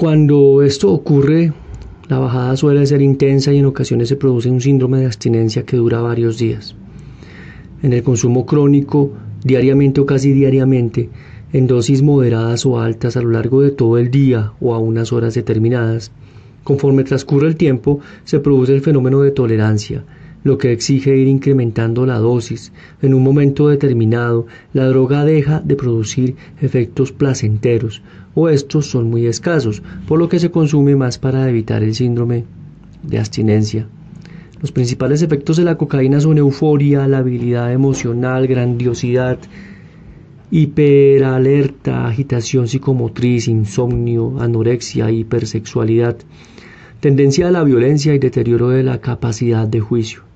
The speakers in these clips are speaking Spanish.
Cuando esto ocurre, la bajada suele ser intensa y en ocasiones se produce un síndrome de abstinencia que dura varios días. En el consumo crónico, diariamente o casi diariamente, en dosis moderadas o altas a lo largo de todo el día o a unas horas determinadas, conforme transcurre el tiempo, se produce el fenómeno de tolerancia, lo que exige ir incrementando la dosis. En un momento determinado, la droga deja de producir efectos placenteros, o estos son muy escasos, por lo que se consume más para evitar el síndrome de abstinencia. Los principales efectos de la cocaína son euforia, la habilidad emocional, grandiosidad, hiperalerta, agitación psicomotriz, insomnio, anorexia, hipersexualidad, tendencia a la violencia y deterioro de la capacidad de juicio.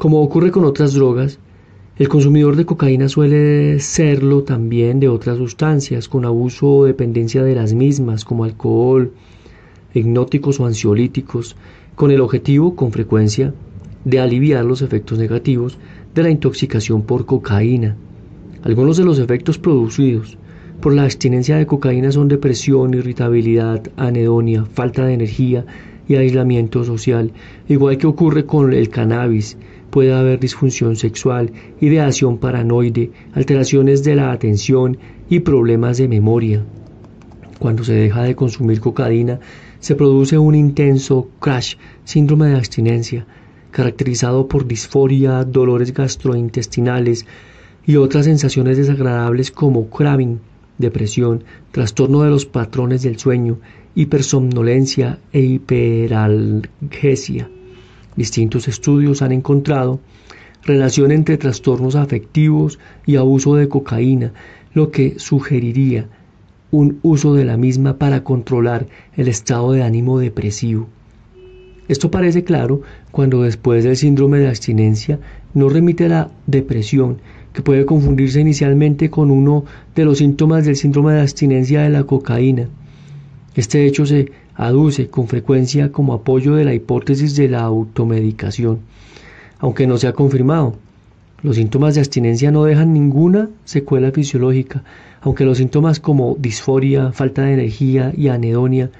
Como ocurre con otras drogas, el consumidor de cocaína suele serlo también de otras sustancias con abuso o dependencia de las mismas, como alcohol, hipnóticos o ansiolíticos, con el objetivo, con frecuencia, de aliviar los efectos negativos de la intoxicación por cocaína. Algunos de los efectos producidos por la abstinencia de cocaína son depresión, irritabilidad, anedonia, falta de energía y aislamiento social, igual que ocurre con el cannabis, puede haber disfunción sexual, ideación paranoide, alteraciones de la atención y problemas de memoria. Cuando se deja de consumir cocaína, se produce un intenso crash, síndrome de abstinencia, caracterizado por disforia, dolores gastrointestinales y otras sensaciones desagradables como craving, depresión, trastorno de los patrones del sueño, hipersomnolencia e hiperalgesia. Distintos estudios han encontrado relación entre trastornos afectivos y abuso de cocaína, lo que sugeriría un uso de la misma para controlar el estado de ánimo depresivo. Esto parece claro cuando después del síndrome de abstinencia no remite la depresión, que puede confundirse inicialmente con uno de los síntomas del síndrome de abstinencia de la cocaína. Este hecho se aduce con frecuencia como apoyo de la hipótesis de la automedicación, aunque no se ha confirmado. Los síntomas de abstinencia no dejan ninguna secuela fisiológica, aunque los síntomas como disforia, falta de energía y anedonia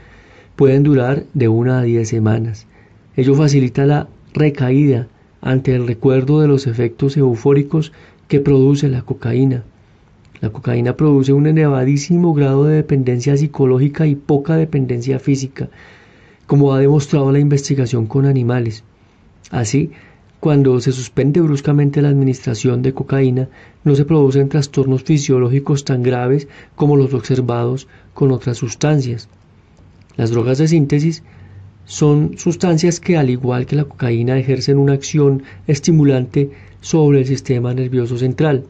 pueden durar de una a diez semanas. Ello facilita la recaída ante el recuerdo de los efectos eufóricos que produce la cocaína. La cocaína produce un elevadísimo grado de dependencia psicológica y poca dependencia física, como ha demostrado la investigación con animales. Así, cuando se suspende bruscamente la administración de cocaína, no se producen trastornos fisiológicos tan graves como los observados con otras sustancias. Las drogas de síntesis son sustancias que, al igual que la cocaína, ejercen una acción estimulante sobre el sistema nervioso central.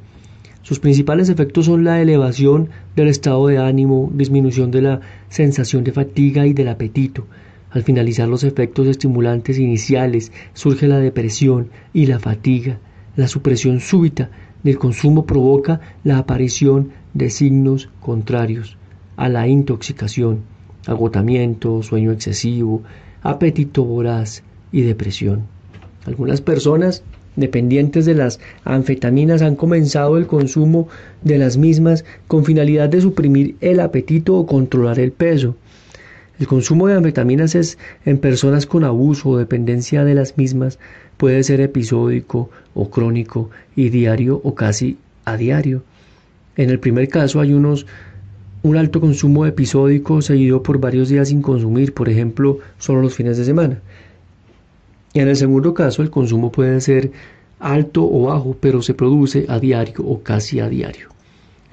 Sus principales efectos son la elevación del estado de ánimo, disminución de la sensación de fatiga y del apetito. Al finalizar los efectos estimulantes iniciales surge la depresión y la fatiga. La supresión súbita del consumo provoca la aparición de signos contrarios a la intoxicación, agotamiento, sueño excesivo, apetito voraz y depresión. Algunas personas dependientes de las anfetaminas han comenzado el consumo de las mismas con finalidad de suprimir el apetito o controlar el peso. El consumo de anfetaminas es en personas con abuso o dependencia de las mismas puede ser episódico o crónico y diario o casi a diario. En el primer caso hay unos un alto consumo episódico seguido por varios días sin consumir, por ejemplo, solo los fines de semana. En el segundo caso, el consumo puede ser alto o bajo, pero se produce a diario o casi a diario.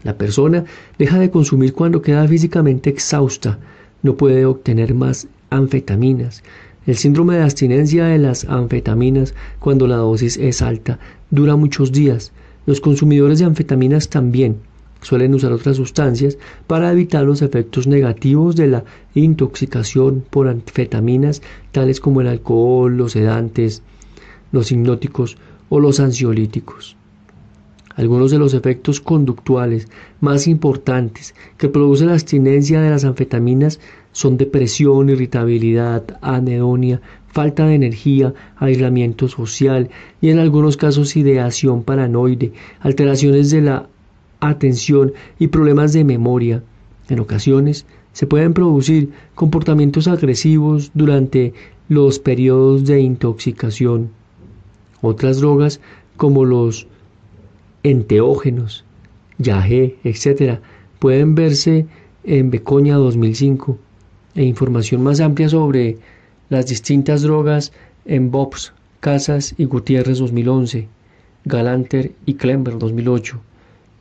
La persona deja de consumir cuando queda físicamente exhausta, no puede obtener más anfetaminas. El síndrome de abstinencia de las anfetaminas, cuando la dosis es alta, dura muchos días. Los consumidores de anfetaminas también Suelen usar otras sustancias para evitar los efectos negativos de la intoxicación por anfetaminas, tales como el alcohol, los sedantes, los hipnóticos o los ansiolíticos. Algunos de los efectos conductuales más importantes que produce la abstinencia de las anfetaminas son depresión, irritabilidad, anedonia, falta de energía, aislamiento social y en algunos casos ideación paranoide, alteraciones de la atención y problemas de memoria. En ocasiones Se pueden producir comportamientos agresivos durante los periodos de intoxicación. Otras drogas como los enteógenos, yagé, etc., pueden verse en Becoña 2005 e información más amplia sobre las distintas drogas en Bobs, Casas y Gutiérrez 2011, Galanter y Klember 2008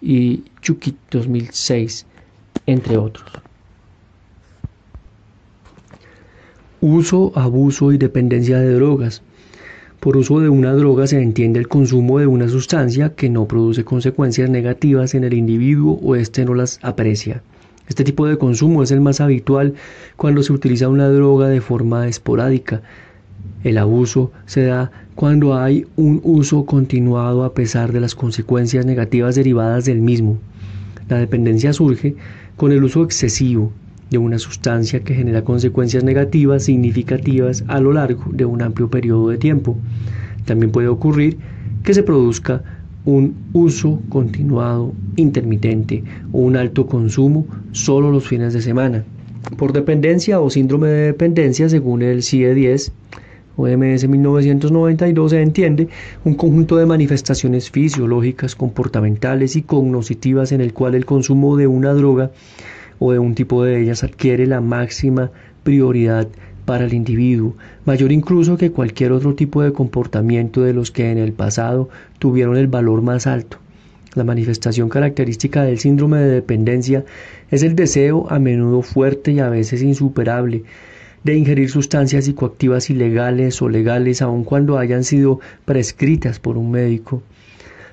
y Chukit 2006, entre otros. Uso, abuso y dependencia de drogas. Por uso de una droga se entiende el consumo de una sustancia que no produce consecuencias negativas en el individuo o éste no las aprecia. Este tipo de consumo es el más habitual cuando se utiliza una droga de forma esporádica. El abuso se da cuando hay un uso continuado a pesar de las consecuencias negativas derivadas del mismo. La dependencia surge con el uso excesivo de una sustancia que genera consecuencias negativas significativas a lo largo de un amplio periodo de tiempo. También puede ocurrir que se produzca un uso continuado, intermitente o un alto consumo solo los fines de semana. Por dependencia o síndrome de dependencia, según el CIE-10, OMS 1992 se entiende un conjunto de manifestaciones fisiológicas, comportamentales y cognoscitivas en el cual el consumo de una droga o de un tipo de ellas adquiere la máxima prioridad para el individuo, mayor incluso que cualquier otro tipo de comportamiento de los que en el pasado tuvieron el valor más alto. La manifestación característica del síndrome de dependencia es el deseo a menudo fuerte y a veces insuperable de ingerir sustancias psicoactivas ilegales o legales aun cuando hayan sido prescritas por un médico.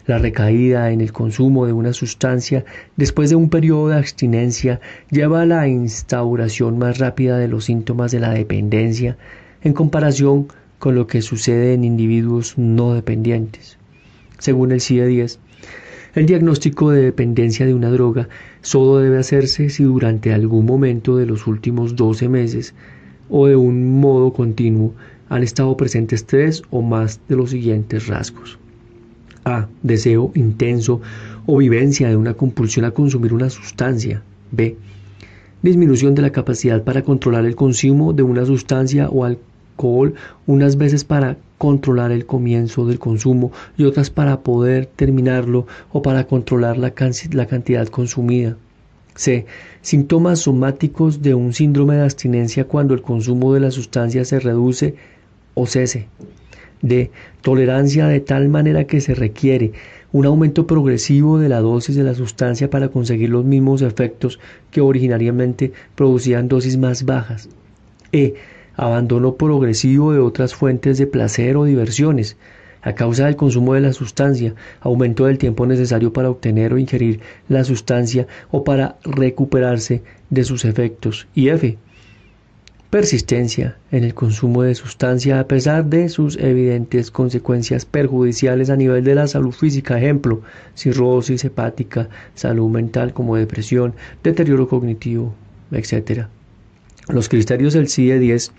La recaída en el consumo de una sustancia después de un periodo de abstinencia lleva a la instauración más rápida de los síntomas de la dependencia en comparación con lo que sucede en individuos no dependientes. Según el CIE-10, el diagnóstico de dependencia de una droga solo debe hacerse si durante algún momento de los últimos 12 meses o de un modo continuo han estado presentes tres o más de los siguientes rasgos. A. Deseo intenso o vivencia de una compulsión a consumir una sustancia. B. Disminución de la capacidad para controlar el consumo de una sustancia o alcohol, unas veces para controlar el comienzo del consumo y otras para poder terminarlo o para controlar la, la cantidad consumida. C. Síntomas somáticos de un síndrome de abstinencia cuando el consumo de la sustancia se reduce o cese de tolerancia de tal manera que se requiere un aumento progresivo de la dosis de la sustancia para conseguir los mismos efectos que originariamente producían dosis más bajas. E. Abandono progresivo de otras fuentes de placer o diversiones a causa del consumo de la sustancia, aumento del tiempo necesario para obtener o ingerir la sustancia o para recuperarse de sus efectos. Y F persistencia en el consumo de sustancia a pesar de sus evidentes consecuencias perjudiciales a nivel de la salud física, ejemplo, cirrosis hepática, salud mental como depresión, deterioro cognitivo, etc. Los criterios del CIE-10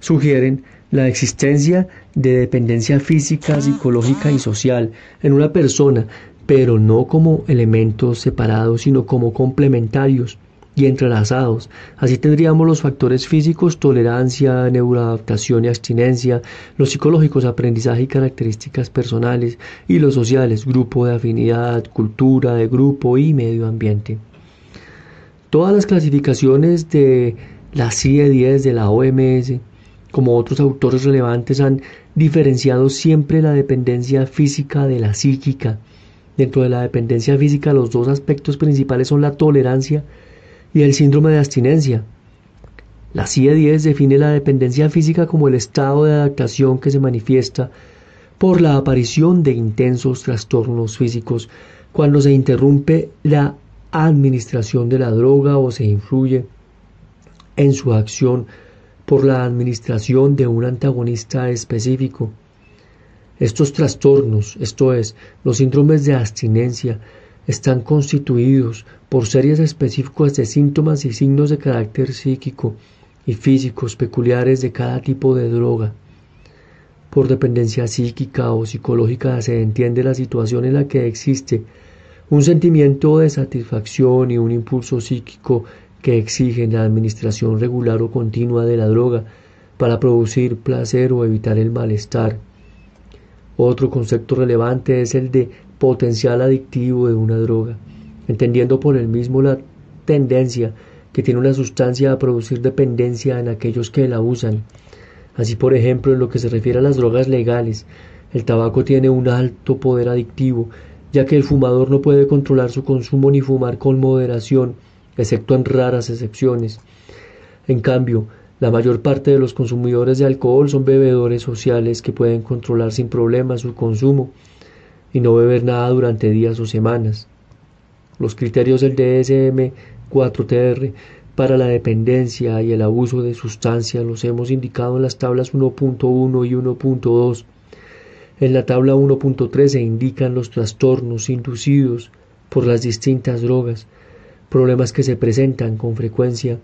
sugieren la existencia de dependencia física, psicológica y social en una persona, pero no como elementos separados, sino como complementarios y entrelazados. Así tendríamos los factores físicos, tolerancia, neuroadaptación y abstinencia, los psicológicos, aprendizaje y características personales, y los sociales, grupo de afinidad, cultura de grupo y medio ambiente. Todas las clasificaciones de la CIE 10 de la OMS, como otros autores relevantes, han diferenciado siempre la dependencia física de la psíquica. Dentro de la dependencia física, los dos aspectos principales son la tolerancia y el síndrome de abstinencia. La CIE-10 define la dependencia física como el estado de adaptación que se manifiesta por la aparición de intensos trastornos físicos cuando se interrumpe la administración de la droga o se influye en su acción por la administración de un antagonista específico. Estos trastornos, esto es, los síndromes de abstinencia, están constituidos por series específicas de síntomas y signos de carácter psíquico y físicos peculiares de cada tipo de droga. Por dependencia psíquica o psicológica se entiende la situación en la que existe un sentimiento de satisfacción y un impulso psíquico que exigen la administración regular o continua de la droga para producir placer o evitar el malestar. Otro concepto relevante es el de potencial adictivo de una droga, entendiendo por el mismo la tendencia que tiene una sustancia a producir dependencia en aquellos que la usan. Así, por ejemplo, en lo que se refiere a las drogas legales, el tabaco tiene un alto poder adictivo, ya que el fumador no puede controlar su consumo ni fumar con moderación, excepto en raras excepciones. En cambio, la mayor parte de los consumidores de alcohol son bebedores sociales que pueden controlar sin problema su consumo y no beber nada durante días o semanas. Los criterios del DSM-4TR para la dependencia y el abuso de sustancias los hemos indicado en las tablas 1.1 y 1.2. En la tabla 1.3 se indican los trastornos inducidos por las distintas drogas, problemas que se presentan con frecuencia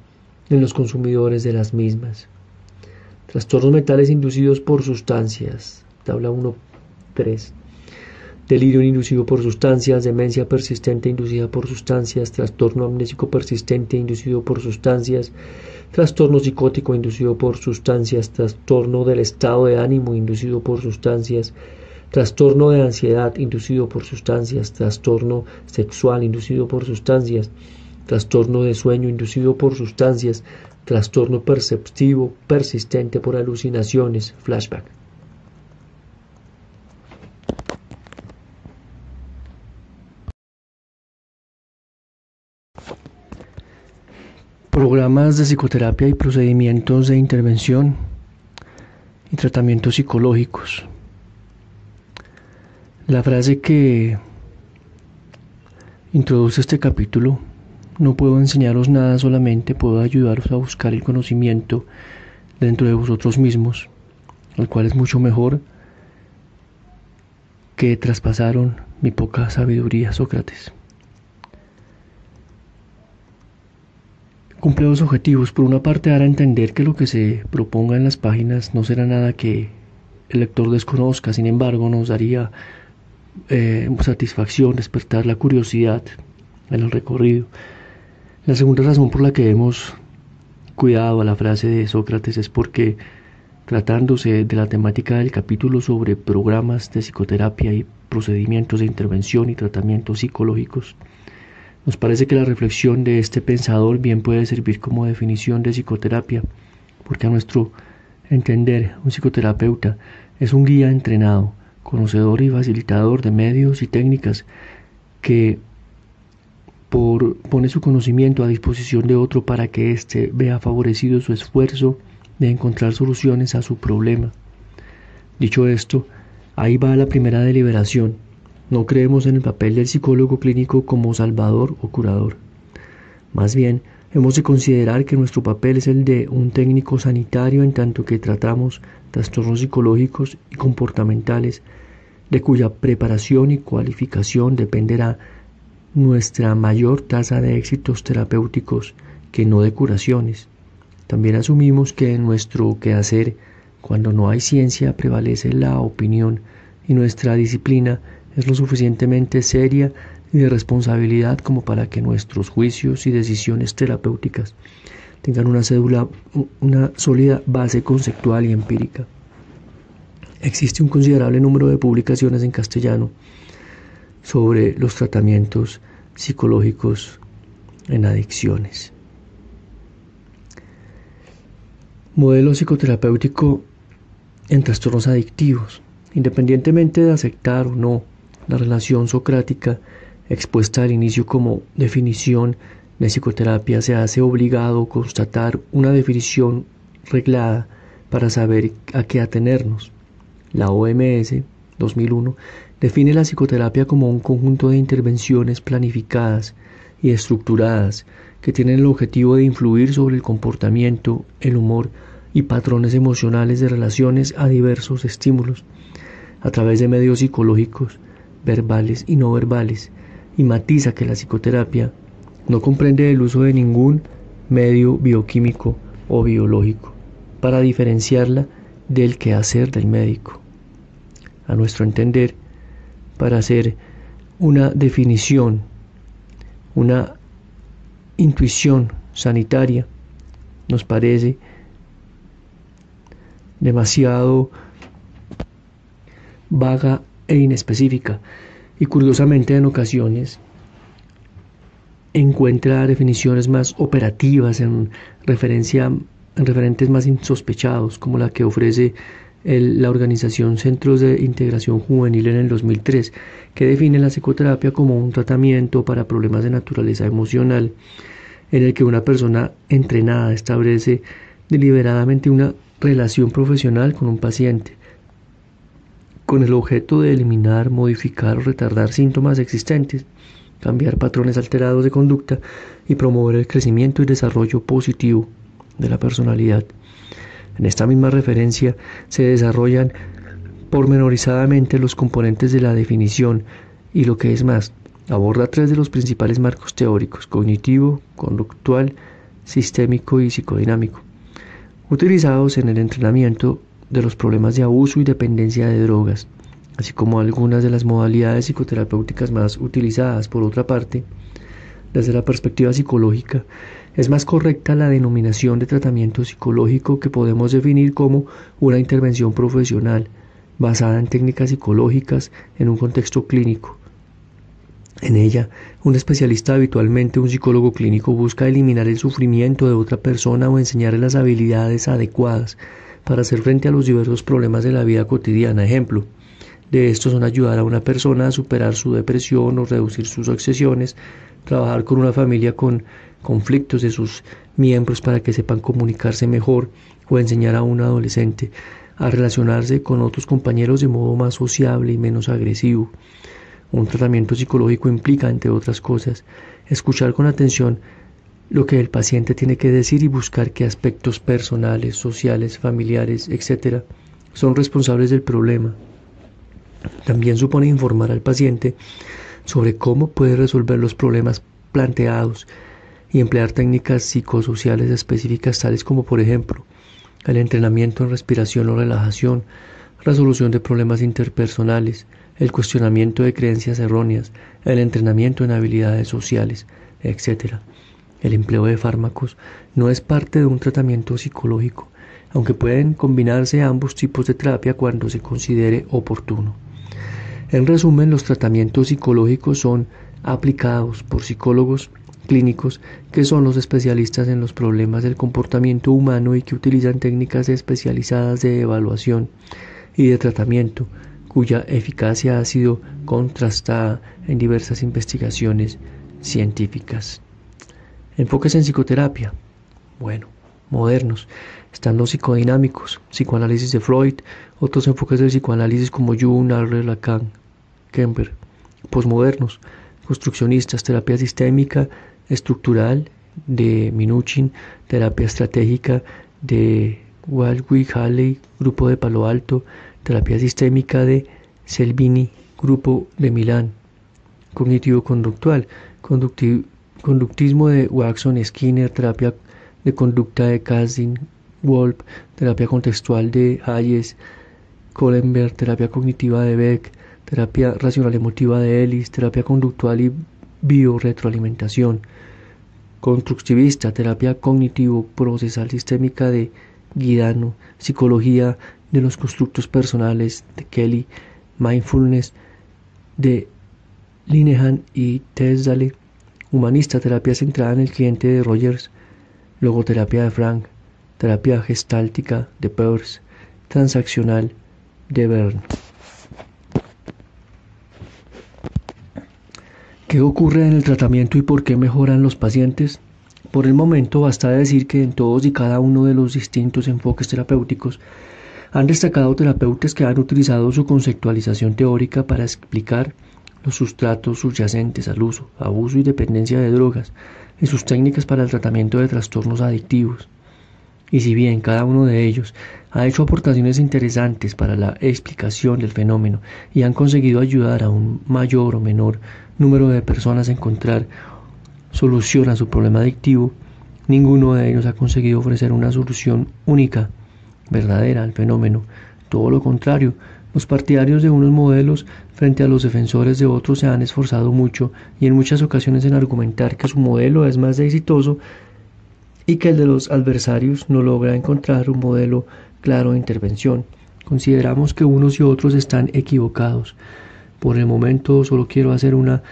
en los consumidores de las mismas. Trastornos mentales inducidos por sustancias, tabla 1.3 delirio inducido por sustancias, demencia persistente inducida por sustancias, trastorno amnésico persistente inducido por sustancias, trastorno psicótico inducido por sustancias, trastorno del estado de ánimo inducido por sustancias, trastorno de ansiedad inducido por sustancias, trastorno sexual inducido por sustancias, trastorno de sueño inducido por sustancias, trastorno perceptivo persistente por alucinaciones, flashback. programas de psicoterapia y procedimientos de intervención y tratamientos psicológicos. La frase que introduce este capítulo, no puedo enseñaros nada, solamente puedo ayudaros a buscar el conocimiento dentro de vosotros mismos, el cual es mucho mejor que traspasaron mi poca sabiduría, Sócrates. cumple dos objetivos. Por una parte, dar a entender que lo que se proponga en las páginas no será nada que el lector desconozca, sin embargo, nos daría eh, satisfacción despertar la curiosidad en el recorrido. La segunda razón por la que hemos cuidado a la frase de Sócrates es porque tratándose de la temática del capítulo sobre programas de psicoterapia y procedimientos de intervención y tratamientos psicológicos, nos parece que la reflexión de este pensador bien puede servir como definición de psicoterapia, porque a nuestro entender un psicoterapeuta es un guía entrenado, conocedor y facilitador de medios y técnicas que pone su conocimiento a disposición de otro para que éste vea favorecido su esfuerzo de encontrar soluciones a su problema. Dicho esto, ahí va la primera deliberación no creemos en el papel del psicólogo clínico como salvador o curador. Más bien, hemos de considerar que nuestro papel es el de un técnico sanitario en tanto que tratamos trastornos psicológicos y comportamentales de cuya preparación y cualificación dependerá nuestra mayor tasa de éxitos terapéuticos que no de curaciones. También asumimos que en nuestro quehacer, cuando no hay ciencia, prevalece la opinión y nuestra disciplina es lo suficientemente seria y de responsabilidad como para que nuestros juicios y decisiones terapéuticas tengan una cédula, una sólida base conceptual y empírica. Existe un considerable número de publicaciones en castellano sobre los tratamientos psicológicos en adicciones. Modelo psicoterapéutico en trastornos adictivos. Independientemente de aceptar o no la relación socrática expuesta al inicio como definición de psicoterapia se hace obligado constatar una definición reglada para saber a qué atenernos. La OMS 2001 define la psicoterapia como un conjunto de intervenciones planificadas y estructuradas que tienen el objetivo de influir sobre el comportamiento, el humor y patrones emocionales de relaciones a diversos estímulos a través de medios psicológicos verbales y no verbales, y matiza que la psicoterapia no comprende el uso de ningún medio bioquímico o biológico para diferenciarla del quehacer del médico. A nuestro entender, para hacer una definición, una intuición sanitaria. Nos parece demasiado vaga e inespecífica. Y curiosamente en ocasiones encuentra definiciones más operativas en referencia en referentes más insospechados como la que ofrece la organización Centros de Integración Juvenil en el 2003, que define la psicoterapia como un tratamiento para problemas de naturaleza emocional, en el que una persona entrenada establece deliberadamente una relación profesional con un paciente, con el objeto de eliminar, modificar o retardar síntomas existentes, cambiar patrones alterados de conducta y promover el crecimiento y desarrollo positivo de la personalidad. En esta misma referencia se desarrollan pormenorizadamente los componentes de la definición y lo que es más, aborda tres de los principales marcos teóricos, cognitivo, conductual, sistémico y psicodinámico, utilizados en el entrenamiento de los problemas de abuso y dependencia de drogas, así como algunas de las modalidades psicoterapéuticas más utilizadas. Por otra parte, desde la perspectiva psicológica, es más correcta la denominación de tratamiento psicológico que podemos definir como una intervención profesional basada en técnicas psicológicas en un contexto clínico. En ella, un especialista, habitualmente un psicólogo clínico, busca eliminar el sufrimiento de otra persona o enseñarle las habilidades adecuadas para hacer frente a los diversos problemas de la vida cotidiana. Ejemplo, de estos son ayudar a una persona a superar su depresión o reducir sus obsesiones, trabajar con una familia con conflictos de sus miembros para que sepan comunicarse mejor o enseñar a un adolescente a relacionarse con otros compañeros de modo más sociable y menos agresivo. Un tratamiento psicológico implica, entre otras cosas, escuchar con atención lo que el paciente tiene que decir y buscar qué aspectos personales, sociales, familiares, etc., son responsables del problema. También supone informar al paciente sobre cómo puede resolver los problemas planteados y emplear técnicas psicosociales específicas tales como por ejemplo el entrenamiento en respiración o relajación, resolución de problemas interpersonales, el cuestionamiento de creencias erróneas, el entrenamiento en habilidades sociales, etc. El empleo de fármacos no es parte de un tratamiento psicológico, aunque pueden combinarse ambos tipos de terapia cuando se considere oportuno. En resumen, los tratamientos psicológicos son aplicados por psicólogos clínicos que son los especialistas en los problemas del comportamiento humano y que utilizan técnicas especializadas de evaluación y de tratamiento cuya eficacia ha sido contrastada en diversas investigaciones científicas. Enfoques en psicoterapia. Bueno, modernos. Están los psicodinámicos, psicoanálisis de Freud, otros enfoques del psicoanálisis como Jung, Adler, Lacan, Kemper. Posmodernos, construccionistas, terapia sistémica, estructural de Minuchin, terapia estratégica de Waldwick Halley, grupo de Palo Alto, terapia sistémica de Selvini, grupo de Milán, cognitivo-conductual, conductismo de Waxon Skinner, terapia de conducta de Kazdin, Wolf, terapia contextual de Hayes, Kohlenberg, terapia cognitiva de Beck, terapia racional emotiva de Ellis, terapia conductual y bioretroalimentación, constructivista, terapia cognitivo-procesal sistémica de Guidano, psicología de los constructos personales de Kelly, mindfulness de Linehan y Tesdale, humanista, terapia centrada en el cliente de Rogers, logoterapia de Frank, terapia gestáltica de Peirce, transaccional de Bern. ¿Qué ocurre en el tratamiento y por qué mejoran los pacientes? Por el momento basta decir que en todos y cada uno de los distintos enfoques terapéuticos han destacado terapeutas que han utilizado su conceptualización teórica para explicar los sustratos subyacentes al uso, abuso y dependencia de drogas y sus técnicas para el tratamiento de trastornos adictivos. Y si bien cada uno de ellos ha hecho aportaciones interesantes para la explicación del fenómeno y han conseguido ayudar a un mayor o menor número de personas encontrar solución a su problema adictivo, ninguno de ellos ha conseguido ofrecer una solución única, verdadera al fenómeno. Todo lo contrario, los partidarios de unos modelos frente a los defensores de otros se han esforzado mucho y en muchas ocasiones en argumentar que su modelo es más exitoso y que el de los adversarios no logra encontrar un modelo claro de intervención. Consideramos que unos y otros están equivocados. Por el momento solo quiero hacer una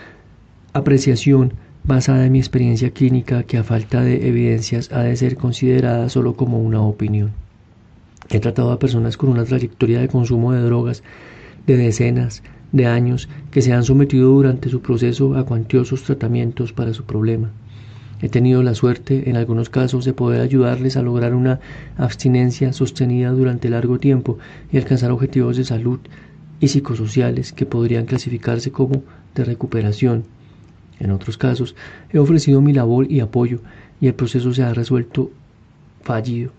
apreciación basada en mi experiencia clínica que a falta de evidencias ha de ser considerada solo como una opinión. He tratado a personas con una trayectoria de consumo de drogas de decenas de años que se han sometido durante su proceso a cuantiosos tratamientos para su problema. He tenido la suerte, en algunos casos, de poder ayudarles a lograr una abstinencia sostenida durante largo tiempo y alcanzar objetivos de salud y psicosociales que podrían clasificarse como de recuperación. En otros casos, he ofrecido mi labor y apoyo y el proceso se ha resuelto fallido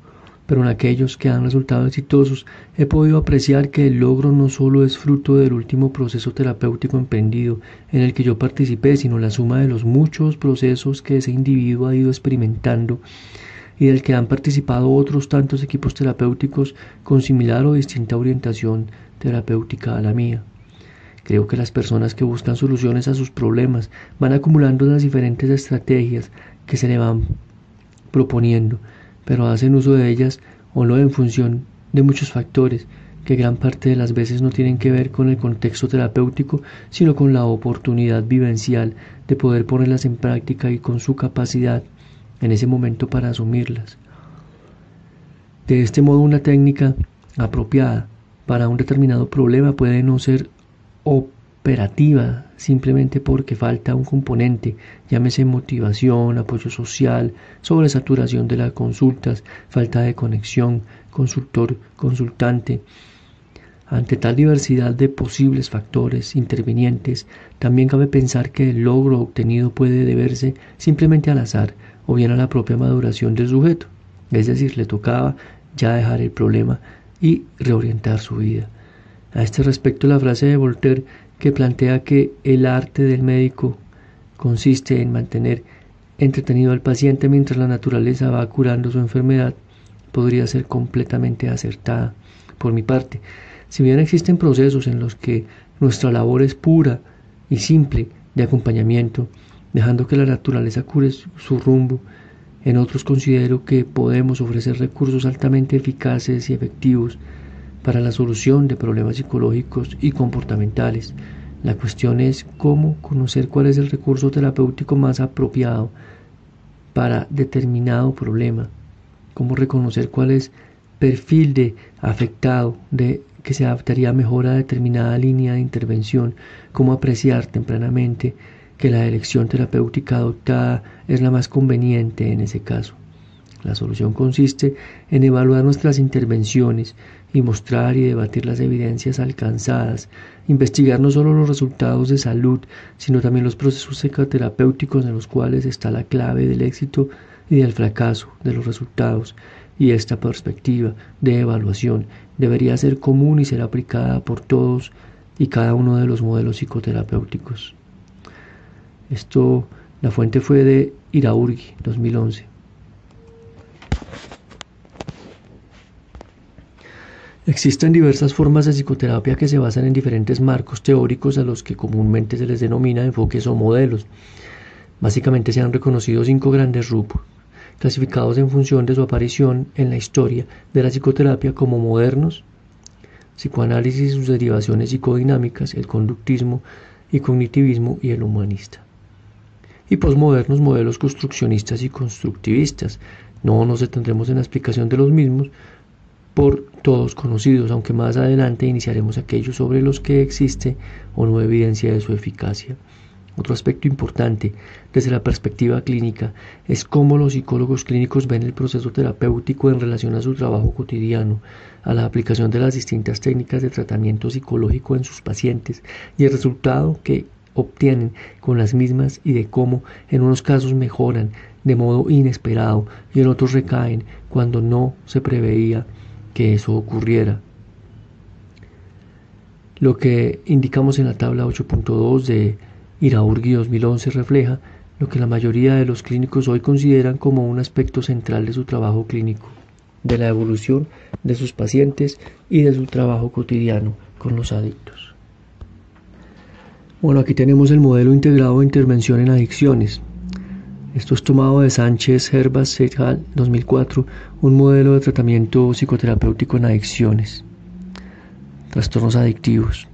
pero en aquellos que han resultado exitosos he podido apreciar que el logro no solo es fruto del último proceso terapéutico emprendido en el que yo participé, sino la suma de los muchos procesos que ese individuo ha ido experimentando y del que han participado otros tantos equipos terapéuticos con similar o distinta orientación terapéutica a la mía. Creo que las personas que buscan soluciones a sus problemas van acumulando las diferentes estrategias que se le van proponiendo pero hacen uso de ellas o no en función de muchos factores que gran parte de las veces no tienen que ver con el contexto terapéutico, sino con la oportunidad vivencial de poder ponerlas en práctica y con su capacidad en ese momento para asumirlas. De este modo, una técnica apropiada para un determinado problema puede no ser operativa simplemente porque falta un componente, llámese motivación, apoyo social, sobresaturación de las consultas, falta de conexión, consultor, consultante. Ante tal diversidad de posibles factores intervinientes, también cabe pensar que el logro obtenido puede deberse simplemente al azar o bien a la propia maduración del sujeto, es decir, le tocaba ya dejar el problema y reorientar su vida. A este respecto, la frase de Voltaire que plantea que el arte del médico consiste en mantener entretenido al paciente mientras la naturaleza va curando su enfermedad, podría ser completamente acertada. Por mi parte, si bien existen procesos en los que nuestra labor es pura y simple de acompañamiento, dejando que la naturaleza cure su rumbo, en otros considero que podemos ofrecer recursos altamente eficaces y efectivos para la solución de problemas psicológicos y comportamentales. La cuestión es cómo conocer cuál es el recurso terapéutico más apropiado para determinado problema, cómo reconocer cuál es perfil de afectado de que se adaptaría mejor a determinada línea de intervención, cómo apreciar tempranamente que la elección terapéutica adoptada es la más conveniente en ese caso. La solución consiste en evaluar nuestras intervenciones y mostrar y debatir las evidencias alcanzadas, investigar no solo los resultados de salud, sino también los procesos psicoterapéuticos en los cuales está la clave del éxito y del fracaso de los resultados. Y esta perspectiva de evaluación debería ser común y ser aplicada por todos y cada uno de los modelos psicoterapéuticos. Esto, la fuente fue de Iraurgi, 2011. Existen diversas formas de psicoterapia que se basan en diferentes marcos teóricos a los que comúnmente se les denomina enfoques o modelos. Básicamente se han reconocido cinco grandes grupos, clasificados en función de su aparición en la historia de la psicoterapia como modernos, psicoanálisis y sus derivaciones psicodinámicas, el conductismo y cognitivismo y el humanista. Y posmodernos, modelos construccionistas y constructivistas. No nos detendremos en la explicación de los mismos, por todos conocidos, aunque más adelante iniciaremos aquellos sobre los que existe o no evidencia de su eficacia. Otro aspecto importante desde la perspectiva clínica es cómo los psicólogos clínicos ven el proceso terapéutico en relación a su trabajo cotidiano, a la aplicación de las distintas técnicas de tratamiento psicológico en sus pacientes y el resultado que obtienen con las mismas y de cómo en unos casos mejoran de modo inesperado y en otros recaen cuando no se preveía que eso ocurriera. Lo que indicamos en la tabla 8.2 de Iraurgi 2011 refleja lo que la mayoría de los clínicos hoy consideran como un aspecto central de su trabajo clínico, de la evolución de sus pacientes y de su trabajo cotidiano con los adictos. Bueno, aquí tenemos el modelo integrado de intervención en adicciones. Esto es tomado de Sánchez Herbas Seital 2004, un modelo de tratamiento psicoterapéutico en adicciones, trastornos adictivos.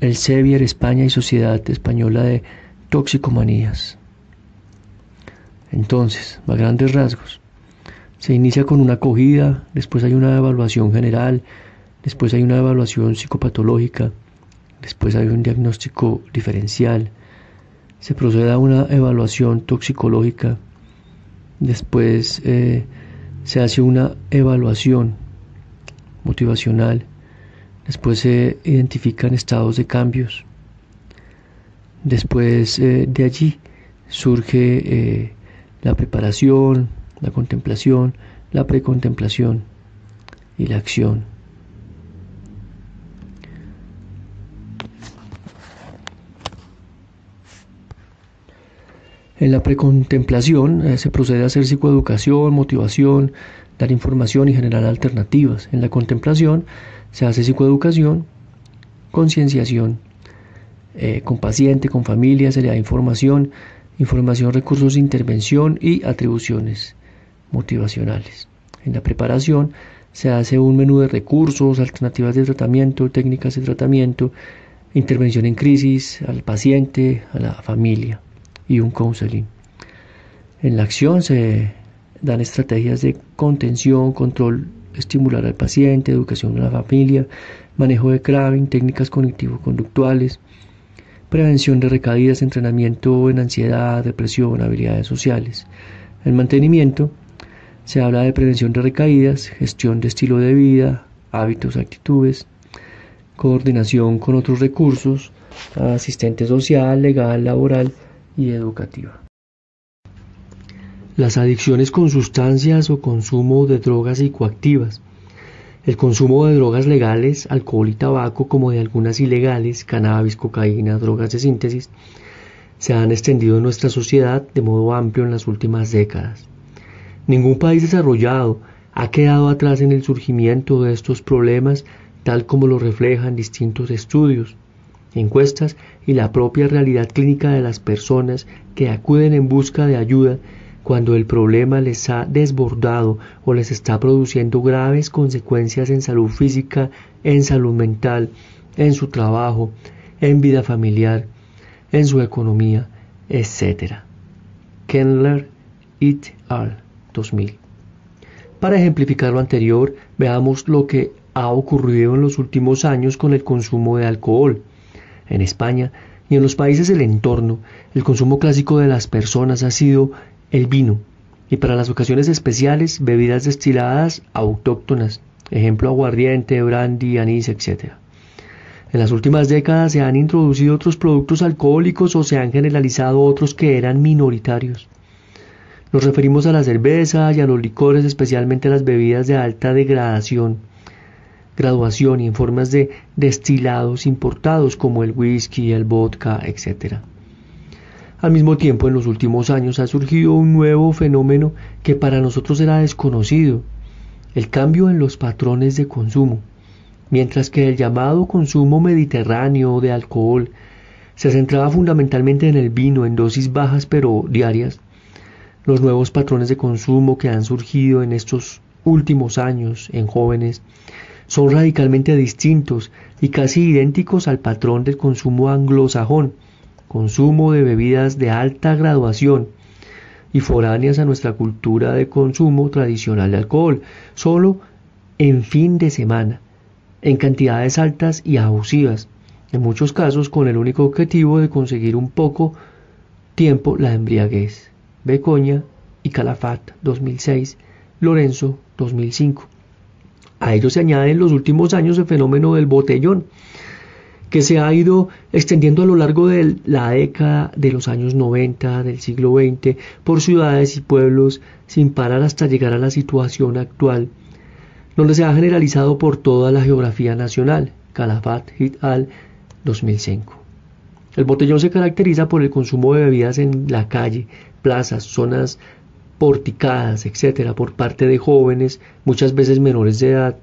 El Sevier España y Sociedad Española de Toxicomanías. Entonces, a grandes rasgos, se inicia con una acogida, después hay una evaluación general, después hay una evaluación psicopatológica, después hay un diagnóstico diferencial, se procede a una evaluación toxicológica, después eh, se hace una evaluación motivacional, después se identifican estados de cambios, después eh, de allí surge eh, la preparación, la contemplación, la precontemplación y la acción. En la precontemplación eh, se procede a hacer psicoeducación, motivación, dar información y generar alternativas. En la contemplación se hace psicoeducación, concienciación, eh, con paciente, con familia, se le da información, información, recursos de intervención y atribuciones motivacionales. En la preparación se hace un menú de recursos, alternativas de tratamiento, técnicas de tratamiento, intervención en crisis al paciente, a la familia y un counseling. En la acción se dan estrategias de contención, control, estimular al paciente, educación a la familia, manejo de craving, técnicas cognitivo-conductuales, prevención de recaídas, entrenamiento en ansiedad, depresión, habilidades sociales. El mantenimiento se habla de prevención de recaídas, gestión de estilo de vida, hábitos, actitudes, coordinación con otros recursos, asistente social, legal, laboral, y educativa. Las adicciones con sustancias o consumo de drogas psicoactivas. El consumo de drogas legales, alcohol y tabaco, como de algunas ilegales, cannabis, cocaína, drogas de síntesis, se han extendido en nuestra sociedad de modo amplio en las últimas décadas. Ningún país desarrollado ha quedado atrás en el surgimiento de estos problemas tal como lo reflejan distintos estudios encuestas y la propia realidad clínica de las personas que acuden en busca de ayuda cuando el problema les ha desbordado o les está produciendo graves consecuencias en salud física, en salud mental, en su trabajo, en vida familiar, en su economía, etc. Kendler et al. 2000. Para ejemplificar lo anterior, veamos lo que ha ocurrido en los últimos años con el consumo de alcohol. En España y en los países del entorno, el consumo clásico de las personas ha sido el vino y para las ocasiones especiales bebidas destiladas autóctonas, ejemplo aguardiente, brandy, anís, etc. En las últimas décadas se han introducido otros productos alcohólicos o se han generalizado otros que eran minoritarios. Nos referimos a la cerveza y a los licores, especialmente las bebidas de alta degradación, graduación y en formas de destilados importados como el whisky, el vodka, etc. Al mismo tiempo, en los últimos años ha surgido un nuevo fenómeno que para nosotros era desconocido, el cambio en los patrones de consumo. Mientras que el llamado consumo mediterráneo de alcohol se centraba fundamentalmente en el vino en dosis bajas pero diarias, los nuevos patrones de consumo que han surgido en estos últimos años en jóvenes son radicalmente distintos y casi idénticos al patrón del consumo anglosajón, consumo de bebidas de alta graduación y foráneas a nuestra cultura de consumo tradicional de alcohol, solo en fin de semana, en cantidades altas y abusivas, en muchos casos con el único objetivo de conseguir un poco tiempo la embriaguez. Becoña y Calafat 2006, Lorenzo 2005. A ello se añade en los últimos años el fenómeno del botellón, que se ha ido extendiendo a lo largo de la década de los años 90 del siglo XX por ciudades y pueblos sin parar hasta llegar a la situación actual, donde se ha generalizado por toda la geografía nacional. Calafat et al 2005. El botellón se caracteriza por el consumo de bebidas en la calle, plazas, zonas porticadas, etcétera, por parte de jóvenes, muchas veces menores de edad,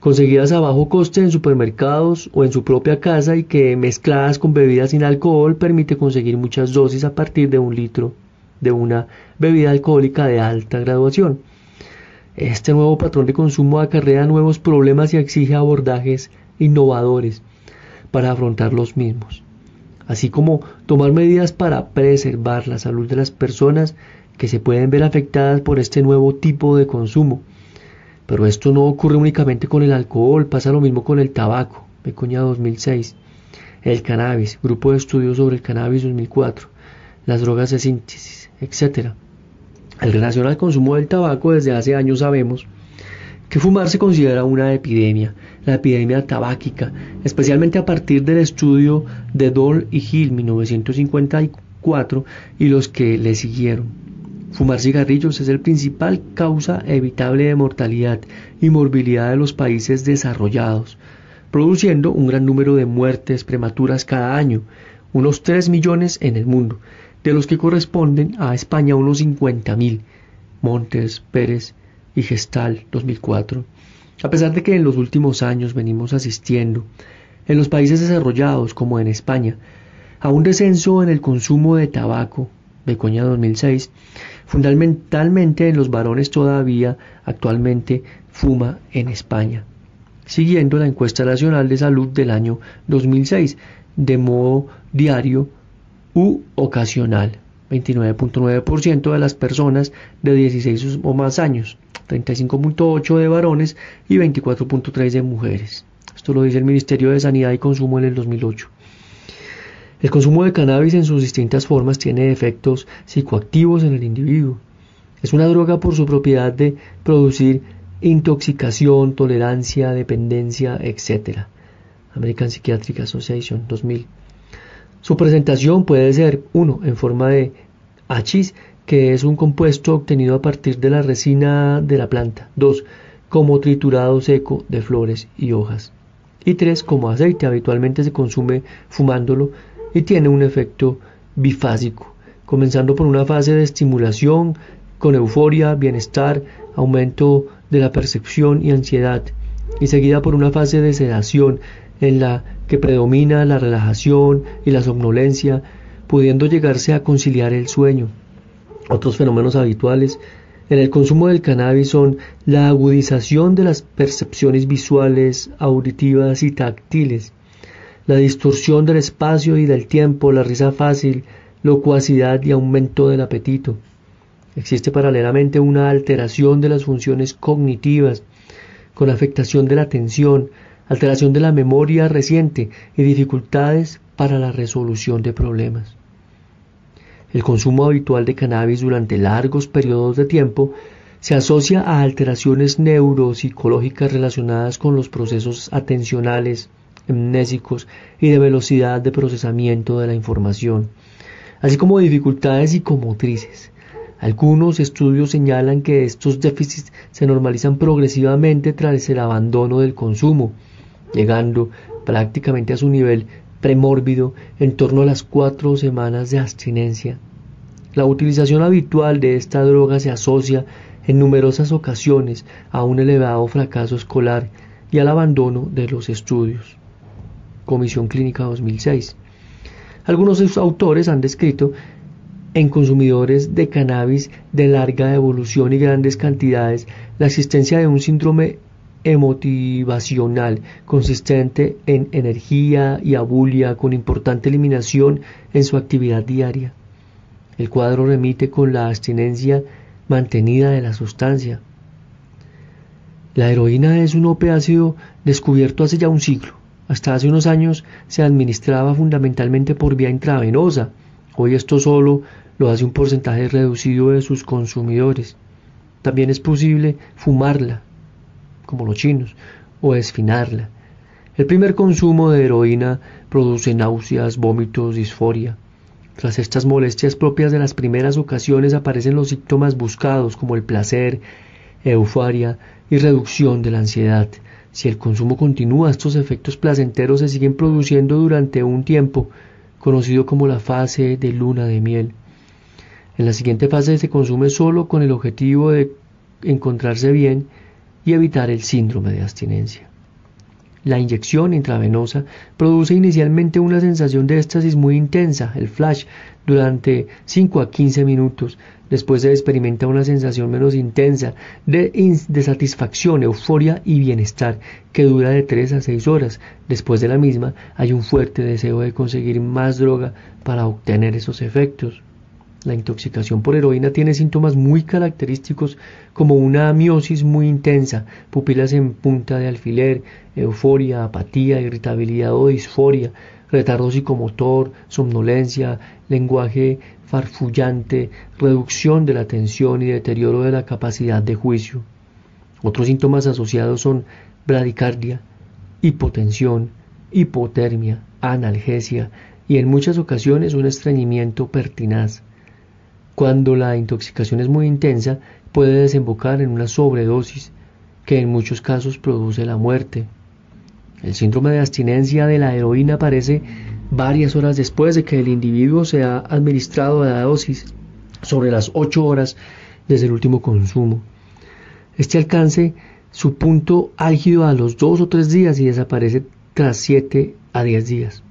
conseguidas a bajo coste en supermercados o en su propia casa y que mezcladas con bebidas sin alcohol permite conseguir muchas dosis a partir de un litro de una bebida alcohólica de alta graduación. Este nuevo patrón de consumo acarrea nuevos problemas y exige abordajes innovadores para afrontar los mismos, así como tomar medidas para preservar la salud de las personas que se pueden ver afectadas por este nuevo tipo de consumo. Pero esto no ocurre únicamente con el alcohol, pasa lo mismo con el tabaco, Becoña 2006, el cannabis, Grupo de Estudios sobre el Cannabis 2004, las drogas de síntesis, etc. En relación al consumo del tabaco, desde hace años sabemos que fumar se considera una epidemia, la epidemia tabáquica, especialmente a partir del estudio de Dole y Hill 1954 y los que le siguieron. Fumar cigarrillos es el principal causa evitable de mortalidad y morbilidad de los países desarrollados, produciendo un gran número de muertes prematuras cada año, unos 3 millones en el mundo, de los que corresponden a España unos 50.000. Montes, Pérez y Gestal 2004. A pesar de que en los últimos años venimos asistiendo, en los países desarrollados como en España, a un descenso en el consumo de tabaco, Becoña 2006, Fundamentalmente en los varones todavía actualmente fuma en España, siguiendo la encuesta nacional de salud del año 2006, de modo diario u ocasional. 29.9% de las personas de 16 o más años, 35.8% de varones y 24.3% de mujeres. Esto lo dice el Ministerio de Sanidad y Consumo en el 2008. El consumo de cannabis en sus distintas formas tiene efectos psicoactivos en el individuo. Es una droga por su propiedad de producir intoxicación, tolerancia, dependencia, etc. American Psychiatric Association 2000. Su presentación puede ser 1. en forma de hachís, que es un compuesto obtenido a partir de la resina de la planta. 2. como triturado seco de flores y hojas. Y 3. como aceite, habitualmente se consume fumándolo y tiene un efecto bifásico, comenzando por una fase de estimulación con euforia, bienestar, aumento de la percepción y ansiedad, y seguida por una fase de sedación en la que predomina la relajación y la somnolencia, pudiendo llegarse a conciliar el sueño. Otros fenómenos habituales en el consumo del cannabis son la agudización de las percepciones visuales, auditivas y táctiles, la distorsión del espacio y del tiempo, la risa fácil, locuacidad y aumento del apetito. Existe paralelamente una alteración de las funciones cognitivas, con afectación de la atención, alteración de la memoria reciente y dificultades para la resolución de problemas. El consumo habitual de cannabis durante largos periodos de tiempo se asocia a alteraciones neuropsicológicas relacionadas con los procesos atencionales, amnésicos y de velocidad de procesamiento de la información, así como dificultades psicomotrices. Algunos estudios señalan que estos déficits se normalizan progresivamente tras el abandono del consumo, llegando prácticamente a su nivel premórbido en torno a las cuatro semanas de abstinencia. La utilización habitual de esta droga se asocia en numerosas ocasiones a un elevado fracaso escolar y al abandono de los estudios. Comisión Clínica 2006. Algunos autores han descrito en consumidores de cannabis de larga evolución y grandes cantidades la existencia de un síndrome emotivacional consistente en energía y abulia con importante eliminación en su actividad diaria. El cuadro remite con la abstinencia mantenida de la sustancia. La heroína es un opiáceo descubierto hace ya un siglo. Hasta hace unos años se administraba fundamentalmente por vía intravenosa. Hoy esto solo lo hace un porcentaje reducido de sus consumidores. También es posible fumarla, como los chinos, o esfinarla. El primer consumo de heroína produce náuseas, vómitos, disforia. Tras estas molestias propias de las primeras ocasiones aparecen los síntomas buscados como el placer, euforia y reducción de la ansiedad. Si el consumo continúa, estos efectos placenteros se siguen produciendo durante un tiempo, conocido como la fase de luna de miel. En la siguiente fase se consume solo con el objetivo de encontrarse bien y evitar el síndrome de abstinencia. La inyección intravenosa produce inicialmente una sensación de éxtasis muy intensa, el flash, durante 5 a 15 minutos. Después se experimenta una sensación menos intensa de, de, satisfacción, euforia y bienestar que dura de 3 a 6 horas. Después de la misma hay un fuerte deseo de conseguir más droga para obtener esos efectos. La intoxicación por heroína tiene síntomas muy característicos como una miosis muy intensa, pupilas en punta de alfiler, euforia, apatía, irritabilidad o disforia, retardo psicomotor, somnolencia, lenguaje farfullante, reducción de la atención y deterioro de la capacidad de juicio. Otros síntomas asociados son bradicardia, hipotensión, hipotermia, analgesia y en muchas ocasiones un estreñimiento pertinaz. Cuando la intoxicación es muy intensa, puede desembocar en una sobredosis, que en muchos casos produce la muerte. El síndrome de abstinencia de la heroína aparece varias horas después de que el individuo se ha administrado la dosis, sobre las 8 horas desde el último consumo. Este alcance su punto álgido a los 2 o 3 días y desaparece tras 7 a 10 días.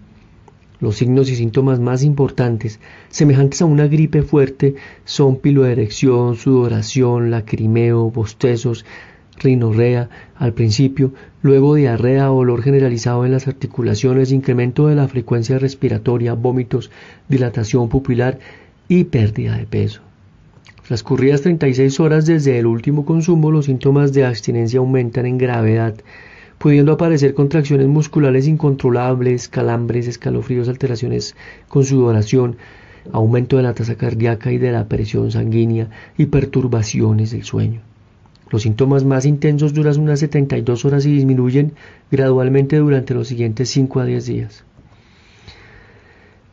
Los signos y síntomas más importantes, semejantes a una gripe fuerte, son piloerección, sudoración, lacrimeo, bostezos, rinorrea al principio, luego diarrea olor generalizado en las articulaciones, incremento de la frecuencia respiratoria, vómitos, dilatación pupilar y pérdida de peso. Transcurridas 36 horas desde el último consumo, los síntomas de abstinencia aumentan en gravedad pudiendo aparecer contracciones musculares incontrolables, calambres, escalofríos, alteraciones con sudoración, aumento de la tasa cardíaca y de la presión sanguínea y perturbaciones del sueño. Los síntomas más intensos duran unas 72 horas y disminuyen gradualmente durante los siguientes 5 a 10 días.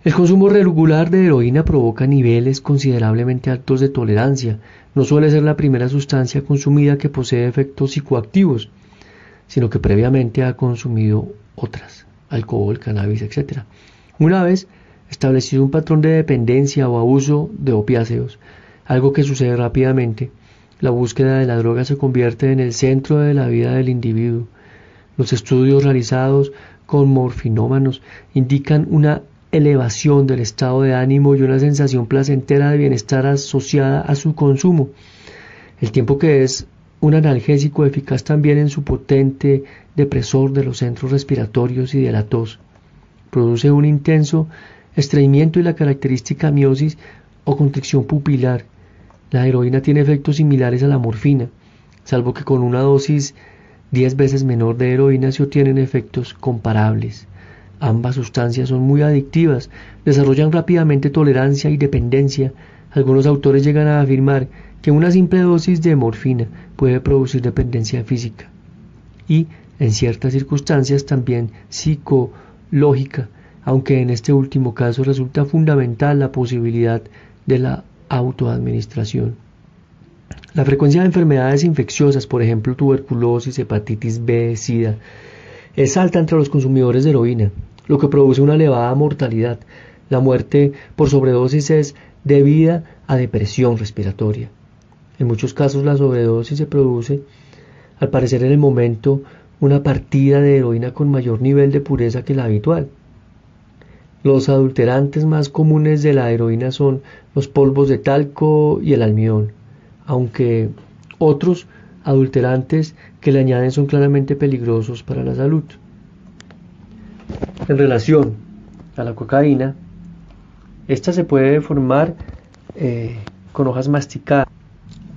El consumo regular de heroína provoca niveles considerablemente altos de tolerancia. No suele ser la primera sustancia consumida que posee efectos psicoactivos sino que previamente ha consumido otras, alcohol, cannabis, etc. Una vez establecido un patrón de dependencia o abuso de opiáceos, algo que sucede rápidamente, la búsqueda de la droga se convierte en el centro de la vida del individuo. Los estudios realizados con morfinómanos indican una elevación del estado de ánimo y una sensación placentera de bienestar asociada a su consumo. El tiempo que es un analgésico eficaz también en su potente depresor de los centros respiratorios y de la tos. Produce un intenso estreñimiento y la característica miosis o constricción pupilar. La heroína tiene efectos similares a la morfina, salvo que con una dosis 10 veces menor de heroína se obtienen efectos comparables. Ambas sustancias son muy adictivas, desarrollan rápidamente tolerancia y dependencia. Algunos autores llegan a afirmar que una simple dosis de morfina puede producir dependencia física y, en ciertas circunstancias, también psicológica, aunque en este último caso resulta fundamental la posibilidad de la autoadministración. La frecuencia de enfermedades infecciosas, por ejemplo tuberculosis, hepatitis B, SIDA, es alta entre los consumidores de heroína, lo que produce una elevada mortalidad. La muerte por sobredosis es debida a depresión respiratoria. En muchos casos la sobredosis se produce, al parecer en el momento, una partida de heroína con mayor nivel de pureza que la habitual. Los adulterantes más comunes de la heroína son los polvos de talco y el almidón, aunque otros adulterantes que le añaden son claramente peligrosos para la salud. En relación a la cocaína, esta se puede formar eh, con hojas masticadas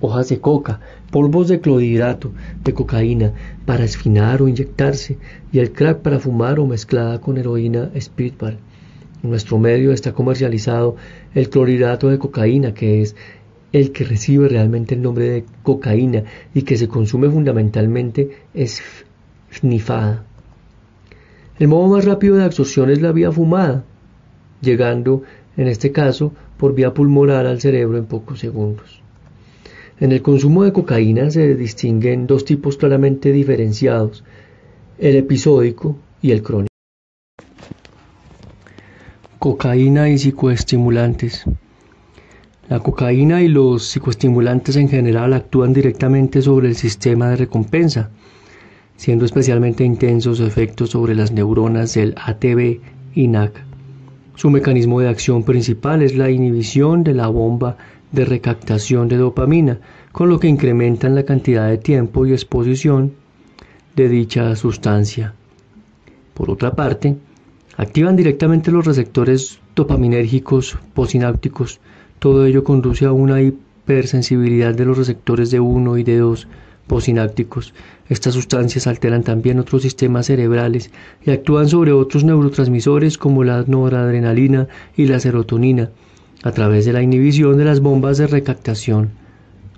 hojas de coca, polvos de clorhidrato de cocaína para esfinar o inyectarse y el crack para fumar o mezclada con heroína Speedball. En nuestro medio está comercializado el clorhidrato de cocaína, que es el que recibe realmente el nombre de cocaína y que se consume fundamentalmente es snifada. El modo más rápido de absorción es la vía fumada, llegando en este caso por vía pulmonar al cerebro en pocos segundos. En el consumo de cocaína se distinguen dos tipos claramente diferenciados, el episódico y el crónico. Cocaína y psicoestimulantes. La cocaína y los psicoestimulantes en general actúan directamente sobre el sistema de recompensa. siendo especialmente intensos efectos sobre las neuronas del ATB y NAC. Su mecanismo de acción principal es la inhibición de la bomba de recaptación de dopamina, con lo que incrementan la cantidad de tiempo y exposición de dicha sustancia. Por otra parte, activan directamente los receptores dopaminérgicos posinápticos. Todo ello conduce a una hipersensibilidad de los receptores de 1 y de 2 posinápticos. Estas sustancias alteran también otros sistemas cerebrales y actúan sobre otros neurotransmisores como la noradrenalina y la serotonina a través de la inhibición de las bombas de recaptación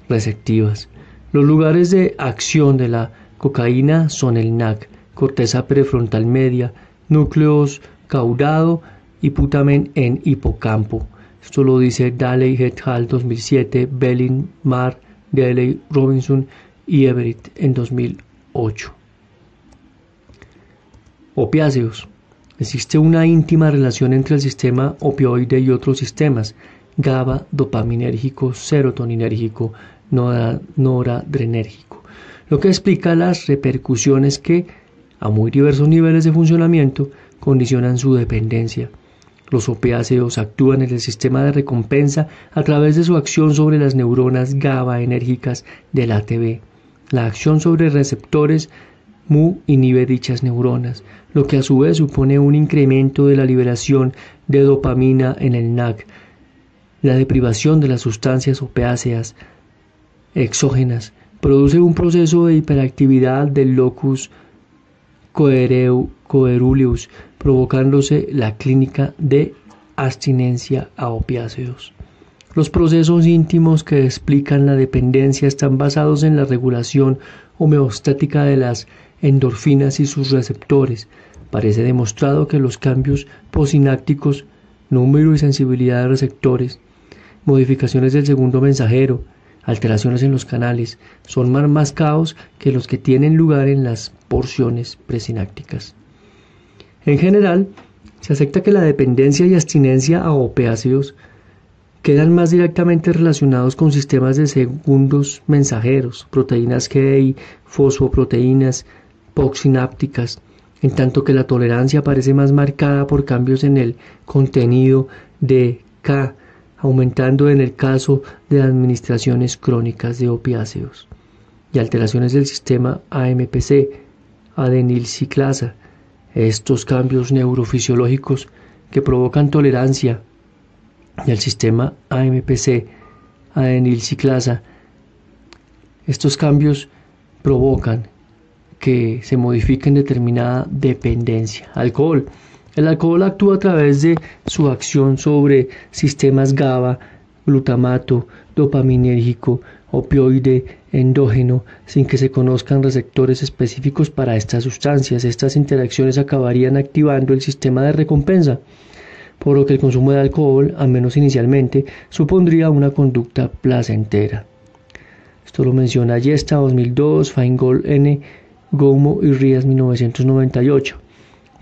receptivas. Los lugares de acción de la cocaína son el NAC, corteza prefrontal media, núcleos caudado y putamen en hipocampo. Esto lo dice Daley et al. 2007, Belling, Mar, Daley, Robinson y Everett en 2008. Opiáceos. Existe una íntima relación entre el sistema opioide y otros sistemas, GABA, dopaminérgico, serotoninérgico, noradrenérgico, lo que explica las repercusiones que, a muy diversos niveles de funcionamiento, condicionan su dependencia. Los opiáceos actúan en el sistema de recompensa a través de su acción sobre las neuronas GABA enérgicas del ATB. La acción sobre receptores MU inhibe dichas neuronas, lo que a su vez supone un incremento de la liberación de dopamina en el NAC. La deprivación de las sustancias opiáceas exógenas produce un proceso de hiperactividad del locus coeruleus, provocándose la clínica de abstinencia a opiáceos. Los procesos íntimos que explican la dependencia están basados en la regulación homeostática de las endorfinas y sus receptores. Parece demostrado que los cambios posinápticos, número y sensibilidad de receptores, modificaciones del segundo mensajero, alteraciones en los canales, son más mascados que los que tienen lugar en las porciones presinápticas. En general, se acepta que la dependencia y abstinencia a opiáceos quedan más directamente relacionados con sistemas de segundos mensajeros, proteínas G y fosfoproteínas poxinápticas, en tanto que la tolerancia parece más marcada por cambios en el contenido de K, aumentando en el caso de administraciones crónicas de opiáceos, y alteraciones del sistema AMPC, adenilciclasa. Estos cambios neurofisiológicos que provocan tolerancia del sistema AMPC, adenilciclasa. Estos cambios provocan que se modifique en determinada dependencia. Alcohol. El alcohol actúa a través de su acción sobre sistemas GABA, glutamato, dopaminérgico, opioide, endógeno, sin que se conozcan receptores específicos para estas sustancias. Estas interacciones acabarían activando el sistema de recompensa por lo que el consumo de alcohol, al menos inicialmente, supondría una conducta placentera. Esto lo menciona Yesta 2002, Feingold N, Gomo y Rías 1998.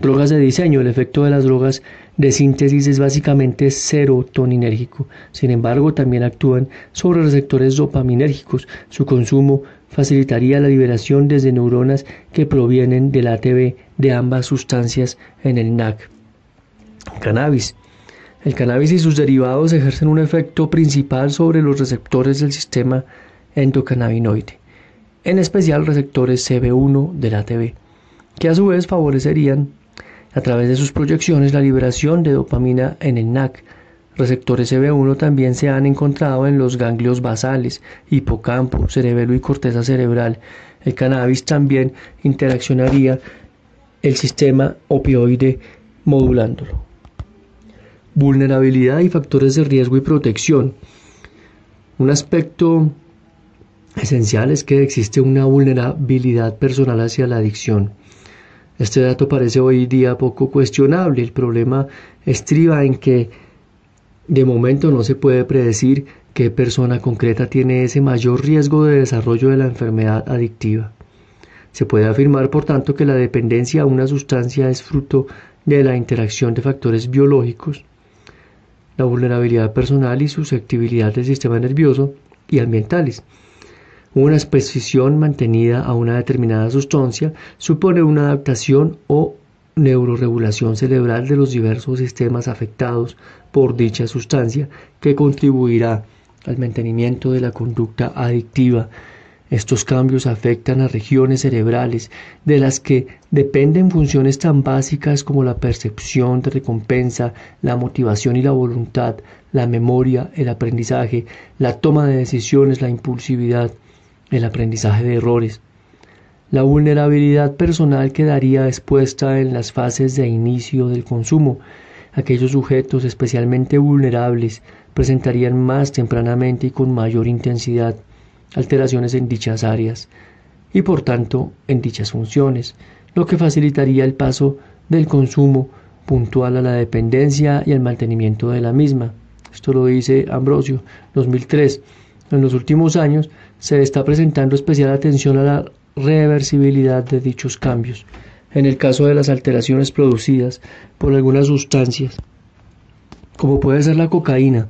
Drogas de diseño. El efecto de las drogas de síntesis es básicamente serotoninérgico. Sin embargo, también actúan sobre receptores dopaminérgicos. Su consumo facilitaría la liberación desde neuronas que provienen del ATB de ambas sustancias en el NAC. Cannabis. El cannabis y sus derivados ejercen un efecto principal sobre los receptores del sistema endocannabinoide, en especial receptores CB1 del ATB, que a su vez favorecerían a través de sus proyecciones la liberación de dopamina en el NAC. Receptores CB1 también se han encontrado en los ganglios basales, hipocampo, cerebelo y corteza cerebral. El cannabis también interaccionaría el sistema opioide modulándolo vulnerabilidad y factores de riesgo y protección. Un aspecto esencial es que existe una vulnerabilidad personal hacia la adicción. Este dato parece hoy día poco cuestionable. El problema estriba en que de momento no se puede predecir qué persona concreta tiene ese mayor riesgo de desarrollo de la enfermedad adictiva. Se puede afirmar, por tanto, que la dependencia a una sustancia es fruto de la interacción de factores biológicos, la vulnerabilidad personal y susceptibilidad del sistema nervioso y ambientales. Una exposición mantenida a una determinada sustancia supone una adaptación o neuroregulación cerebral de los diversos sistemas afectados por dicha sustancia que contribuirá al mantenimiento de la conducta adictiva. Estos cambios afectan a regiones cerebrales de las que dependen funciones tan básicas como la percepción de recompensa, la motivación y la voluntad, la memoria, el aprendizaje, la toma de decisiones, la impulsividad, el aprendizaje de errores. La vulnerabilidad personal quedaría expuesta en las fases de inicio del consumo. Aquellos sujetos especialmente vulnerables presentarían más tempranamente y con mayor intensidad alteraciones en dichas áreas y por tanto en dichas funciones, lo que facilitaría el paso del consumo puntual a la dependencia y al mantenimiento de la misma. Esto lo dice Ambrosio, 2003. En los últimos años se está presentando especial atención a la reversibilidad de dichos cambios, en el caso de las alteraciones producidas por algunas sustancias, como puede ser la cocaína.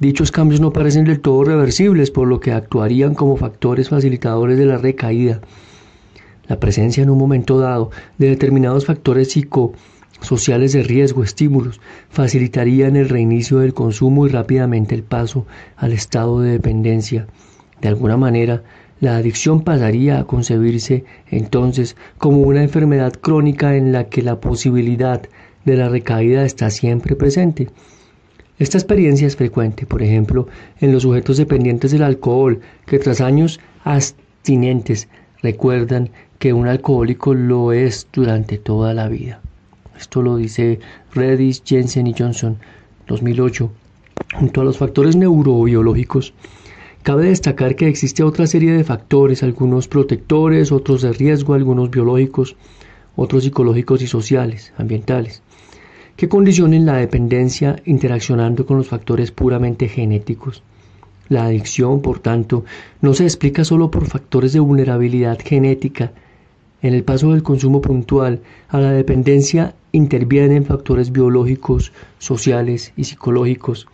Dichos cambios no parecen del todo reversibles, por lo que actuarían como factores facilitadores de la recaída. La presencia en un momento dado de determinados factores psicosociales de riesgo, estímulos, facilitarían el reinicio del consumo y rápidamente el paso al estado de dependencia. De alguna manera, la adicción pasaría a concebirse entonces como una enfermedad crónica en la que la posibilidad de la recaída está siempre presente. Esta experiencia es frecuente, por ejemplo, en los sujetos dependientes del alcohol, que tras años abstinentes recuerdan que un alcohólico lo es durante toda la vida. Esto lo dice Redis, Jensen y Johnson, 2008. Junto a los factores neurobiológicos, Cabe destacar que existe otra serie de factores, algunos protectores, otros de riesgo, algunos biológicos, otros psicológicos y sociales, ambientales, que condicionen la dependencia interaccionando con los factores puramente genéticos. La adicción, por tanto, no se explica solo por factores de vulnerabilidad genética. En el paso del consumo puntual a la dependencia intervienen factores biológicos, sociales y psicológicos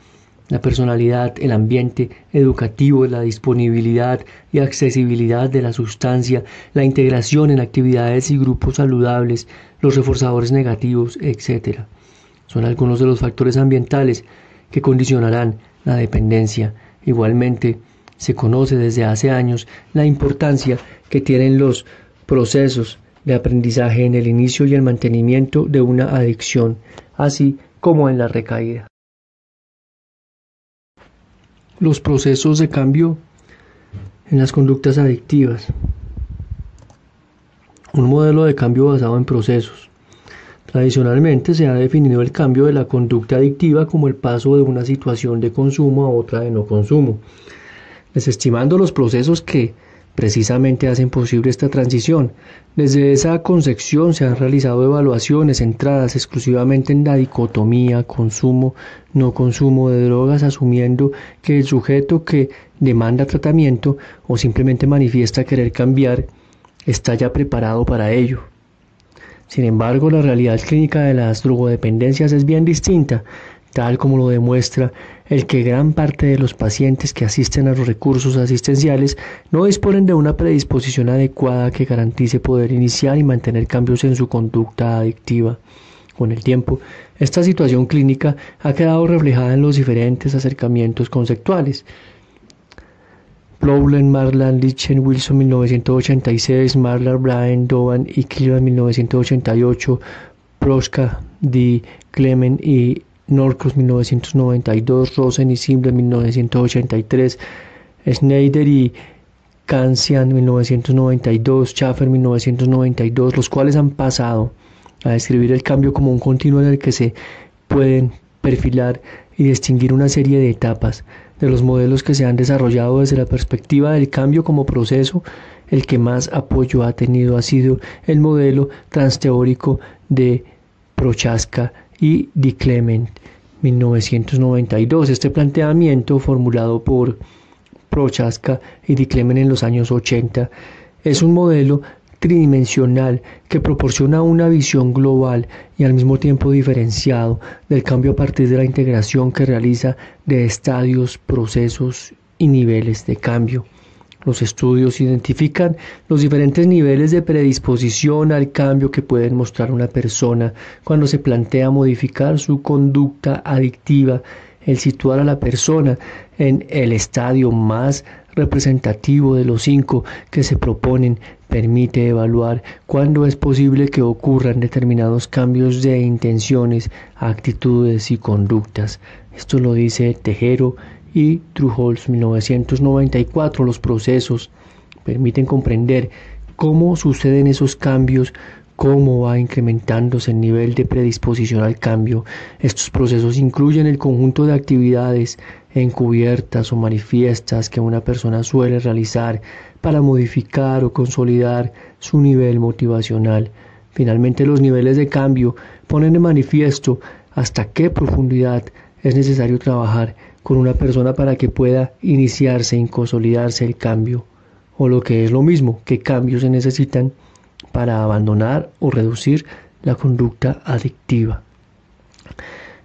la personalidad, el ambiente educativo, la disponibilidad y accesibilidad de la sustancia, la integración en actividades y grupos saludables, los reforzadores negativos, etc. Son algunos de los factores ambientales que condicionarán la dependencia. Igualmente, se conoce desde hace años la importancia que tienen los procesos de aprendizaje en el inicio y el mantenimiento de una adicción, así como en la recaída los procesos de cambio en las conductas adictivas. Un modelo de cambio basado en procesos. Tradicionalmente se ha definido el cambio de la conducta adictiva como el paso de una situación de consumo a otra de no consumo, desestimando los procesos que precisamente hacen posible esta transición. Desde esa concepción se han realizado evaluaciones centradas exclusivamente en la dicotomía consumo-no consumo de drogas, asumiendo que el sujeto que demanda tratamiento o simplemente manifiesta querer cambiar está ya preparado para ello. Sin embargo, la realidad clínica de las drogodependencias es bien distinta tal como lo demuestra el que gran parte de los pacientes que asisten a los recursos asistenciales no disponen de una predisposición adecuada que garantice poder iniciar y mantener cambios en su conducta adictiva. Con el tiempo, esta situación clínica ha quedado reflejada en los diferentes acercamientos conceptuales. Plowlen, Marlan, Lichen, Wilson 1986, Marlar, Bryan, Dovan y Kilvan 1988, Proska, D. Clement y Norcross 1992, Rosen y Simble 1983, Schneider y Kansian 1992, Schaffer 1992, los cuales han pasado a describir el cambio como un continuo en el que se pueden perfilar y distinguir una serie de etapas de los modelos que se han desarrollado desde la perspectiva del cambio como proceso, el que más apoyo ha tenido ha sido el modelo transteórico de Prochaska y Di Clement 1992. Este planteamiento formulado por Prochaska y Di Clement en los años 80 es un modelo tridimensional que proporciona una visión global y al mismo tiempo diferenciado del cambio a partir de la integración que realiza de estadios, procesos y niveles de cambio. Los estudios identifican los diferentes niveles de predisposición al cambio que pueden mostrar una persona cuando se plantea modificar su conducta adictiva. El situar a la persona en el estadio más representativo de los cinco que se proponen permite evaluar cuándo es posible que ocurran determinados cambios de intenciones, actitudes y conductas. Esto lo dice Tejero y Trujols 1994. Los procesos permiten comprender cómo suceden esos cambios, cómo va incrementándose el nivel de predisposición al cambio. Estos procesos incluyen el conjunto de actividades encubiertas o manifiestas que una persona suele realizar para modificar o consolidar su nivel motivacional. Finalmente, los niveles de cambio ponen de manifiesto hasta qué profundidad es necesario trabajar con una persona para que pueda iniciarse y consolidarse el cambio, o lo que es lo mismo, qué cambios se necesitan para abandonar o reducir la conducta adictiva.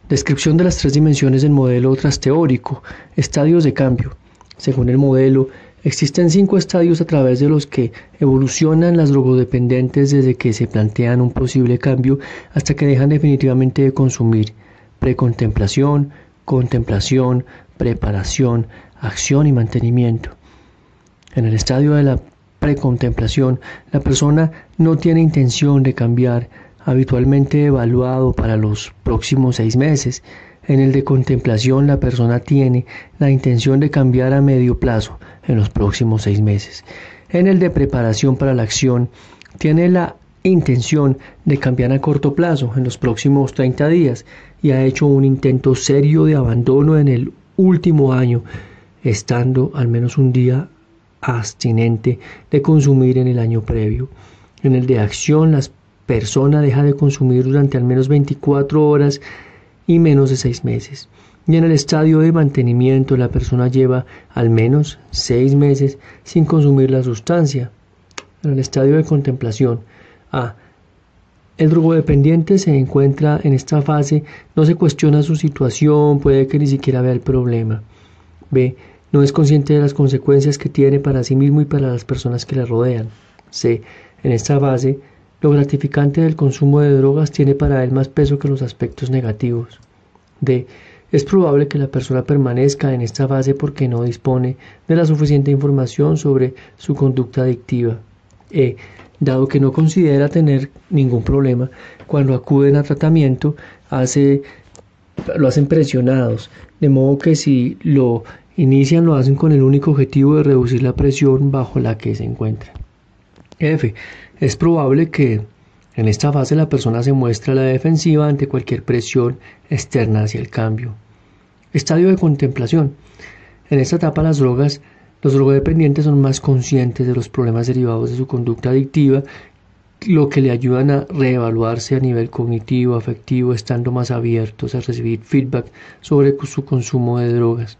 Descripción de las tres dimensiones del modelo teórico. Estadios de cambio. Según el modelo, existen cinco estadios a través de los que evolucionan las drogodependientes desde que se plantean un posible cambio hasta que dejan definitivamente de consumir. Precontemplación, contemplación, preparación, acción y mantenimiento. En el estadio de la precontemplación, la persona no tiene intención de cambiar, habitualmente evaluado para los próximos seis meses. En el de contemplación, la persona tiene la intención de cambiar a medio plazo, en los próximos seis meses. En el de preparación para la acción, tiene la intención de cambiar a corto plazo, en los próximos 30 días, y ha hecho un intento serio de abandono en el último año, estando al menos un día abstinente de consumir en el año previo. En el de acción, la persona deja de consumir durante al menos 24 horas y menos de 6 meses. Y en el estadio de mantenimiento, la persona lleva al menos 6 meses sin consumir la sustancia. En el estadio de contemplación, A. El drogodependiente se encuentra en esta fase, no se cuestiona su situación, puede que ni siquiera vea el problema. B. No es consciente de las consecuencias que tiene para sí mismo y para las personas que le rodean. C. En esta fase, lo gratificante del consumo de drogas tiene para él más peso que los aspectos negativos. D. Es probable que la persona permanezca en esta fase porque no dispone de la suficiente información sobre su conducta adictiva. E dado que no considera tener ningún problema, cuando acuden a tratamiento hace, lo hacen presionados, de modo que si lo inician lo hacen con el único objetivo de reducir la presión bajo la que se encuentran. F. Es probable que en esta fase la persona se muestra a la defensiva ante cualquier presión externa hacia el cambio. Estadio de contemplación. En esta etapa las drogas los drogodependientes son más conscientes de los problemas derivados de su conducta adictiva, lo que le ayudan a reevaluarse a nivel cognitivo, afectivo, estando más abiertos a recibir feedback sobre su consumo de drogas.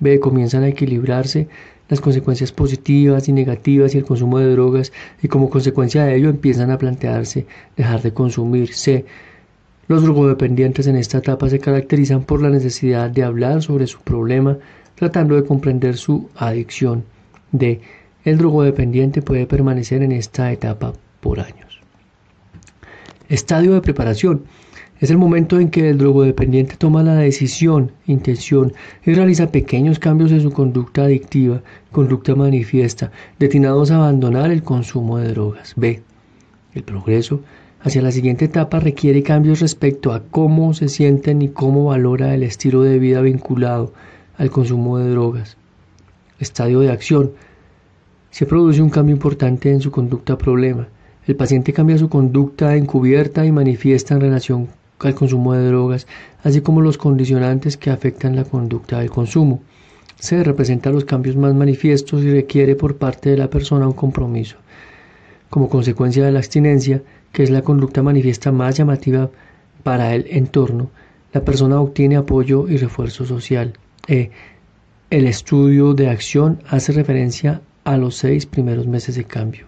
B. Comienzan a equilibrarse las consecuencias positivas y negativas y el consumo de drogas y como consecuencia de ello empiezan a plantearse dejar de consumir. C. Los drogodependientes en esta etapa se caracterizan por la necesidad de hablar sobre su problema, tratando de comprender su adicción. D. El drogodependiente puede permanecer en esta etapa por años. Estadio de preparación. Es el momento en que el drogodependiente toma la decisión, intención y realiza pequeños cambios en su conducta adictiva, conducta manifiesta, destinados a abandonar el consumo de drogas. B. El progreso hacia la siguiente etapa requiere cambios respecto a cómo se sienten y cómo valora el estilo de vida vinculado al consumo de drogas. Estadio de acción. Se produce un cambio importante en su conducta problema. El paciente cambia su conducta encubierta y manifiesta en relación al consumo de drogas, así como los condicionantes que afectan la conducta del consumo. Se representa los cambios más manifiestos y requiere por parte de la persona un compromiso. Como consecuencia de la abstinencia, que es la conducta manifiesta más llamativa para el entorno, la persona obtiene apoyo y refuerzo social. E. El estudio de acción hace referencia a los seis primeros meses de cambio.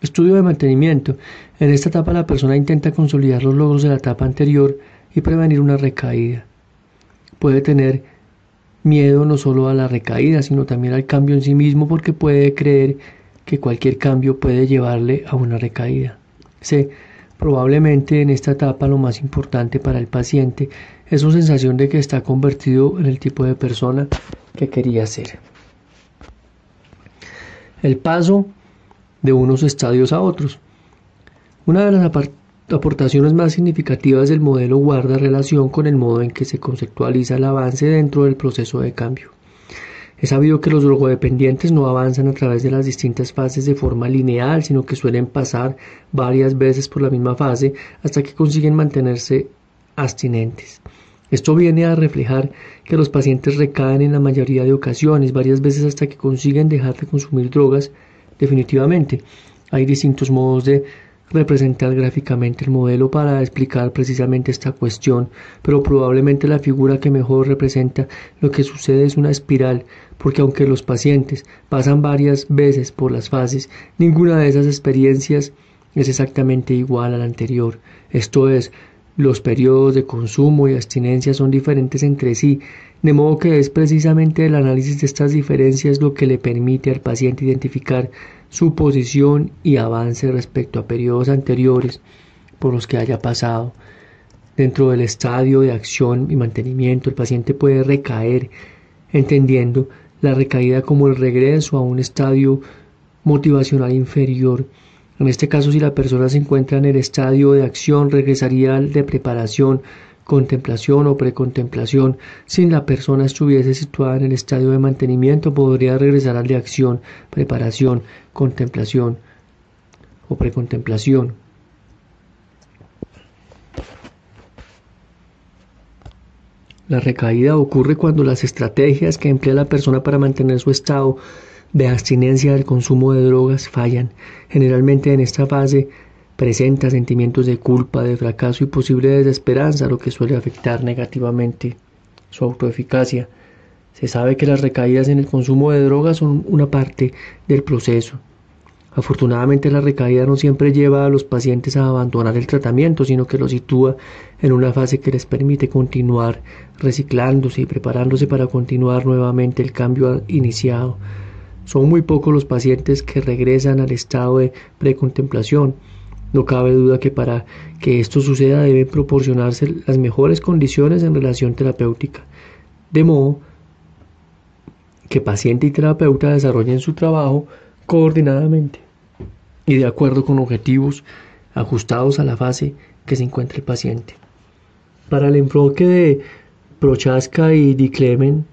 Estudio de mantenimiento. En esta etapa la persona intenta consolidar los logros de la etapa anterior y prevenir una recaída. Puede tener miedo no solo a la recaída, sino también al cambio en sí mismo porque puede creer que cualquier cambio puede llevarle a una recaída. C. Probablemente en esta etapa lo más importante para el paciente es su sensación de que está convertido en el tipo de persona que quería ser. El paso de unos estadios a otros. Una de las aportaciones más significativas del modelo guarda relación con el modo en que se conceptualiza el avance dentro del proceso de cambio. Es sabido que los drogodependientes no avanzan a través de las distintas fases de forma lineal, sino que suelen pasar varias veces por la misma fase hasta que consiguen mantenerse abstinentes. Esto viene a reflejar que los pacientes recaen en la mayoría de ocasiones, varias veces hasta que consiguen dejar de consumir drogas definitivamente. Hay distintos modos de representar gráficamente el modelo para explicar precisamente esta cuestión, pero probablemente la figura que mejor representa lo que sucede es una espiral, porque aunque los pacientes pasan varias veces por las fases, ninguna de esas experiencias es exactamente igual a la anterior. Esto es, los periodos de consumo y abstinencia son diferentes entre sí, de modo que es precisamente el análisis de estas diferencias lo que le permite al paciente identificar su posición y avance respecto a periodos anteriores por los que haya pasado. Dentro del estadio de acción y mantenimiento, el paciente puede recaer, entendiendo la recaída como el regreso a un estadio motivacional inferior. En este caso, si la persona se encuentra en el estadio de acción, regresaría al de preparación, contemplación o precontemplación. Si la persona estuviese situada en el estadio de mantenimiento, podría regresar al de acción, preparación, contemplación o precontemplación. La recaída ocurre cuando las estrategias que emplea la persona para mantener su estado de abstinencia del consumo de drogas fallan. Generalmente en esta fase presenta sentimientos de culpa, de fracaso y posible desesperanza, lo que suele afectar negativamente su autoeficacia. Se sabe que las recaídas en el consumo de drogas son una parte del proceso. Afortunadamente la recaída no siempre lleva a los pacientes a abandonar el tratamiento, sino que los sitúa en una fase que les permite continuar reciclándose y preparándose para continuar nuevamente el cambio iniciado. Son muy pocos los pacientes que regresan al estado de precontemplación. No cabe duda que para que esto suceda deben proporcionarse las mejores condiciones en relación terapéutica, de modo que paciente y terapeuta desarrollen su trabajo coordinadamente y de acuerdo con objetivos ajustados a la fase que se encuentra el paciente. Para el enfoque de Prochaska y Diclemen,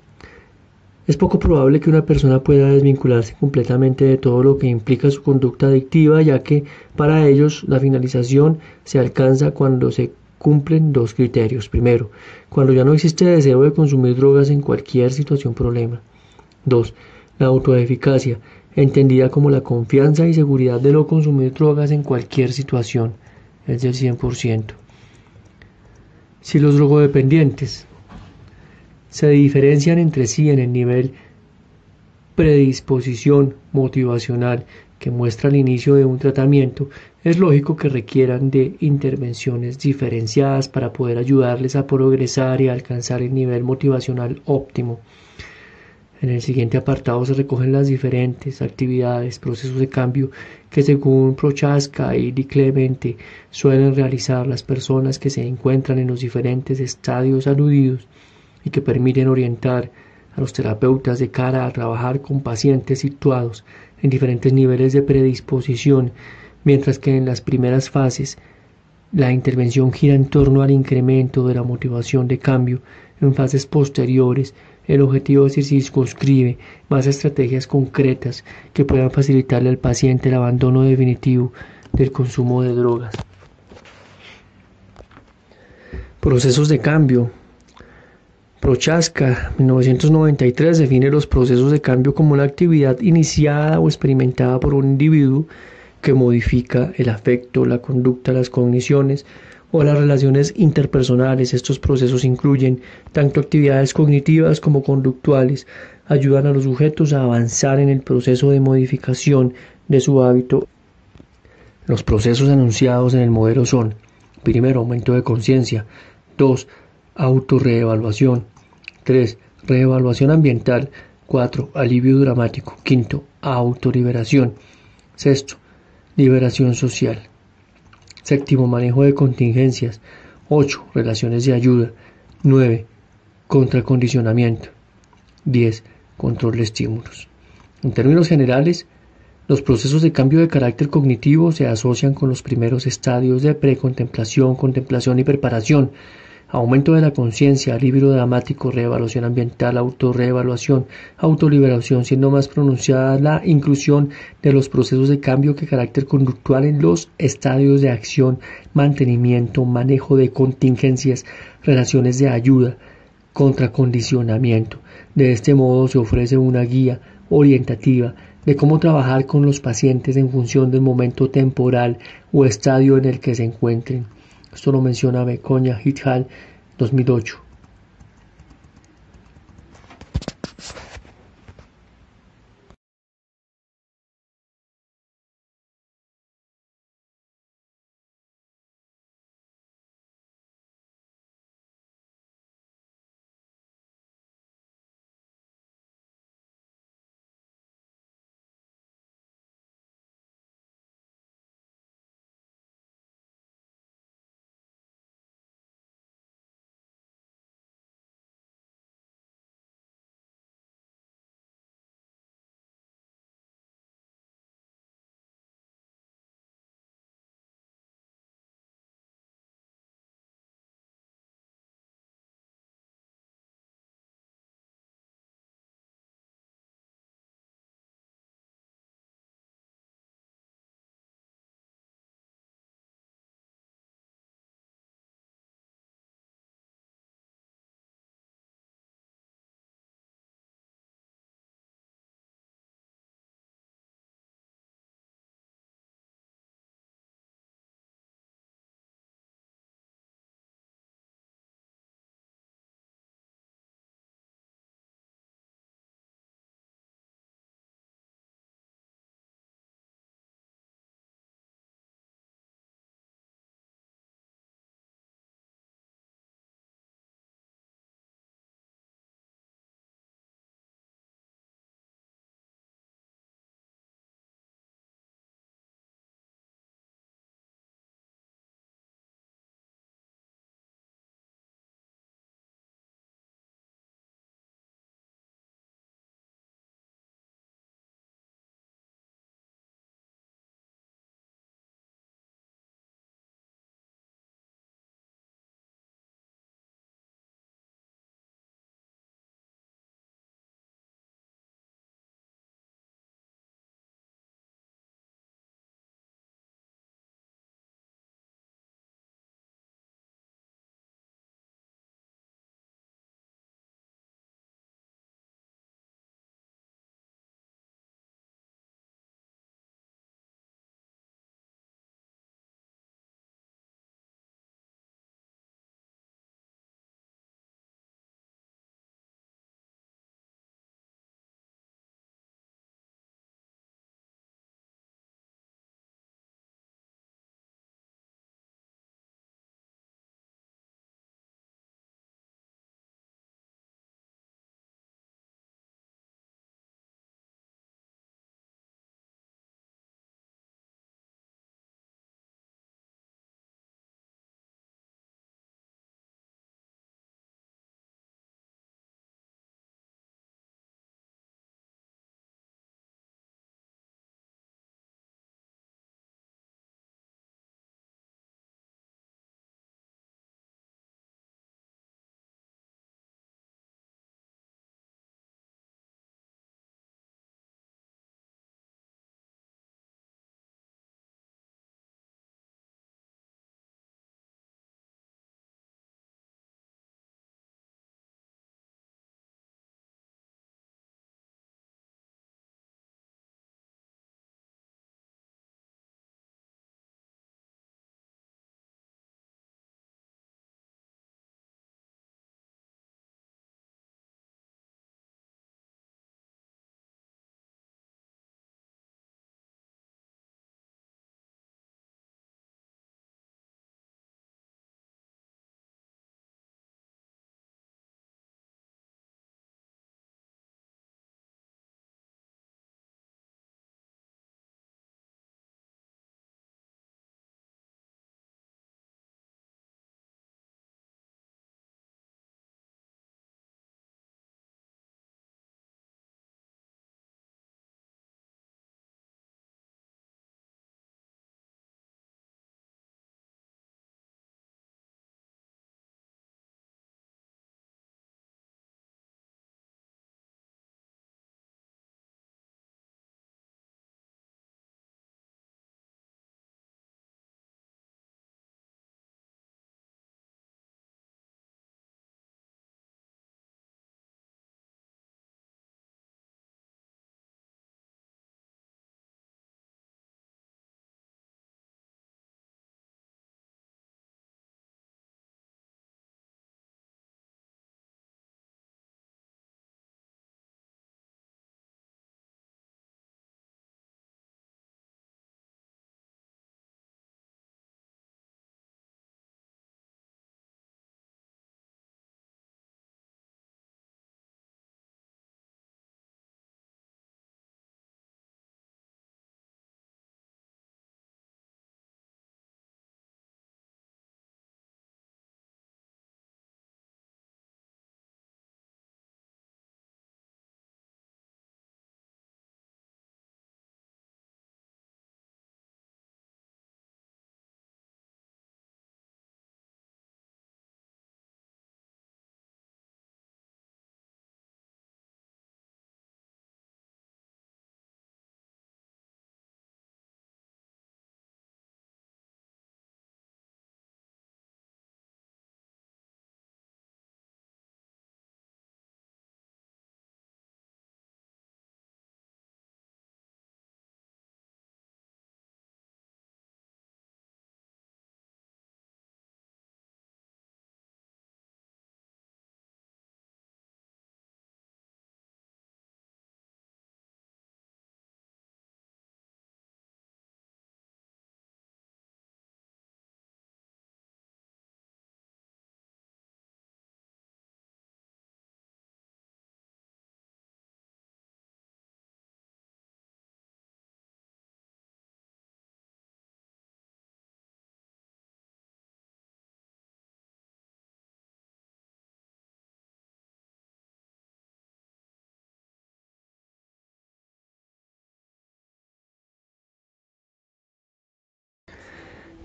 es poco probable que una persona pueda desvincularse completamente de todo lo que implica su conducta adictiva, ya que para ellos la finalización se alcanza cuando se cumplen dos criterios. Primero, cuando ya no existe deseo de consumir drogas en cualquier situación problema. 2. La autoeficacia, entendida como la confianza y seguridad de no consumir drogas en cualquier situación, es del 100%. Si los drogodependientes se diferencian entre sí en el nivel predisposición motivacional que muestra el inicio de un tratamiento, es lógico que requieran de intervenciones diferenciadas para poder ayudarles a progresar y alcanzar el nivel motivacional óptimo. En el siguiente apartado se recogen las diferentes actividades, procesos de cambio que según Prochaska y Di Clemente suelen realizar las personas que se encuentran en los diferentes estadios aludidos y que permiten orientar a los terapeutas de cara a trabajar con pacientes situados en diferentes niveles de predisposición, mientras que en las primeras fases la intervención gira en torno al incremento de la motivación de cambio, en fases posteriores el objetivo es que circunscribe más estrategias concretas que puedan facilitarle al paciente el abandono definitivo del consumo de drogas. Procesos de cambio. Prochaska, 1993, define los procesos de cambio como una actividad iniciada o experimentada por un individuo que modifica el afecto, la conducta, las cogniciones o las relaciones interpersonales. Estos procesos incluyen tanto actividades cognitivas como conductuales, ayudan a los sujetos a avanzar en el proceso de modificación de su hábito. Los procesos anunciados en el modelo son, primero, aumento de conciencia, 2. Autorreevaluación, 3. Reevaluación ambiental. 4. Alivio dramático. Quinto, autoliberación. Sexto, liberación social. Séptimo, manejo de contingencias. 8. Relaciones de ayuda. 9. Contracondicionamiento. 10. Control de estímulos. En términos generales, los procesos de cambio de carácter cognitivo se asocian con los primeros estadios de precontemplación, contemplación y preparación, aumento de la conciencia, alivio dramático, reevaluación ambiental, autorreevaluación, autoliberación, siendo más pronunciada la inclusión de los procesos de cambio de carácter conductual en los estadios de acción, mantenimiento, manejo de contingencias, relaciones de ayuda, contracondicionamiento. De este modo se ofrece una guía orientativa de cómo trabajar con los pacientes en función del momento temporal o estadio en el que se encuentren. Esto lo menciona Becoña Hithal 2008.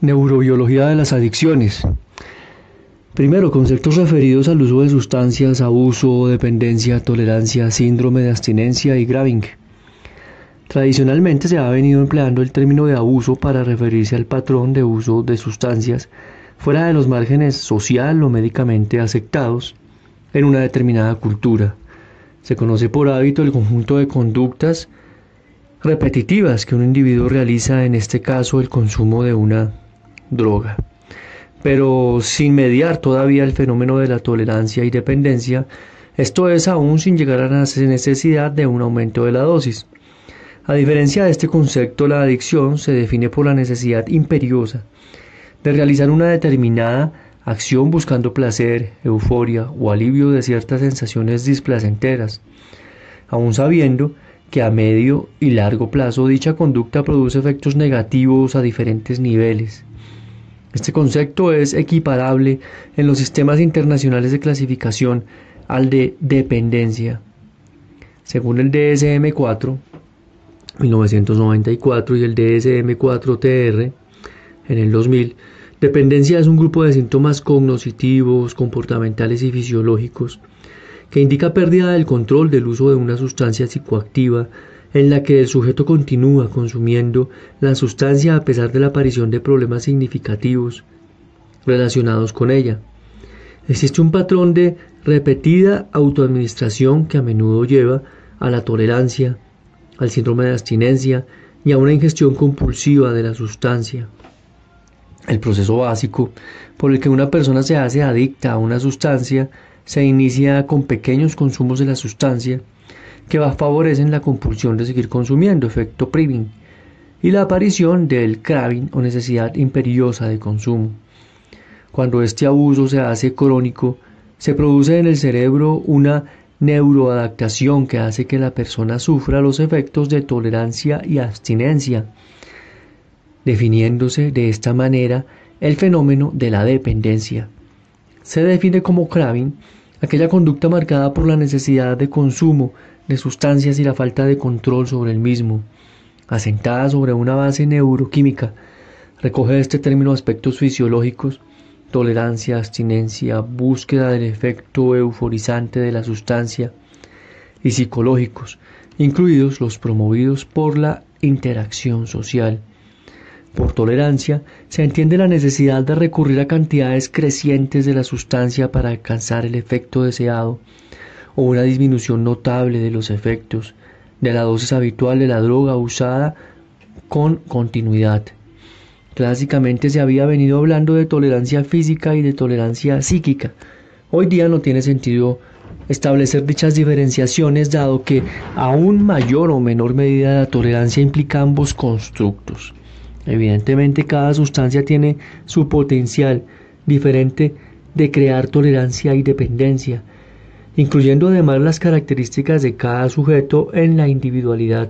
Neurobiología de las adicciones. Primero, conceptos referidos al uso de sustancias, abuso, dependencia, tolerancia, síndrome de abstinencia y graving. Tradicionalmente se ha venido empleando el término de abuso para referirse al patrón de uso de sustancias fuera de los márgenes social o médicamente aceptados en una determinada cultura. Se conoce por hábito el conjunto de conductas repetitivas que un individuo realiza, en este caso el consumo de una droga. Pero sin mediar todavía el fenómeno de la tolerancia y dependencia, esto es aún sin llegar a la necesidad de un aumento de la dosis. A diferencia de este concepto, la adicción se define por la necesidad imperiosa de realizar una determinada acción buscando placer, euforia o alivio de ciertas sensaciones displacenteras, aun sabiendo que a medio y largo plazo dicha conducta produce efectos negativos a diferentes niveles. Este concepto es equiparable en los sistemas internacionales de clasificación al de dependencia. Según el DSM-4, 1994 y el DSM-4-TR en el 2000, dependencia es un grupo de síntomas cognitivos, comportamentales y fisiológicos que indica pérdida del control del uso de una sustancia psicoactiva en la que el sujeto continúa consumiendo la sustancia a pesar de la aparición de problemas significativos relacionados con ella. Existe un patrón de repetida autoadministración que a menudo lleva a la tolerancia, al síndrome de abstinencia y a una ingestión compulsiva de la sustancia. El proceso básico por el que una persona se hace adicta a una sustancia se inicia con pequeños consumos de la sustancia que favorecen la compulsión de seguir consumiendo, efecto priving, y la aparición del craving o necesidad imperiosa de consumo. Cuando este abuso se hace crónico, se produce en el cerebro una neuroadaptación que hace que la persona sufra los efectos de tolerancia y abstinencia, definiéndose de esta manera el fenómeno de la dependencia. Se define como craving aquella conducta marcada por la necesidad de consumo de sustancias y la falta de control sobre el mismo, asentada sobre una base neuroquímica, recoge este término aspectos fisiológicos, tolerancia, abstinencia, búsqueda del efecto euforizante de la sustancia, y psicológicos, incluidos los promovidos por la interacción social. Por tolerancia se entiende la necesidad de recurrir a cantidades crecientes de la sustancia para alcanzar el efecto deseado o una disminución notable de los efectos de la dosis habitual de la droga usada con continuidad. Clásicamente se había venido hablando de tolerancia física y de tolerancia psíquica. Hoy día no tiene sentido establecer dichas diferenciaciones dado que aún mayor o menor medida la tolerancia implica ambos constructos. Evidentemente cada sustancia tiene su potencial diferente de crear tolerancia y dependencia, incluyendo además las características de cada sujeto en la individualidad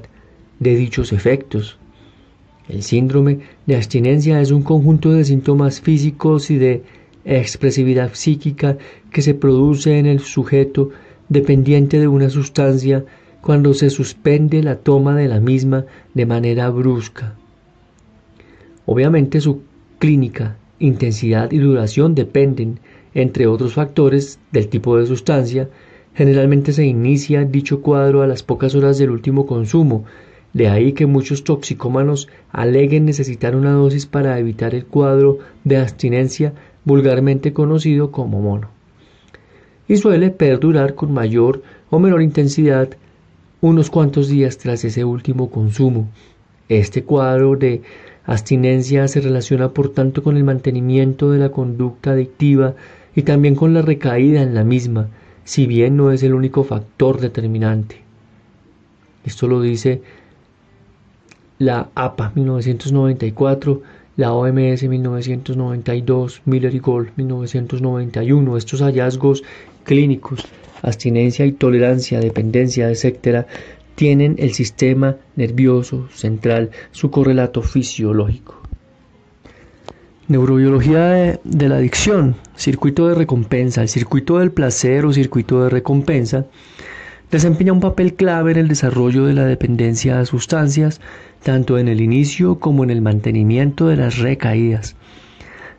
de dichos efectos. El síndrome de abstinencia es un conjunto de síntomas físicos y de expresividad psíquica que se produce en el sujeto dependiente de una sustancia cuando se suspende la toma de la misma de manera brusca. Obviamente su clínica, intensidad y duración dependen, entre otros factores, del tipo de sustancia. Generalmente se inicia dicho cuadro a las pocas horas del último consumo, de ahí que muchos toxicómanos aleguen necesitar una dosis para evitar el cuadro de abstinencia vulgarmente conocido como mono. Y suele perdurar con mayor o menor intensidad unos cuantos días tras ese último consumo. Este cuadro de Abstinencia se relaciona por tanto con el mantenimiento de la conducta adictiva y también con la recaída en la misma, si bien no es el único factor determinante. Esto lo dice la APA 1994, la OMS 1992, Miller y Gold 1991. Estos hallazgos clínicos, abstinencia y tolerancia, dependencia, etcétera, tienen el sistema nervioso central, su correlato fisiológico. Neurobiología de, la adicción, circuito de recompensa. El circuito del placer o circuito de recompensa Desempeña un papel clave en el desarrollo de la dependencia a sustancias, tanto en el inicio como en el mantenimiento de las recaídas.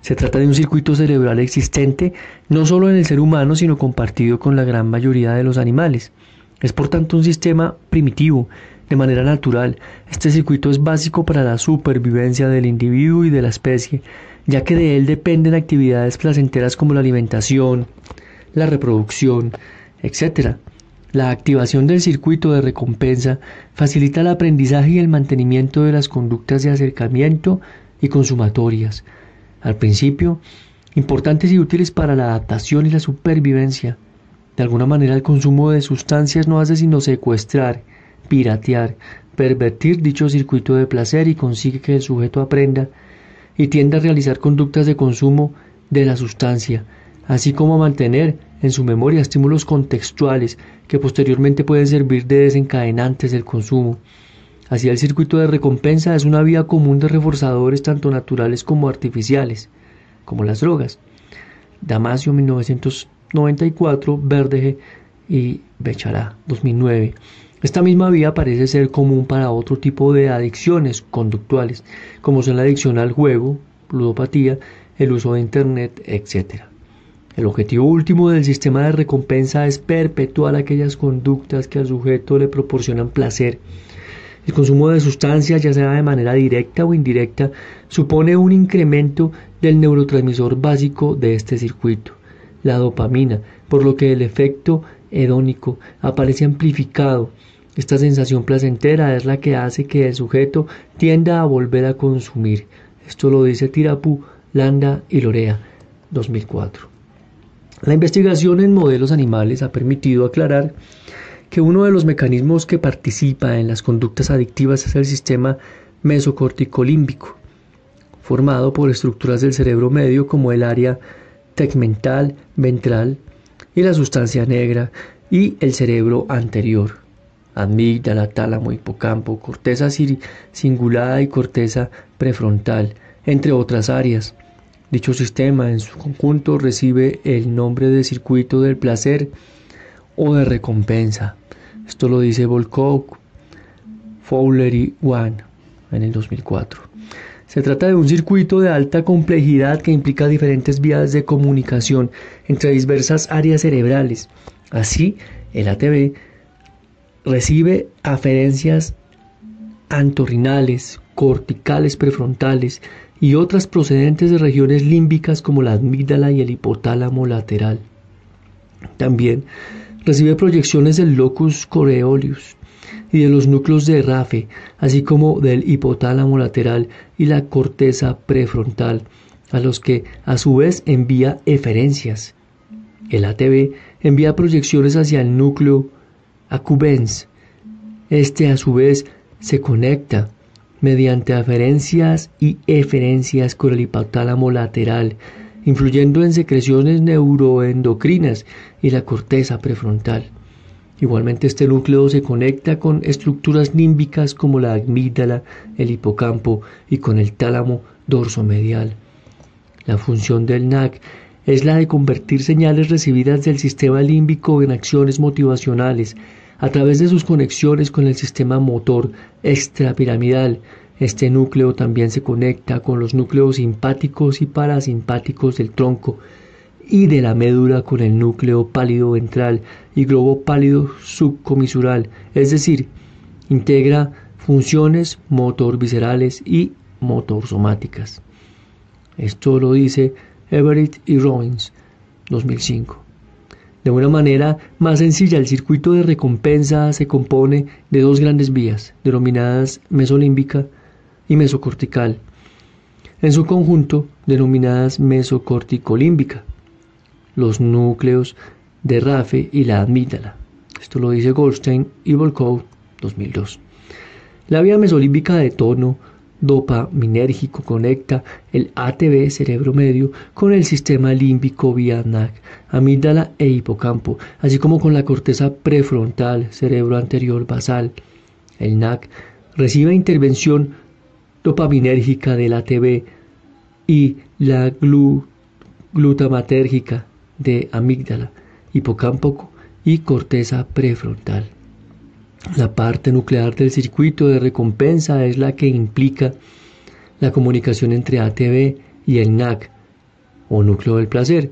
Se trata de un circuito cerebral existente no solo en el ser humano, sino compartido con la gran mayoría de los animales. Es por tanto un sistema primitivo, de manera natural. Este circuito es básico para la supervivencia del individuo y de la especie, ya que de él dependen actividades placenteras como la alimentación, la reproducción, etc. La activación del circuito de recompensa facilita el aprendizaje y el mantenimiento de las conductas de acercamiento y consumatorias, al principio, importantes y útiles para la adaptación y la supervivencia. De alguna manera el consumo de sustancias no hace sino secuestrar, piratear, pervertir dicho circuito de placer y consigue que el sujeto aprenda y tienda a realizar conductas de consumo de la sustancia, así como a mantener en su memoria estímulos contextuales que posteriormente pueden servir de desencadenantes del consumo. Así el circuito de recompensa es una vía común de reforzadores tanto naturales como artificiales, como las drogas. Damasio 1994, Verdeje y Bechará 2009. Esta misma vía parece ser común para otro tipo de adicciones conductuales, como son la adicción al juego, ludopatía, el uso de Internet, etc. El objetivo último del sistema de recompensa es perpetuar aquellas conductas que al sujeto le proporcionan placer el consumo de sustancias, ya sea de manera directa o indirecta, supone un incremento del neurotransmisor básico de este circuito, la dopamina, por lo que el efecto hedónico aparece amplificado. Esta sensación placentera es la que hace que el sujeto tienda a volver a consumir. Esto lo dice Tirapu, Landa y Lorea, 2004. La investigación en modelos animales ha permitido aclarar que uno de los mecanismos que participa en las conductas adictivas es el sistema mesocorticolímbico, formado por estructuras del cerebro medio como el área tegmental, ventral y la sustancia negra y el cerebro anterior, amígdala, tálamo, hipocampo, corteza cingulada y corteza prefrontal, entre otras áreas. Dicho sistema en su conjunto recibe el nombre de circuito del placer o de recompensa. Esto lo dice Volkov, Fowler y Wan en el 2004. Se trata de un circuito de alta complejidad que implica diferentes vías de comunicación entre diversas áreas cerebrales. Así, el ATV recibe aferencias antorrinales, corticales prefrontales y otras procedentes de regiones límbicas como la amígdala y el hipotálamo lateral. También Recibe proyecciones del locus coreolus y de los núcleos de RAFE, así como del hipotálamo lateral y la corteza prefrontal, a los que a su vez envía eferencias. El ATV envía proyecciones hacia el núcleo accumbens. Este a su vez se conecta mediante aferencias y eferencias con el hipotálamo lateral influyendo en secreciones neuroendocrinas y la corteza prefrontal. Igualmente este núcleo se conecta con estructuras límbicas como la amígdala, el hipocampo y con el tálamo dorsomedial. La función del NAC es la de convertir señales recibidas del sistema límbico en acciones motivacionales a través de sus conexiones con el sistema motor extrapiramidal este núcleo también se conecta con los núcleos simpáticos y parasimpáticos del tronco y de la médula con el núcleo pálido ventral y globo pálido subcomisural, es decir, integra funciones motor viscerales y motor somáticas. Esto lo dice Everett y Robbins, 2005. De una manera más sencilla, el circuito de recompensa se compone de dos grandes vías, denominadas mesolímbica y mesocortical, en su conjunto denominadas mesocorticolímbica, los núcleos de Rafe y la amígdala. Esto lo dice Goldstein y Volkov 2002. La vía mesolímbica de tono dopaminérgico conecta el ATV cerebro medio con el sistema límbico vía NAC, amígdala e hipocampo, así como con la corteza prefrontal, cerebro anterior basal. El NAC recibe intervención dopaminérgica de la TV y la glutamatérgica de amígdala, hipocampo y corteza prefrontal. La parte nuclear del circuito de recompensa es la que implica la comunicación entre ATB y el NAC, o núcleo del placer,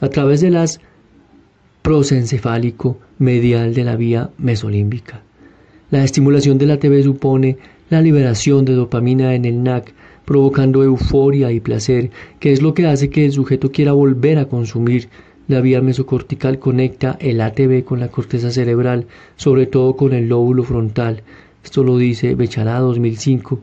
a través de las prosencefálico medial de la vía mesolímbica. La estimulación del ATB supone la liberación de dopamina en el NAC, provocando euforia y placer, que es lo que hace que el sujeto quiera volver a consumir. La vía mesocortical conecta el ATB con la corteza cerebral, sobre todo con el lóbulo frontal. Esto lo dice Bechará 2005.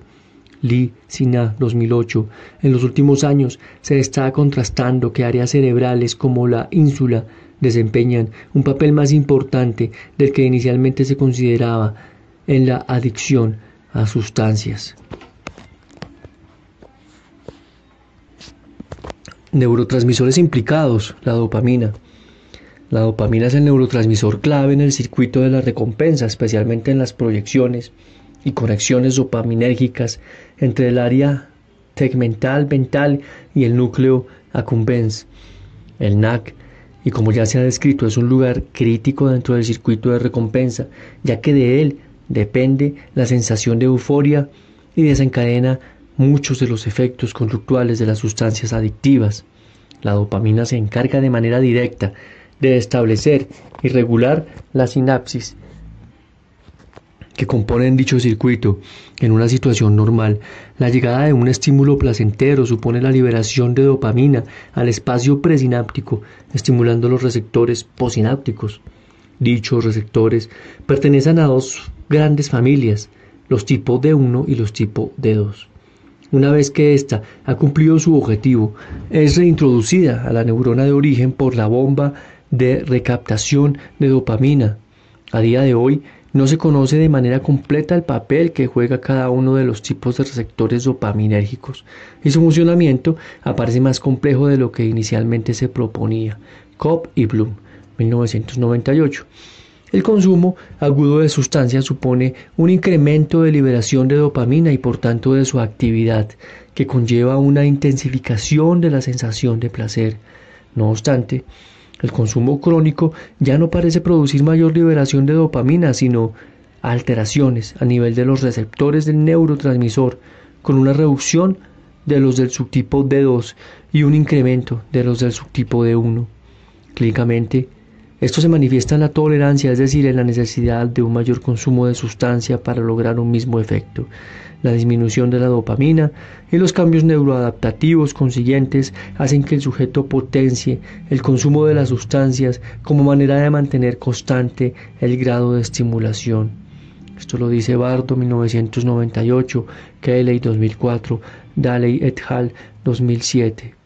Lee Sina 2008. En los últimos años se está contrastando que áreas cerebrales como la ínsula desempeñan un papel más importante del que inicialmente se consideraba en la adicción a sustancias. Neurotransmisores implicados, la dopamina. La dopamina es el neurotransmisor clave en el circuito de la recompensa, especialmente en las proyecciones y conexiones dopaminérgicas entre el área tegmental mental y el núcleo accumbens. El NAC y como ya se ha descrito es un lugar crítico dentro del circuito de recompensa, ya que de él depende la sensación de euforia y desencadena muchos de los efectos conductuales de las sustancias adictivas. La dopamina se encarga de manera directa de establecer y regular la sinapsis que componen dicho circuito. En una situación normal, la llegada de un estímulo placentero supone la liberación de dopamina al espacio presináptico, estimulando los receptores posinápticos. Dichos receptores pertenecen a dos grandes familias, los tipos D1 y los tipos D2. Una vez que ésta ha cumplido su objetivo, es reintroducida a la neurona de origen por la bomba de recaptación de dopamina. A día de hoy, no se conoce de manera completa el papel que juega cada uno de los tipos de receptores dopaminérgicos y su funcionamiento aparece más complejo de lo que inicialmente se proponía. Cobb y Bloom, 1998. El consumo agudo de sustancias supone un incremento de liberación de dopamina y por tanto de su actividad, que conlleva una intensificación de la sensación de placer. No obstante, el consumo crónico ya no parece producir mayor liberación de dopamina, sino alteraciones a nivel de los receptores del neurotransmisor, con una reducción de los del subtipo D2 y un incremento de los del subtipo D1. Clínicamente, esto se manifiesta en la tolerancia, es decir, en la necesidad de un mayor consumo de sustancia para lograr un mismo efecto la disminución de la dopamina y los cambios neuroadaptativos consiguientes hacen que el sujeto potencie el consumo de las sustancias como manera de mantener constante el grado de estimulación. Esto lo dice Bardo 1998, Kelly 2004, Daley et al. 2007.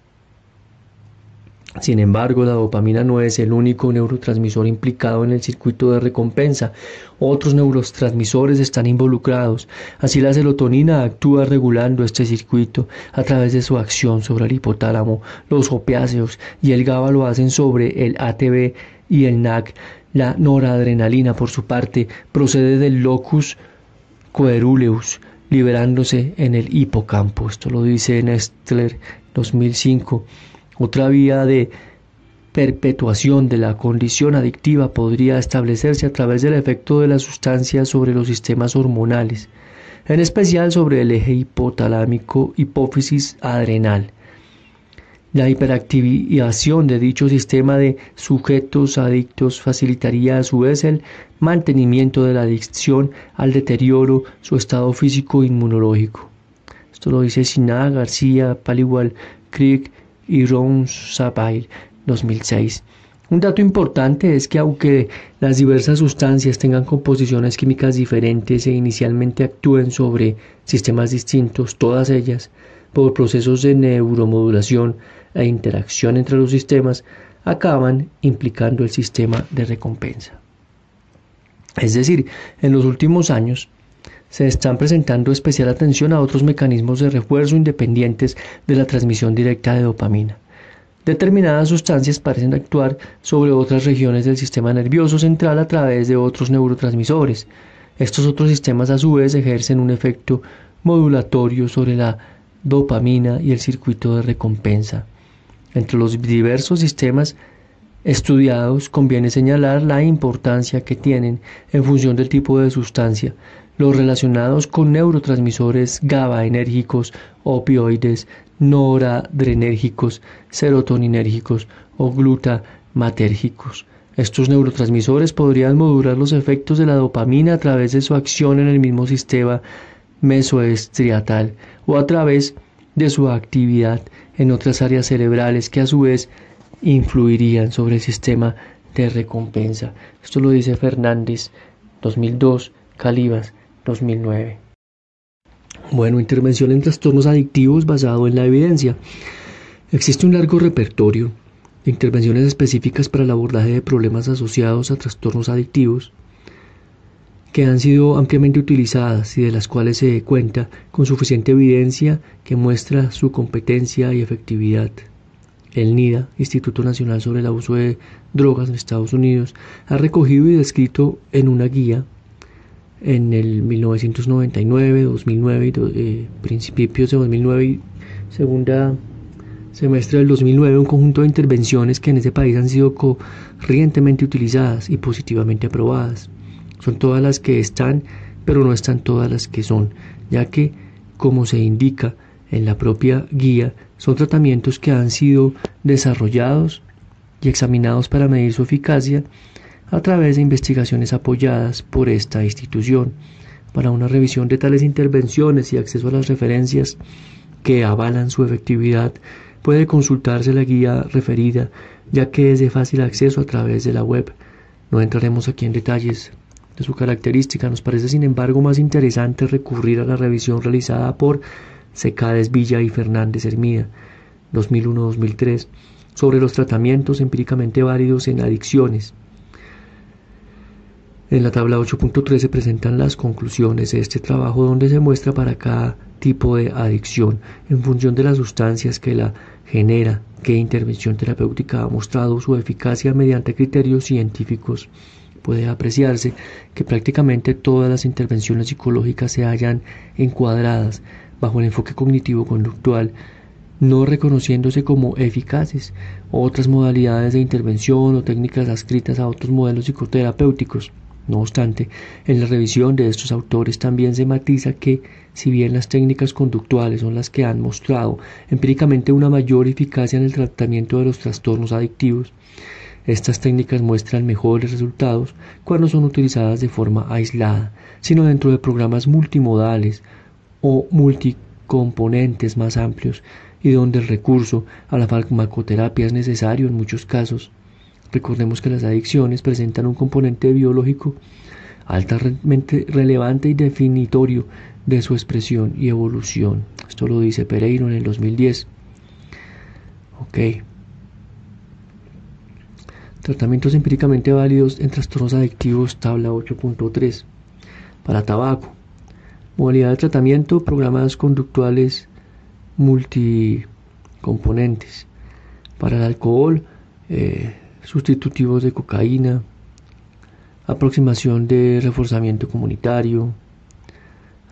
Sin embargo, la dopamina no es el único neurotransmisor implicado en el circuito de recompensa. Otros neurotransmisores están involucrados. Así la serotonina actúa regulando este circuito a través de su acción sobre el hipotálamo. Los opiáceos y el GABA lo hacen sobre el ATB y el NAC. La noradrenalina, por su parte, procede del locus coeruleus, liberándose en el hipocampo. Esto lo dice Nestler 2005. Otra vía de perpetuación de la condición adictiva podría establecerse a través del efecto de las sustancias sobre los sistemas hormonales, en especial sobre el eje hipotalámico hipófisis adrenal. La hiperactivación de dicho sistema de sujetos adictos facilitaría a su vez el mantenimiento de la adicción al deterioro su estado físico inmunológico. Esto lo dice Siná García, Paliwal, Crick y Ron Sabail 2006. Un dato importante es que aunque las diversas sustancias tengan composiciones químicas diferentes e inicialmente actúen sobre sistemas distintos, todas ellas, por procesos de neuromodulación e interacción entre los sistemas, acaban implicando el sistema de recompensa. Es decir, en los últimos años, se están presentando especial atención a otros mecanismos de refuerzo independientes de la transmisión directa de dopamina. Determinadas sustancias parecen actuar sobre otras regiones del sistema nervioso central a través de otros neurotransmisores. Estos otros sistemas a su vez ejercen un efecto modulatorio sobre la dopamina y el circuito de recompensa. Entre los diversos sistemas estudiados conviene señalar la importancia que tienen en función del tipo de sustancia, los relacionados con neurotransmisores GABA-enérgicos, opioides, noradrenérgicos, serotoninérgicos o glutamatérgicos. Estos neurotransmisores podrían modular los efectos de la dopamina a través de su acción en el mismo sistema mesoestriatal o a través de su actividad en otras áreas cerebrales que a su vez influirían sobre el sistema de recompensa. Esto lo dice Fernández 2002, Calibas 2009. Bueno, intervención en trastornos adictivos basado en la evidencia. Existe un largo repertorio de intervenciones específicas para el abordaje de problemas asociados a trastornos adictivos que han sido ampliamente utilizadas y de las cuales se cuenta con suficiente evidencia que muestra su competencia y efectividad. El NIDA, Instituto Nacional sobre el Abuso de Drogas en Estados Unidos, ha recogido y descrito en una guía en el 1999, 2009 y eh, principios de 2009 y segunda semestre del 2009 un conjunto de intervenciones que en ese país han sido corrientemente utilizadas y positivamente aprobadas. Son todas las que están, pero no están todas las que son, ya que, como se indica en la propia guía, son tratamientos que han sido desarrollados y examinados para medir su eficacia a través de investigaciones apoyadas por esta institución. Para una revisión de tales intervenciones y acceso a las referencias que avalan su efectividad, puede consultarse la guía referida, ya que es de fácil acceso a través de la web. No entraremos aquí en detalles de su característica. Nos parece, sin embargo, más interesante recurrir a la revisión realizada por Secades Villa y Fernández Hermida, 2001-2003, sobre los tratamientos empíricamente válidos en adicciones. En la tabla 8.3 se presentan las conclusiones de este trabajo donde se muestra para cada tipo de adicción, en función de las sustancias que la genera, qué intervención terapéutica ha mostrado su eficacia mediante criterios científicos puede apreciarse que prácticamente todas las intervenciones psicológicas se hallan encuadradas bajo el enfoque cognitivo-conductual, no reconociéndose como eficaces. Otras modalidades de intervención o técnicas adscritas a otros modelos psicoterapéuticos. No obstante, en la revisión de estos autores también se matiza que, si bien las técnicas conductuales son las que han mostrado empíricamente una mayor eficacia en el tratamiento de los trastornos adictivos, estas técnicas muestran mejores resultados cuando son utilizadas de forma aislada, sino dentro de programas multimodales o multicomponentes más amplios y donde el recurso a la farmacoterapia es necesario en muchos casos. Recordemos que las adicciones presentan un componente biológico altamente relevante y definitorio de su expresión y evolución. Esto lo dice Pereiro en el 2010. Ok. Tratamientos empíricamente válidos en trastornos adictivos, tabla 8.3. Para tabaco. Modalidad de tratamiento, programas conductuales multicomponentes. Para el alcohol, eh, sustitutivos de cocaína, aproximación de reforzamiento comunitario,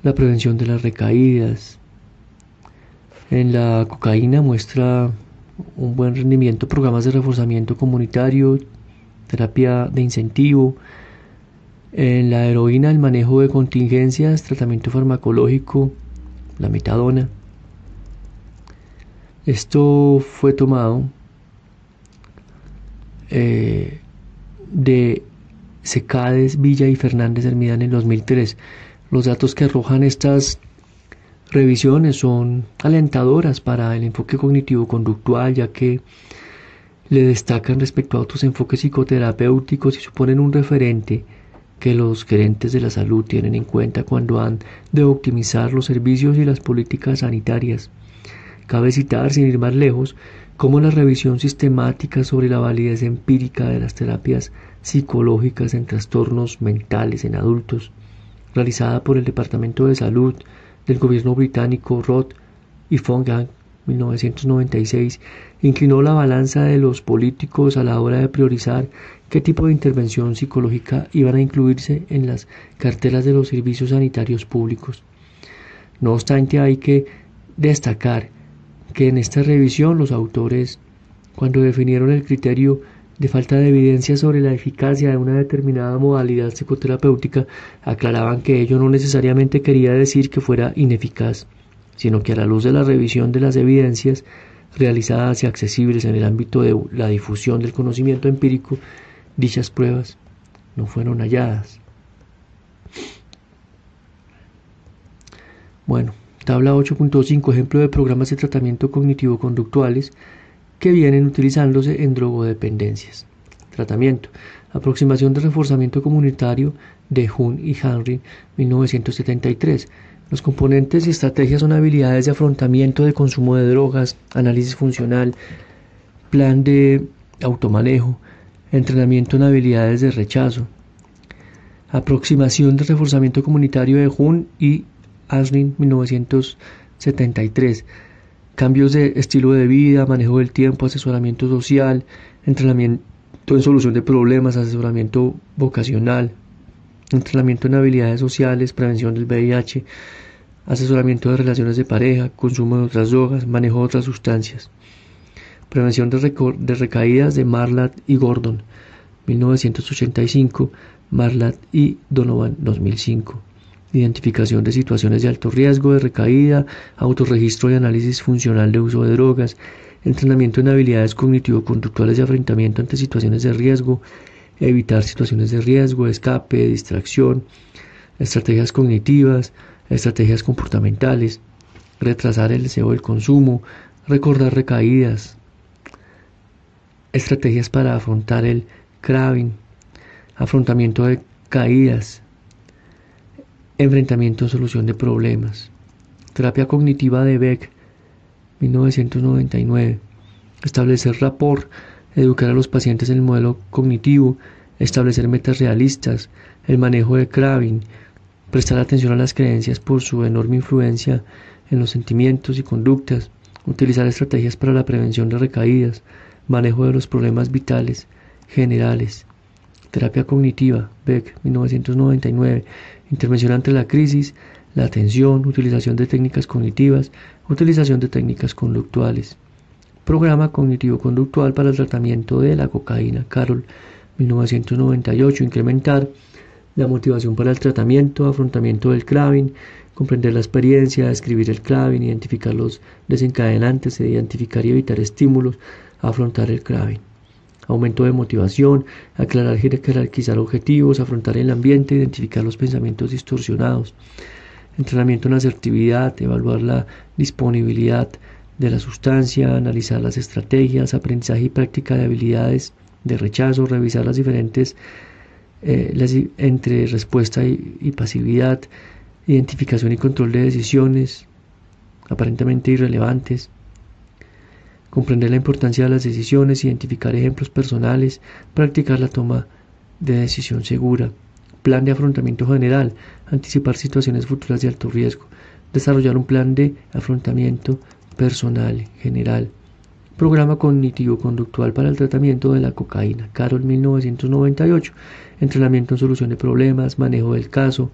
la prevención de las recaídas. En la cocaína muestra un buen rendimiento, programas de reforzamiento comunitario, terapia de incentivo, en la heroína el manejo de contingencias, tratamiento farmacológico, la metadona. Esto fue tomado eh, de Secades, Villa y Fernández Hermida en el 2003. Los datos que arrojan estas revisiones son alentadoras para el enfoque cognitivo-conductual, ya que le destacan respecto a otros enfoques psicoterapéuticos y suponen un referente que los gerentes de la salud tienen en cuenta cuando han de optimizar los servicios y las políticas sanitarias. Cabe citar, sin ir más lejos, cómo la revisión sistemática sobre la validez empírica de las terapias psicológicas en trastornos mentales en adultos, realizada por el Departamento de Salud del gobierno británico Roth y Fongang 1996 inclinó la balanza de los políticos a la hora de priorizar qué tipo de intervención psicológica iban a incluirse en las carteras de los servicios sanitarios públicos. No obstante, hay que destacar que en esta revisión los autores, cuando definieron el criterio de falta de evidencia sobre la eficacia de una determinada modalidad psicoterapéutica, aclaraban que ello no necesariamente quería decir que fuera ineficaz, sino que a la luz de la revisión de las evidencias realizadas y accesibles en el ámbito de la difusión del conocimiento empírico, dichas pruebas no fueron halladas. Bueno, tabla 8.5, ejemplo de programas de tratamiento cognitivo-conductuales que vienen utilizándose en drogodependencias. Tratamiento. Aproximación de reforzamiento comunitario de Hun y Henry, 1973. Los componentes y estrategias son habilidades de afrontamiento de consumo de drogas, análisis funcional, plan de automanejo, entrenamiento en habilidades de rechazo. Aproximación de reforzamiento comunitario de Hun y Aslin 1973. Cambios de estilo de vida, manejo del tiempo, asesoramiento social, entrenamiento en solución de problemas, asesoramiento vocacional, entrenamiento en habilidades sociales, prevención del VIH, asesoramiento de relaciones de pareja, consumo de otras drogas, manejo de otras sustancias. Prevención de, recaídas de Marlat y Gordon, 1985, Marlat y Donovan, 2005. Identificación de situaciones de alto riesgo de recaída, autorregistro y análisis funcional de uso de drogas, entrenamiento en habilidades cognitivo-conductuales de enfrentamiento ante situaciones de riesgo, evitar situaciones de riesgo, escape, distracción, estrategias cognitivas, estrategias comportamentales, retrasar el deseo del consumo, recordar recaídas, estrategias para afrontar el craving, afrontamiento de caídas, enfrentamiento en solución de problemas, terapia cognitiva de Beck, 1999, establecer rapport, educar a los pacientes en el modelo cognitivo, establecer metas realistas, el manejo de craving, prestar atención a las creencias por su enorme influencia en los sentimientos y conductas, utilizar estrategias para la prevención de recaídas, Manejo de los problemas vitales generales. Terapia cognitiva, Beck, 1999. Intervención ante la crisis, la atención, utilización de técnicas cognitivas, utilización de técnicas conductuales. Programa cognitivo-conductual para el tratamiento de la cocaína, Carol, 1998. Incrementar la motivación para el tratamiento, afrontamiento del craving, comprender la experiencia, escribir el craving, identificar los desencadenantes, identificar y evitar estímulos, afrontar el craving. Aumento de motivación, aclarar, jerarquizar objetivos, afrontar el ambiente, identificar los pensamientos distorsionados. Entrenamiento en asertividad, evaluar la disponibilidad de la sustancia, analizar las estrategias, aprendizaje y práctica de habilidades de rechazo, revisar las diferentes eh, entre respuesta y pasividad, identificación y control de decisiones aparentemente irrelevantes, comprender la importancia de las decisiones, identificar ejemplos personales, practicar la toma de decisión segura, plan de afrontamiento general, anticipar situaciones futuras de alto riesgo, desarrollar un plan de afrontamiento personal general, programa cognitivo-conductual para el tratamiento de la cocaína, Carol 1998, entrenamiento en solución de problemas, manejo del caso,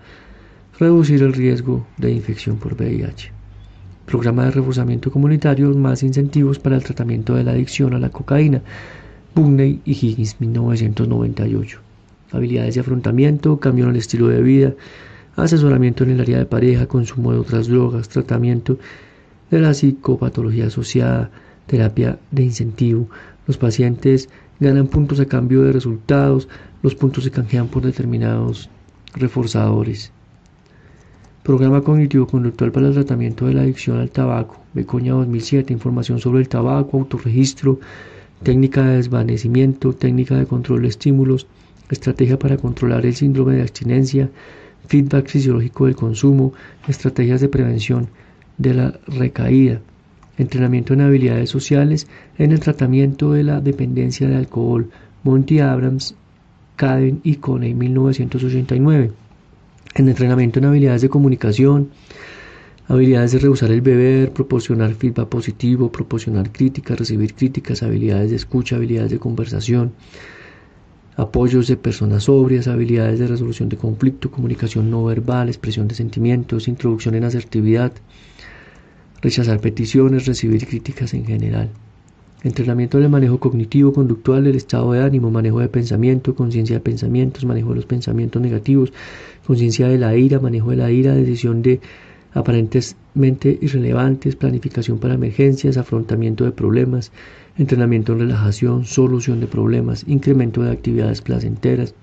reducir el riesgo de infección por VIH programa de reforzamiento comunitario, más incentivos para el tratamiento de la adicción a la cocaína, Bugney y Higgins, 1998. Habilidades de afrontamiento, cambio en el estilo de vida, asesoramiento en el área de pareja, consumo de otras drogas, tratamiento de la psicopatología asociada, terapia de incentivo. Los pacientes ganan puntos a cambio de resultados, los puntos se canjean por determinados reforzadores. Programa cognitivo-conductual para el tratamiento de la adicción al tabaco. Becoña 2007. Información sobre el tabaco, autorregistro, técnica de desvanecimiento, técnica de control de estímulos, estrategia para controlar el síndrome de abstinencia, feedback fisiológico del consumo, estrategias de prevención de la recaída, entrenamiento en habilidades sociales en el tratamiento de la dependencia de alcohol. Monty Abrams, Caden y Coney 1989 en entrenamiento en habilidades de comunicación, habilidades de rehusar el beber, proporcionar feedback positivo, proporcionar críticas, recibir críticas, habilidades de escucha, habilidades de conversación, apoyos de personas sobrias, habilidades de resolución de conflicto, comunicación no verbal, expresión de sentimientos, introducción en asertividad, rechazar peticiones, recibir críticas en general. Entrenamiento del manejo cognitivo, conductual, del estado de ánimo, manejo de pensamiento, conciencia de pensamientos, manejo de los pensamientos negativos, conciencia de la ira, manejo de la ira, decisión de aparentemente irrelevantes, planificación para emergencias, afrontamiento de problemas, entrenamiento en relajación, solución de problemas, incremento de actividades placenteras,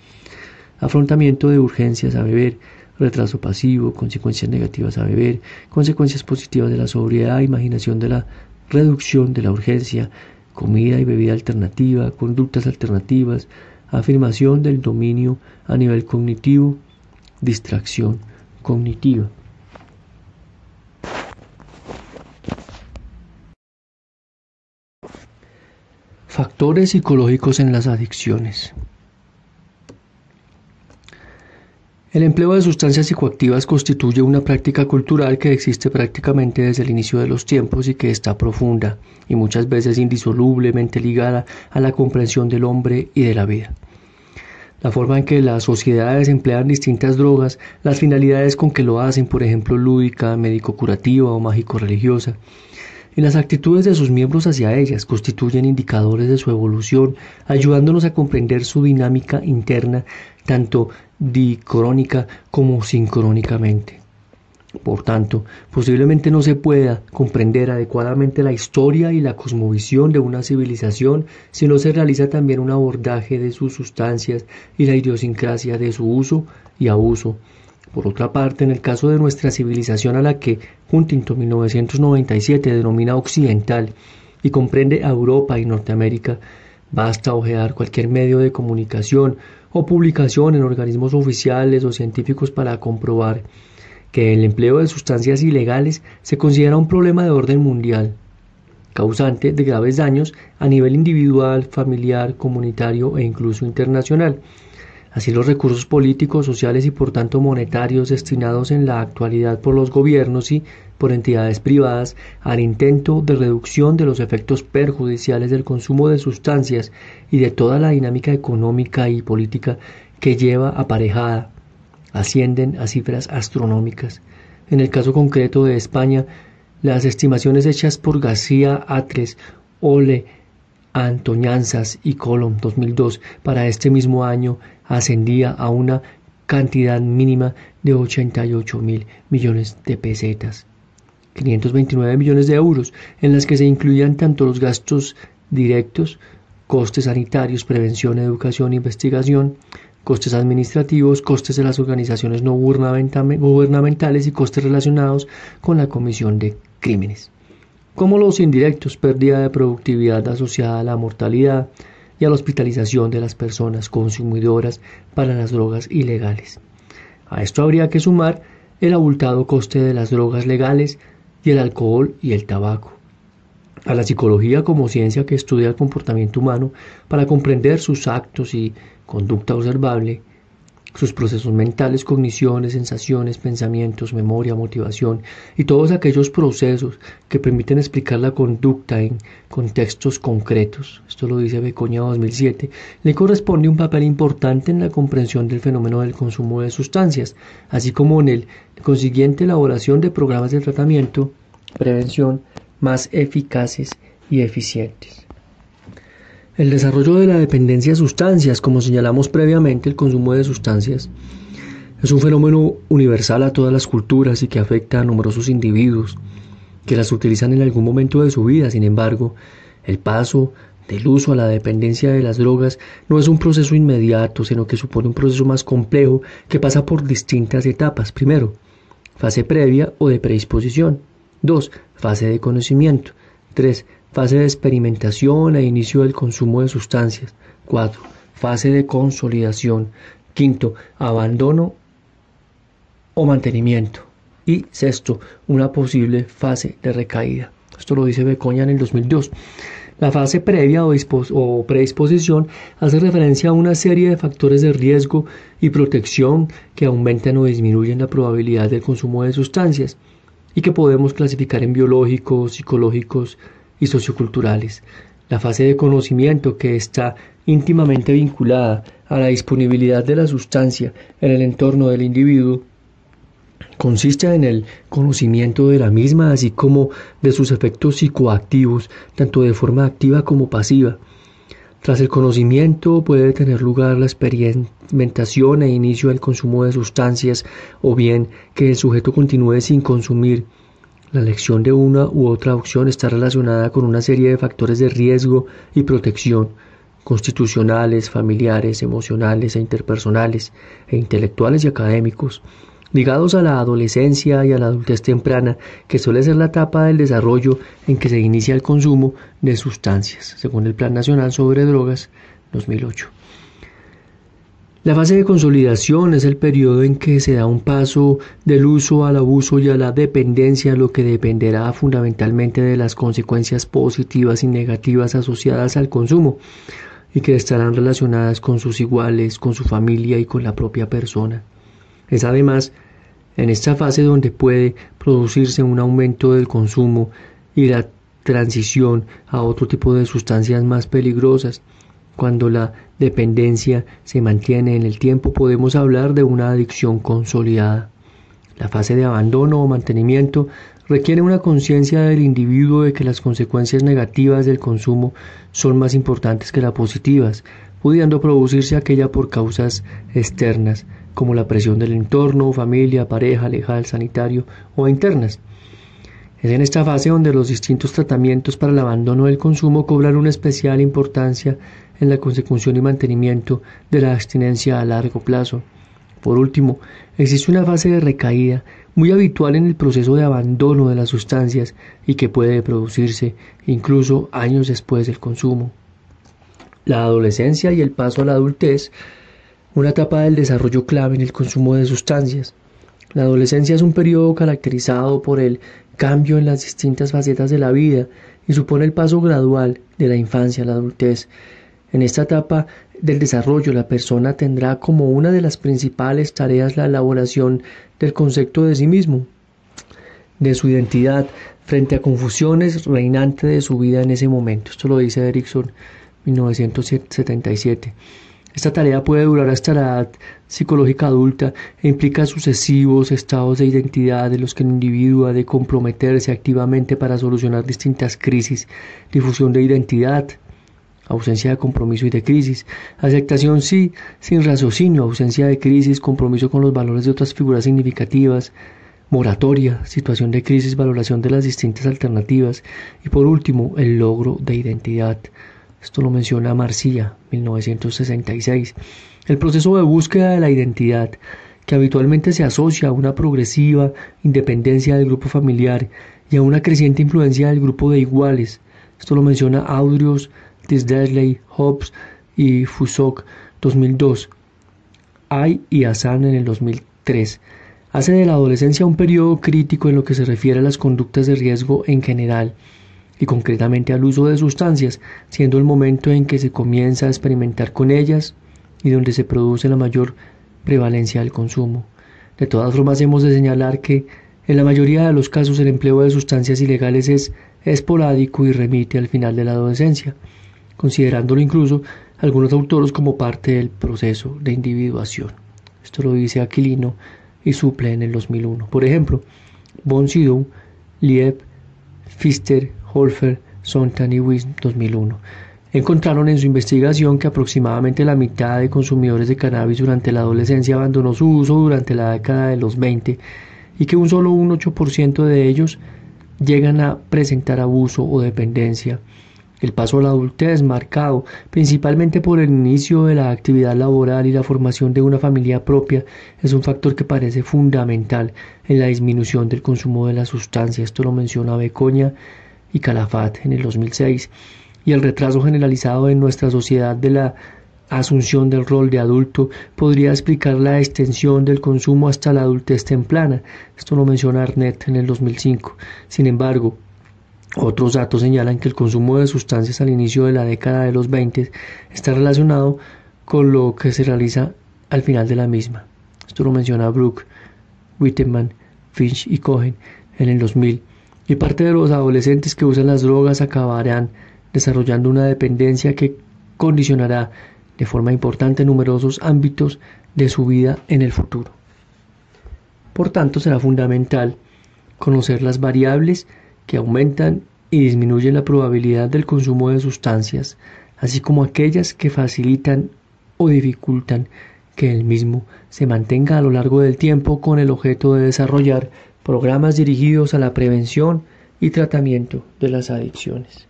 afrontamiento de urgencias a beber, retraso pasivo, consecuencias negativas a beber, consecuencias positivas de la sobriedad, imaginación de la reducción de la urgencia, comida y bebida alternativa, conductas alternativas, afirmación del dominio a nivel cognitivo, distracción cognitiva. Factores psicológicos en las adicciones. El empleo de sustancias psicoactivas constituye una práctica cultural que existe prácticamente desde el inicio de los tiempos y que está profunda y muchas veces indisolublemente ligada a la comprensión del hombre y de la vida. La forma en que las sociedades emplean distintas drogas, las finalidades con que lo hacen, por ejemplo, lúdica, médico-curativa o mágico-religiosa, y las actitudes de sus miembros hacia ellas constituyen indicadores de su evolución, ayudándonos a comprender su dinámica interna tanto dicrónica como sincrónicamente. Por tanto, posiblemente no se pueda comprender adecuadamente la historia y la cosmovisión de una civilización si no se realiza también un abordaje de sus sustancias y la idiosincrasia de su uso y abuso. Por otra parte, en el caso de nuestra civilización a la que Huntington 1997 denomina occidental y comprende a Europa y Norteamérica, basta ojear cualquier medio de comunicación o publicación en organismos oficiales o científicos para comprobar que el empleo de sustancias ilegales se considera un problema de orden mundial, causante de graves daños a nivel individual, familiar, comunitario e incluso internacional. Así los recursos políticos, sociales y por tanto monetarios destinados en la actualidad por los gobiernos y por entidades privadas al intento de reducción de los efectos perjudiciales del consumo de sustancias y de toda la dinámica económica y política que lleva aparejada ascienden a cifras astronómicas. En el caso concreto de España, las estimaciones hechas por García Atres, Ole, Antoñanzas y Colom 2002 para este mismo año ascendía a una cantidad mínima de 88 mil millones de pesetas, 529 millones de euros, en las que se incluían tanto los gastos directos, costes sanitarios, prevención, educación, investigación, costes administrativos, costes de las organizaciones no gubernamentales y costes relacionados con la comisión de crímenes, como los indirectos, pérdida de productividad asociada a la mortalidad, y a la hospitalización de las personas consumidoras para las drogas ilegales. A esto habría que sumar el abultado coste de las drogas legales y el alcohol y el tabaco. A la psicología como ciencia que estudia el comportamiento humano para comprender sus actos y conducta observable, sus procesos mentales, cogniciones, sensaciones, pensamientos, memoria, motivación y todos aquellos procesos que permiten explicar la conducta en contextos concretos. Esto lo dice Becoña 2007. Le corresponde un papel importante en la comprensión del fenómeno del consumo de sustancias, así como en el consiguiente elaboración de programas de tratamiento, prevención más eficaces y eficientes. El desarrollo de la dependencia a sustancias, como señalamos previamente, el consumo de sustancias, es un fenómeno universal a todas las culturas y que afecta a numerosos individuos que las utilizan en algún momento de su vida. Sin embargo, el paso del uso a la dependencia de las drogas no es un proceso inmediato, sino que supone un proceso más complejo que pasa por distintas etapas. Primero, fase previa o de predisposición. Dos, fase de conocimiento. Tres, Fase de experimentación e inicio del consumo de sustancias. 4. Fase de consolidación. Quinto, abandono o mantenimiento. Y sexto, una posible fase de recaída. Esto lo dice Becoña en el 2002. La fase previa o, predisposición hace referencia a una serie de factores de riesgo y protección que aumentan o disminuyen la probabilidad del consumo de sustancias y que podemos clasificar en biológicos, psicológicos, y socioculturales. La fase de conocimiento que está íntimamente vinculada a la disponibilidad de la sustancia en el entorno del individuo consiste en el conocimiento de la misma, así como de sus efectos psicoactivos, tanto de forma activa como pasiva. Tras el conocimiento puede tener lugar la experimentación e inicio del consumo de sustancias o bien que el sujeto continúe sin consumir. La elección de una u otra opción está relacionada con una serie de factores de riesgo y protección constitucionales, familiares, emocionales e interpersonales, e intelectuales y académicos, ligados a la adolescencia y a la adultez temprana, que suele ser la etapa del desarrollo en que se inicia el consumo de sustancias, según el Plan Nacional sobre Drogas 2008. La fase de consolidación es el periodo en que se da un paso del uso al abuso y a la dependencia, lo que dependerá fundamentalmente de las consecuencias positivas y negativas asociadas al consumo y que estarán relacionadas con sus iguales, con su familia y con la propia persona. Es además en esta fase donde puede producirse un aumento del consumo y la transición a otro tipo de sustancias más peligrosas. Cuando la dependencia se mantiene en el tiempo podemos hablar de una adicción consolidada. La fase de abandono o mantenimiento requiere una conciencia del individuo de que las consecuencias negativas del consumo son más importantes que las positivas, pudiendo producirse aquella por causas externas, como la presión del entorno, familia, pareja, legal, sanitario o internas. Es en esta fase donde los distintos tratamientos para el abandono del consumo cobran una especial importancia en la consecución y mantenimiento de la abstinencia a largo plazo. Por último, existe una fase de recaída muy habitual en el proceso de abandono de las sustancias y que puede producirse incluso años después del consumo. La adolescencia y el paso a la adultez una etapa del desarrollo clave en el consumo de sustancias. La adolescencia es un periodo caracterizado por el cambio en las distintas facetas de la vida y supone el paso gradual de la infancia a la adultez. En esta etapa del desarrollo la persona tendrá como una de las principales tareas la elaboración del concepto de sí mismo, de su identidad, frente a confusiones reinantes de su vida en ese momento. Esto lo dice Erickson 1977. Esta tarea puede durar hasta la edad psicológica adulta e implica sucesivos estados de identidad de los que el individuo ha de comprometerse activamente para solucionar distintas crisis, difusión de identidad, ausencia de compromiso y de crisis, aceptación sí, sin raciocinio, ausencia de crisis, compromiso con los valores de otras figuras significativas, moratoria, situación de crisis, valoración de las distintas alternativas y por último el logro de identidad. Esto lo menciona Marcilla, 1966. El proceso de búsqueda de la identidad, que habitualmente se asocia a una progresiva independencia del grupo familiar y a una creciente influencia del grupo de iguales. Esto lo menciona Audrios, Tisdale, Hobbes y Fusok 2002. Ay y Hassan en el 2003 hace de la adolescencia un periodo crítico en lo que se refiere a las conductas de riesgo en general y concretamente al uso de sustancias, siendo el momento en que se comienza a experimentar con ellas y donde se produce la mayor prevalencia del consumo. De todas formas, hemos de señalar que en la mayoría de los casos el empleo de sustancias ilegales es esporádico y remite al final de la adolescencia, considerándolo incluso algunos autores como parte del proceso de individuación. Esto lo dice Aquilino y suple en el 2001. Por ejemplo, Sidou, Lieb, Pfister, Holfer, Sontan y Wis 2001. Encontraron en su investigación que aproximadamente la mitad de consumidores de cannabis durante la adolescencia abandonó su uso durante la década de los 20 y que un solo un 8% de ellos llegan a presentar abuso o dependencia. El paso a la adultez, marcado principalmente por el inicio de la actividad laboral y la formación de una familia propia, es un factor que parece fundamental en la disminución del consumo de la sustancia. Esto lo menciona Becoña y Calafat en el 2006, y el retraso generalizado en nuestra sociedad de la asunción del rol de adulto podría explicar la extensión del consumo hasta la adultez temprana. Esto lo menciona Arnett en el 2005. Sin embargo, otros datos señalan que el consumo de sustancias al inicio de la década de los 20 está relacionado con lo que se realiza al final de la misma. Esto lo menciona Brooke, Witteman, Finch y Cohen en el 2000 y parte de los adolescentes que usan las drogas acabarán desarrollando una dependencia que condicionará de forma importante numerosos ámbitos de su vida en el futuro. Por tanto, será fundamental conocer las variables que aumentan y disminuyen la probabilidad del consumo de sustancias, así como aquellas que facilitan o dificultan que el mismo se mantenga a lo largo del tiempo con el objeto de desarrollar programas dirigidos a la prevención y tratamiento de las adicciones.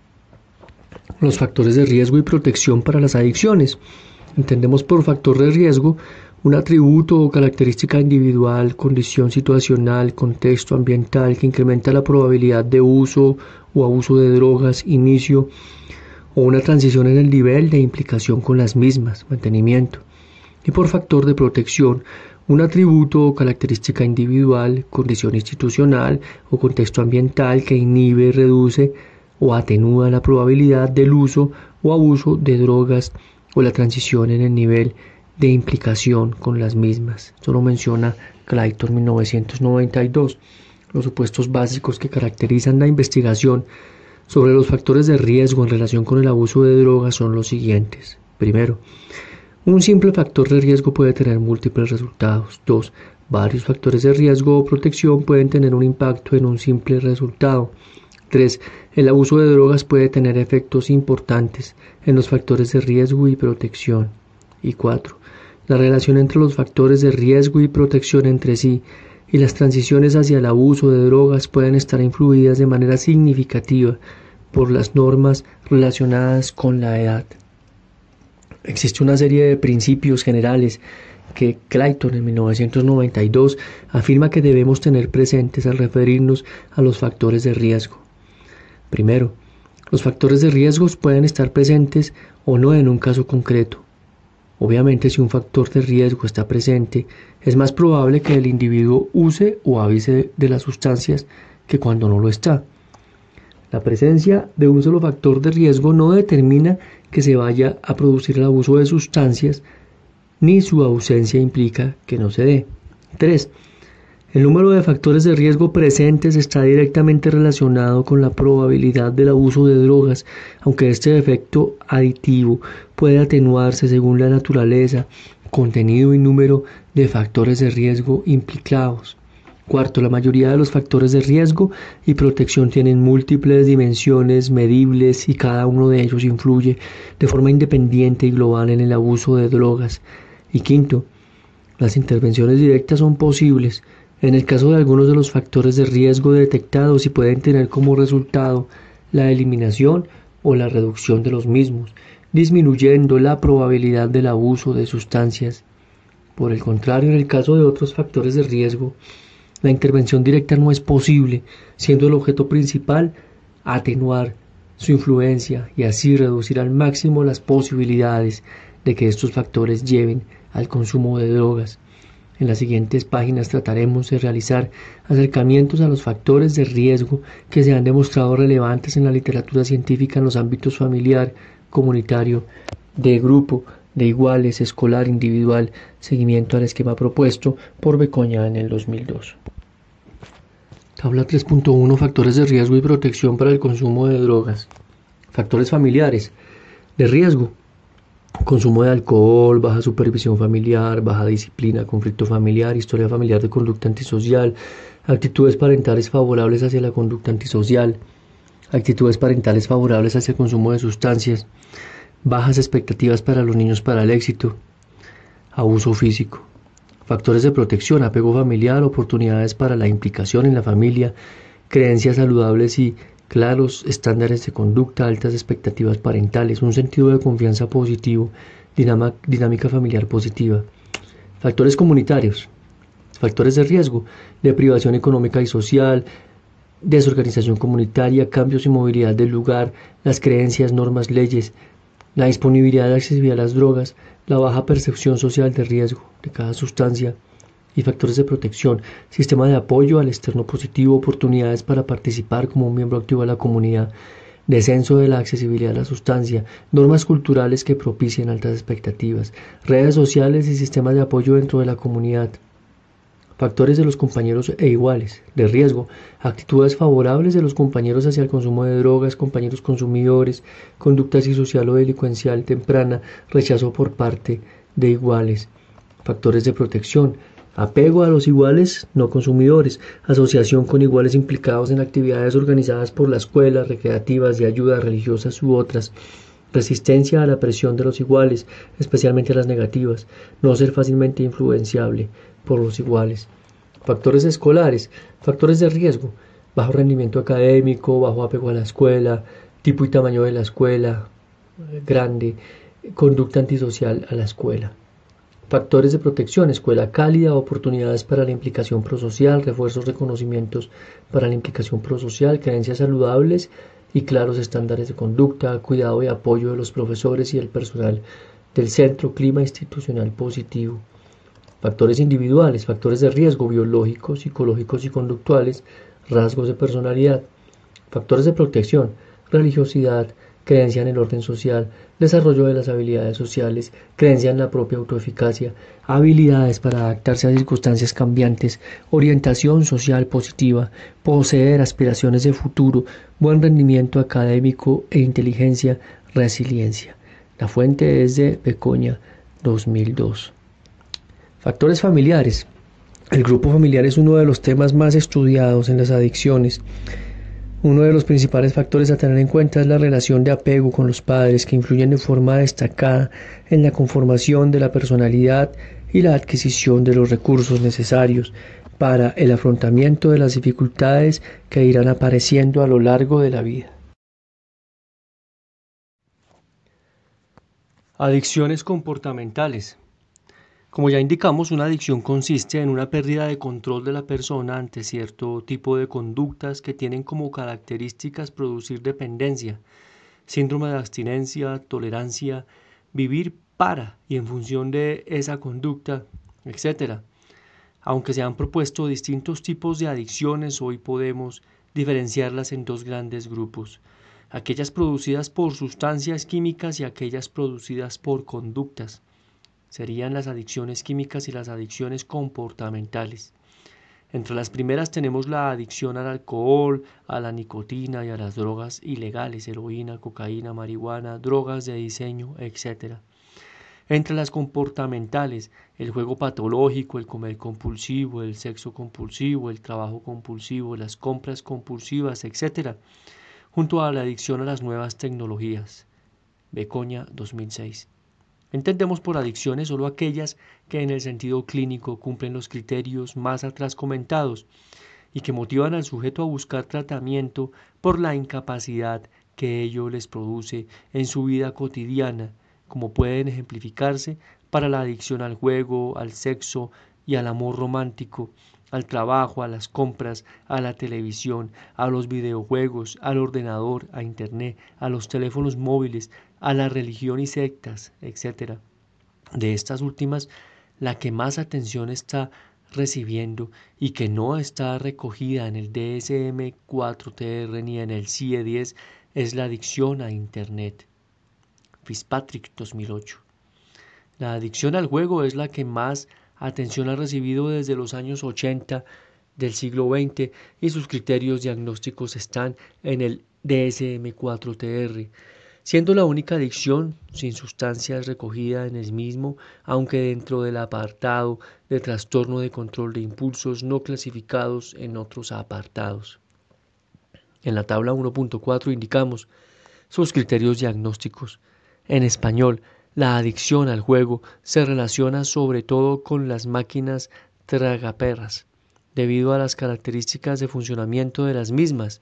Los factores de riesgo y protección para las adicciones. Entendemos por factor de riesgo un atributo o característica individual, condición situacional, contexto ambiental que incrementa la probabilidad de uso o abuso de drogas, inicio o una transición en el nivel de implicación con las mismas, mantenimiento. Y por factor de protección, un atributo o característica individual, condición institucional o contexto ambiental que inhibe, reduce o atenúa la probabilidad del uso o abuso de drogas o la transición en el nivel de implicación con las mismas. Esto lo menciona Clayton 1992. Los supuestos básicos que caracterizan la investigación sobre los factores de riesgo en relación con el abuso de drogas son los siguientes. Primero, un simple factor de riesgo puede tener múltiples resultados. Dos, varios factores de riesgo o protección pueden tener un impacto en un simple resultado. 3. El abuso de drogas puede tener efectos importantes en los factores de riesgo y protección. Y 4. La relación entre los factores de riesgo y protección entre sí y las transiciones hacia el abuso de drogas pueden estar influidas de manera significativa por las normas relacionadas con la edad. Existe una serie de principios generales que Clayton en 1992 afirma que debemos tener presentes al referirnos a los factores de riesgo. Primero, los factores de riesgos pueden estar presentes o no en un caso concreto. Obviamente, si un factor de riesgo está presente, es más probable que el individuo use o avise de las sustancias que cuando no lo está. La presencia de un solo factor de riesgo no determina que se vaya a producir el abuso de sustancias, ni su ausencia implica que no se dé. 3. El número de factores de riesgo presentes está directamente relacionado con la probabilidad del abuso de drogas, aunque este efecto aditivo puede atenuarse según la naturaleza, contenido y número de factores de riesgo implicados. Cuarto, la mayoría de los factores de riesgo y protección tienen múltiples dimensiones medibles y cada uno de ellos influye de forma independiente y global en el abuso de drogas. Y quinto, las intervenciones directas son posibles, en el caso de algunos de los factores de riesgo detectados y pueden tener como resultado la eliminación o la reducción de los mismos, disminuyendo la probabilidad del abuso de sustancias. Por el contrario, en el caso de otros factores de riesgo, la intervención directa no es posible, siendo el objeto principal atenuar su influencia y así reducir al máximo las posibilidades de que estos factores lleven al consumo de drogas. En las siguientes páginas trataremos de realizar acercamientos a los factores de riesgo que se han demostrado relevantes en la literatura científica en los ámbitos familiar, comunitario, de grupo, de iguales, escolar, individual, seguimiento al esquema propuesto por Becoña en el 2002. Tabla 3.1 Factores de riesgo y protección para el consumo de drogas. Factores familiares de riesgo consumo de alcohol, baja supervisión familiar, baja disciplina, conflicto familiar, historia familiar de conducta antisocial, actitudes parentales favorables hacia la conducta antisocial, actitudes parentales favorables hacia el consumo de sustancias, bajas expectativas para los niños para el éxito, abuso físico, factores de protección, apego familiar, oportunidades para la implicación en la familia, creencias saludables y claros estándares de conducta, altas expectativas parentales, un sentido de confianza positivo, dinámica familiar positiva. Factores comunitarios, factores de riesgo, deprivación económica y social, desorganización comunitaria, cambios y movilidad del lugar, las creencias, normas, leyes, la disponibilidad de accesibilidad a las drogas, la baja percepción social de riesgo de cada sustancia, y factores de protección, sistema de apoyo al externo positivo, oportunidades para participar como un miembro activo de la comunidad, descenso de la accesibilidad a la sustancia, normas culturales que propicien altas expectativas, redes sociales y sistemas de apoyo dentro de la comunidad, factores de los compañeros e iguales, de riesgo, actitudes favorables de los compañeros hacia el consumo de drogas, compañeros consumidores, conducta social o delincuencial temprana, rechazo por parte de iguales, factores de protección, Apego a los iguales no consumidores, asociación con iguales implicados en actividades organizadas por la escuela, recreativas, de ayuda religiosas u otras. Resistencia a la presión de los iguales, especialmente las negativas. No ser fácilmente influenciable por los iguales. Factores escolares, factores de riesgo, bajo rendimiento académico, bajo apego a la escuela, tipo y tamaño de la escuela, grande, conducta antisocial a la escuela. Factores de protección, escuela cálida, oportunidades para la implicación prosocial, refuerzos de conocimientos para la implicación prosocial, creencias saludables y claros estándares de conducta, cuidado y apoyo de los profesores y el personal del centro, clima institucional positivo. Factores individuales, factores de riesgo biológicos, psicológicos y conductuales, rasgos de personalidad. Factores de protección, religiosidad, creencia en el orden social, desarrollo de las habilidades sociales, creencia en la propia autoeficacia, habilidades para adaptarse a circunstancias cambiantes, orientación social positiva, poseer aspiraciones de futuro, buen rendimiento académico e inteligencia, resiliencia. La fuente es de Becoña 2002. Factores familiares. El grupo familiar es uno de los temas más estudiados en las adicciones. Uno de los principales factores a tener en cuenta es la relación de apego con los padres que influyen de forma destacada en la conformación de la personalidad y la adquisición de los recursos necesarios para el afrontamiento de las dificultades que irán apareciendo a lo largo de la vida. Adicciones comportamentales. Como ya indicamos, una adicción consiste en una pérdida de control de la persona ante cierto tipo de conductas que tienen como características producir dependencia, síndrome de abstinencia, tolerancia, vivir para y en función de esa conducta, etc. Aunque se han propuesto distintos tipos de adicciones, hoy podemos diferenciarlas en dos grandes grupos, aquellas producidas por sustancias químicas y aquellas producidas por conductas serían las adicciones químicas y las adicciones comportamentales. Entre las primeras tenemos la adicción al alcohol, a la nicotina y a las drogas ilegales, heroína, cocaína, marihuana, drogas de diseño, etc. Entre las comportamentales, el juego patológico, el comer compulsivo, el sexo compulsivo, el trabajo compulsivo, las compras compulsivas, etc. Junto a la adicción a las nuevas tecnologías. Becoña 2006. Entendemos por adicciones solo aquellas que en el sentido clínico cumplen los criterios más atrás comentados y que motivan al sujeto a buscar tratamiento por la incapacidad que ello les produce en su vida cotidiana, como pueden ejemplificarse para la adicción al juego, al sexo y al amor romántico, al trabajo, a las compras, a la televisión, a los videojuegos, al ordenador, a Internet, a los teléfonos móviles, a la religión y sectas, etc. De estas últimas, la que más atención está recibiendo y que no está recogida en el DSM-4TR ni en el CIE 10 es la adicción a Internet. Fitzpatrick 2008. La adicción al juego es la que más atención ha recibido desde los años 80 del siglo XX y sus criterios diagnósticos están en el DSM-4TR, siendo la única adicción sin sustancias recogida en el mismo, aunque dentro del apartado de trastorno de control de impulsos no clasificados en otros apartados. En la tabla 1.4 indicamos sus criterios diagnósticos. En español, la adicción al juego se relaciona sobre todo con las máquinas tragaperras, debido a las características de funcionamiento de las mismas.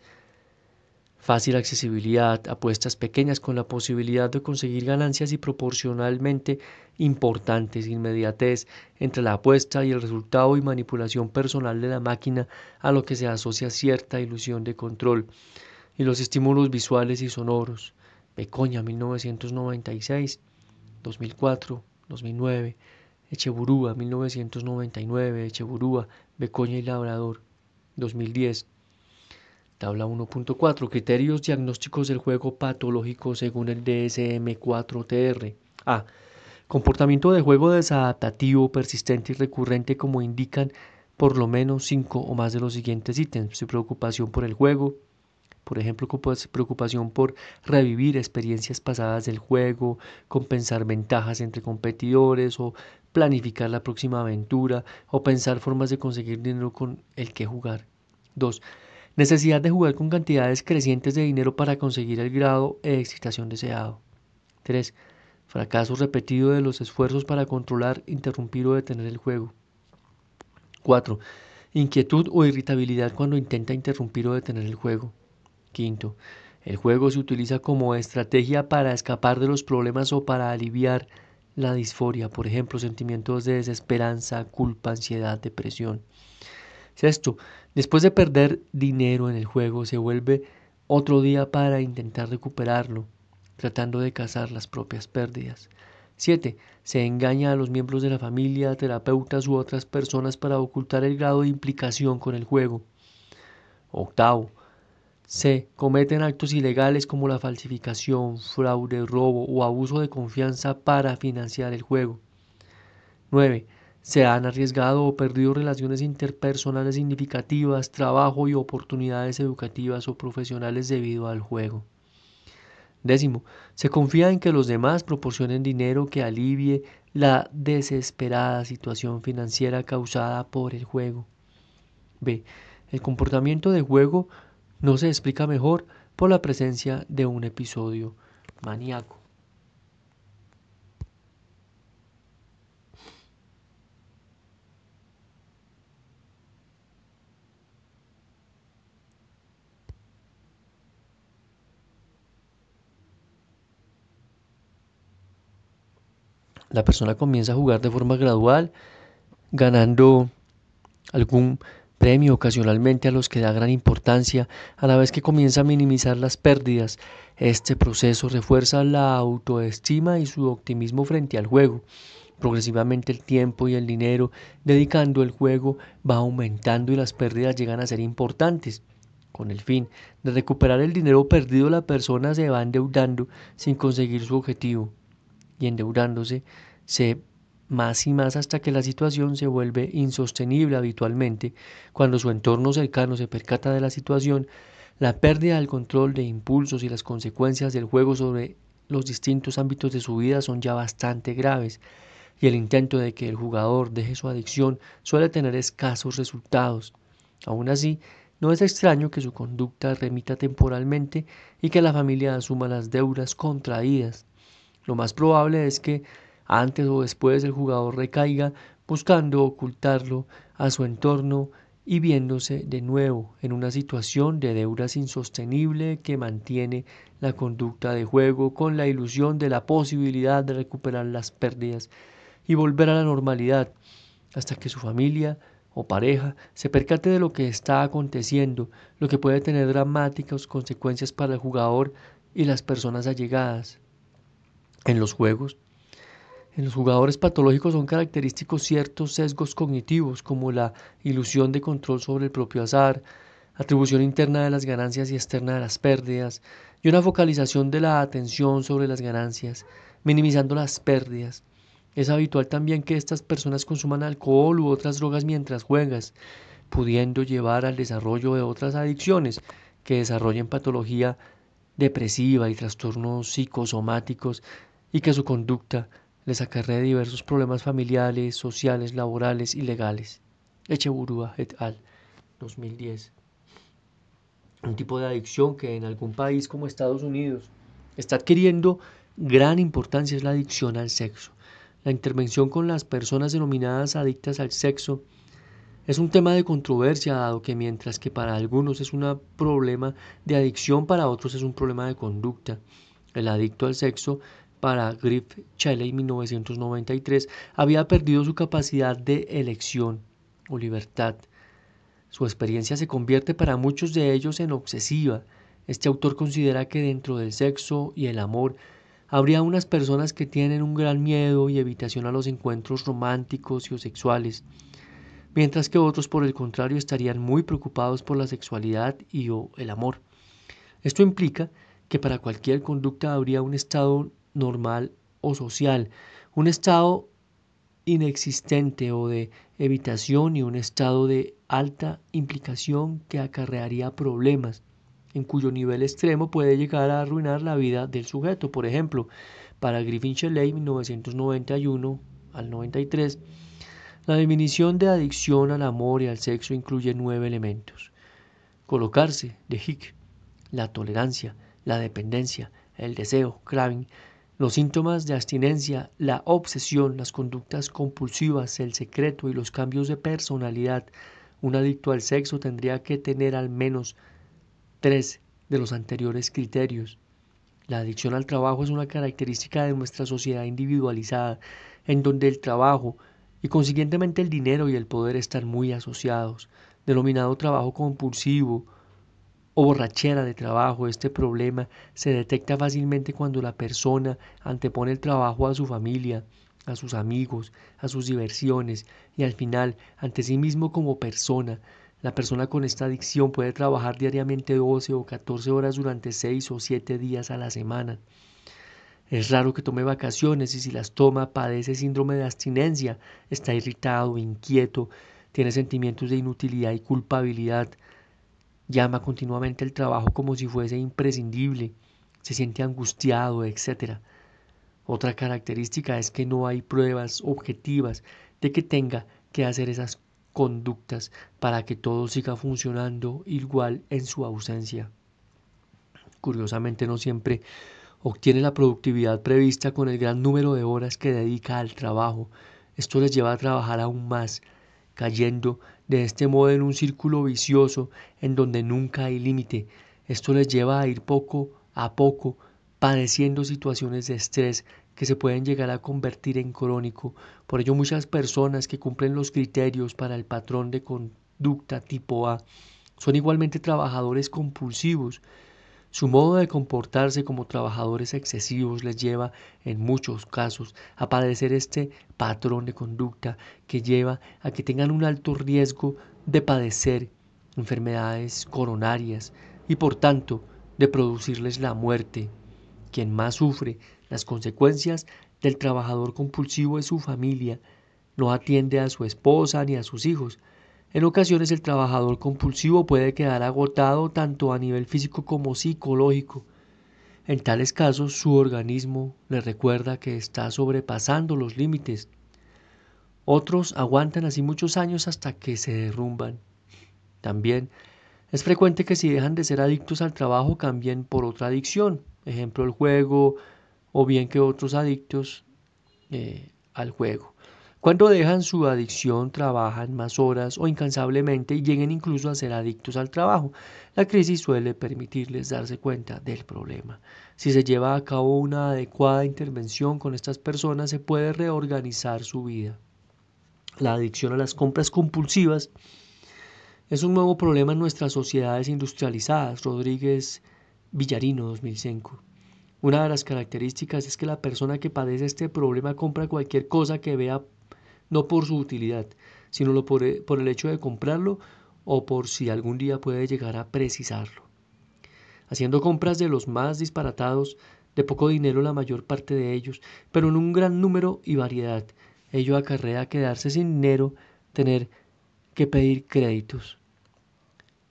Fácil accesibilidad, apuestas pequeñas con la posibilidad de conseguir ganancias y proporcionalmente importantes, inmediatez entre la apuesta y el resultado y manipulación personal de la máquina a lo que se asocia cierta ilusión de control, y los estímulos visuales y sonoros. Pecoña 1996 2004, 2009, Echeburúa, 1999, Echeburúa, Becoña y Labrador, 2010. Tabla 1.4. Criterios diagnósticos del juego patológico según el DSM-4TR. A. Comportamiento de juego desadaptativo, persistente y recurrente como indican por lo menos cinco o más de los siguientes ítems. Su preocupación por el juego, por ejemplo, preocupación por revivir experiencias pasadas del juego, compensar ventajas entre competidores o planificar la próxima aventura o pensar formas de conseguir dinero con el que jugar. 2. Necesidad de jugar con cantidades crecientes de dinero para conseguir el grado de excitación deseado. 3. Fracaso repetido de los esfuerzos para controlar, interrumpir o detener el juego. 4. Inquietud o irritabilidad cuando intenta interrumpir o detener el juego. Quinto, el juego se utiliza como estrategia para escapar de los problemas o para aliviar la disforia, por ejemplo, sentimientos de desesperanza, culpa, ansiedad, depresión. Sexto, después de perder dinero en el juego, se vuelve otro día para intentar recuperarlo, tratando de cazar las propias pérdidas. 7. Se engaña a los miembros de la familia, terapeutas u otras personas para ocultar el grado de implicación con el juego. Octavo. Se cometen actos ilegales como la falsificación, fraude, robo o abuso de confianza para financiar el juego. 9. Se han arriesgado o perdido relaciones interpersonales significativas, trabajo y oportunidades educativas o profesionales debido al juego. Décimo, se confía en que los demás proporcionen dinero que alivie la desesperada situación financiera causada por el juego. B. El comportamiento de juego no se explica mejor por la presencia de un episodio maníaco. la persona comienza a jugar de forma gradual, ganando algún premio ocasionalmente a los que da gran importancia, a la vez que comienza a minimizar las pérdidas. Este proceso refuerza la autoestima y su optimismo frente al juego. Progresivamente el tiempo y el dinero dedicando el juego va aumentando y las pérdidas llegan a ser importantes. Con el fin de recuperar el dinero perdido, la persona se va endeudando sin conseguir su objetivo y endeudándose se más y más hasta que la situación se vuelve insostenible habitualmente. Cuando su entorno cercano se percata de la situación, la pérdida del control de impulsos y las consecuencias del juego sobre los distintos ámbitos de su vida son ya bastante graves y el intento de que el jugador deje su adicción suele tener escasos resultados. Aún así, no es extraño que su conducta remita temporalmente y que la familia asuma las deudas contraídas. Lo más probable es que antes o después el jugador recaiga buscando ocultarlo a su entorno y viéndose de nuevo en una situación de deudas insostenible que mantiene la conducta de juego con la ilusión de la posibilidad de recuperar las pérdidas y volver a la normalidad hasta que su familia o pareja se percate de lo que está aconteciendo, lo que puede tener dramáticas consecuencias para el jugador y las personas allegadas. En los juegos, en los jugadores patológicos son característicos ciertos sesgos cognitivos como la ilusión de control sobre el propio azar, atribución interna de las ganancias y externa de las pérdidas, y una focalización de la atención sobre las ganancias, minimizando las pérdidas. Es habitual también que estas personas consuman alcohol u otras drogas mientras juegas, pudiendo llevar al desarrollo de otras adicciones que desarrollen patología depresiva y trastornos psicosomáticos y que su conducta les acarrea diversos problemas familiares, sociales, laborales y legales. Echeburúa et al. 2010. Un tipo de adicción que en algún país como Estados Unidos está adquiriendo gran importancia es la adicción al sexo. La intervención con las personas denominadas adictas al sexo es un tema de controversia dado que mientras que para algunos es un problema de adicción, para otros es un problema de conducta. El adicto al sexo para Griff en 1993, había perdido su capacidad de elección o libertad. Su experiencia se convierte para muchos de ellos en obsesiva. Este autor considera que dentro del sexo y el amor habría unas personas que tienen un gran miedo y evitación a los encuentros románticos y o sexuales, mientras que otros por el contrario estarían muy preocupados por la sexualidad y o el amor. Esto implica que para cualquier conducta habría un estado normal o social, un estado inexistente o de evitación y un estado de alta implicación que acarrearía problemas, en cuyo nivel extremo puede llegar a arruinar la vida del sujeto. Por ejemplo, para Griffin Shelley, 1991, al 93, la definición de adicción al amor y al sexo incluye nueve elementos. Colocarse, de Hick, la tolerancia, la dependencia, el deseo, craving, los síntomas de abstinencia, la obsesión, las conductas compulsivas, el secreto y los cambios de personalidad. Un adicto al sexo tendría que tener al menos tres de los anteriores criterios. La adicción al trabajo es una característica de nuestra sociedad individualizada, en donde el trabajo y consiguientemente el dinero y el poder están muy asociados. Denominado trabajo compulsivo o borrachera de trabajo, este problema se detecta fácilmente cuando la persona antepone el trabajo a su familia, a sus amigos, a sus diversiones y al final ante sí mismo como persona. La persona con esta adicción puede trabajar diariamente 12 o 14 horas durante 6 o 7 días a la semana. Es raro que tome vacaciones y si las toma padece síndrome de abstinencia, está irritado, inquieto, tiene sentimientos de inutilidad y culpabilidad, llama continuamente el trabajo como si fuese imprescindible, se siente angustiado, etc. Otra característica es que no hay pruebas objetivas de que tenga que hacer esas conductas para que todo siga funcionando igual en su ausencia. Curiosamente no siempre obtiene la productividad prevista con el gran número de horas que dedica al trabajo. Esto les lleva a trabajar aún más, cayendo de este modo en un círculo vicioso en donde nunca hay límite. Esto les lleva a ir poco a poco padeciendo situaciones de estrés que se pueden llegar a convertir en crónico. Por ello muchas personas que cumplen los criterios para el patrón de conducta tipo A son igualmente trabajadores compulsivos su modo de comportarse como trabajadores excesivos les lleva, en muchos casos, a padecer este patrón de conducta que lleva a que tengan un alto riesgo de padecer enfermedades coronarias y por tanto de producirles la muerte. Quien más sufre las consecuencias del trabajador compulsivo es su familia. No atiende a su esposa ni a sus hijos, en ocasiones el trabajador compulsivo puede quedar agotado tanto a nivel físico como psicológico. En tales casos su organismo le recuerda que está sobrepasando los límites. Otros aguantan así muchos años hasta que se derrumban. También es frecuente que si dejan de ser adictos al trabajo cambien por otra adicción, ejemplo el juego, o bien que otros adictos eh, al juego. Cuando dejan su adicción, trabajan más horas o incansablemente y lleguen incluso a ser adictos al trabajo. La crisis suele permitirles darse cuenta del problema. Si se lleva a cabo una adecuada intervención con estas personas, se puede reorganizar su vida. La adicción a las compras compulsivas es un nuevo problema en nuestras sociedades industrializadas. Rodríguez Villarino, 2005. Una de las características es que la persona que padece este problema compra cualquier cosa que vea no por su utilidad, sino por, el hecho de comprarlo o por si algún día puede llegar a precisarlo. Haciendo compras de los más disparatados, de poco dinero la mayor parte de ellos, pero en un gran número y variedad. Ello acarrea quedarse sin dinero, tener que pedir créditos,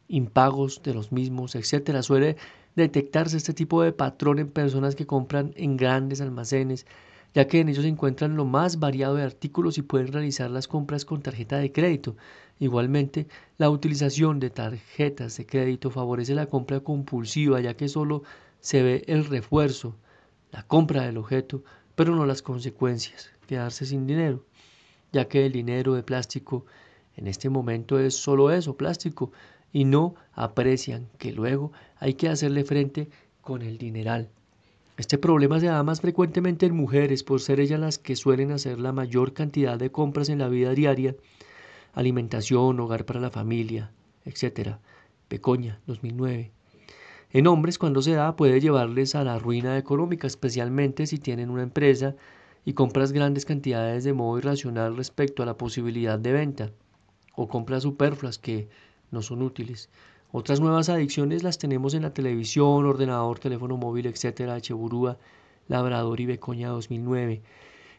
impagos de los mismos, etc. Suele detectarse este tipo de patrón en personas que compran en grandes almacenes, ya que en ellos se encuentran lo más variado de artículos y pueden realizar las compras con tarjeta de crédito. Igualmente, la utilización de tarjetas de crédito favorece la compra compulsiva, ya que solo se ve el refuerzo, la compra del objeto, pero no las consecuencias, quedarse sin dinero, ya que el dinero de plástico en este momento es solo eso, plástico, y no aprecian que luego hay que hacerle frente con el dineral. Este problema se da más frecuentemente en mujeres por ser ellas las que suelen hacer la mayor cantidad de compras en la vida diaria, alimentación, hogar para la familia, etc. Pecoña, 2009. En hombres, cuando se da, puede llevarles a la ruina económica, especialmente si tienen una empresa y compras grandes cantidades de modo irracional respecto a la posibilidad de venta, o compras superfluas que no son útiles. Otras nuevas adicciones las tenemos en la televisión, ordenador, teléfono móvil, etcétera, Cheburúa, Labrador y Becoña 2009,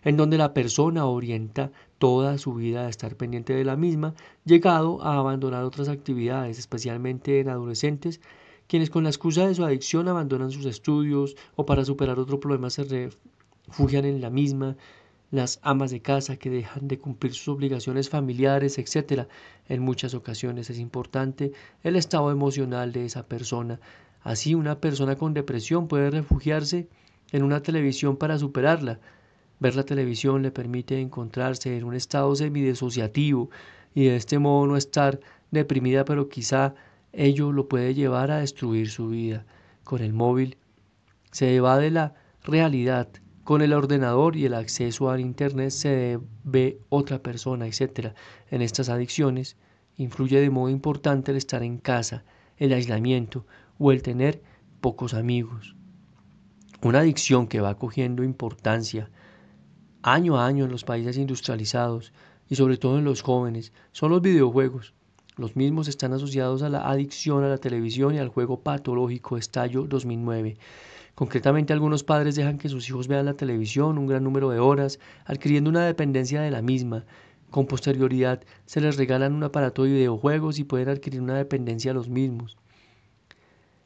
en donde la persona orienta toda su vida a estar pendiente de la misma, llegado a abandonar otras actividades, especialmente en adolescentes, quienes con la excusa de su adicción abandonan sus estudios o para superar otro problema se refugian en la misma, las amas de casa que dejan de cumplir sus obligaciones familiares, etc. En muchas ocasiones es importante el estado emocional de esa persona. Así una persona con depresión puede refugiarse en una televisión para superarla. Ver la televisión le permite encontrarse en un estado semidesociativo y de este modo no estar deprimida, pero quizá ello lo puede llevar a destruir su vida. Con el móvil se evade la realidad. Con el ordenador y el acceso al Internet se ve otra persona, etc. En estas adicciones influye de modo importante el estar en casa, el aislamiento o el tener pocos amigos. Una adicción que va cogiendo importancia año a año en los países industrializados y sobre todo en los jóvenes son los videojuegos. Los mismos están asociados a la adicción a la televisión y al juego patológico Estallo 2009. Concretamente, algunos padres dejan que sus hijos vean la televisión un gran número de horas, adquiriendo una dependencia de la misma. Con posterioridad, se les regalan un aparato de videojuegos y pueden adquirir una dependencia a los mismos.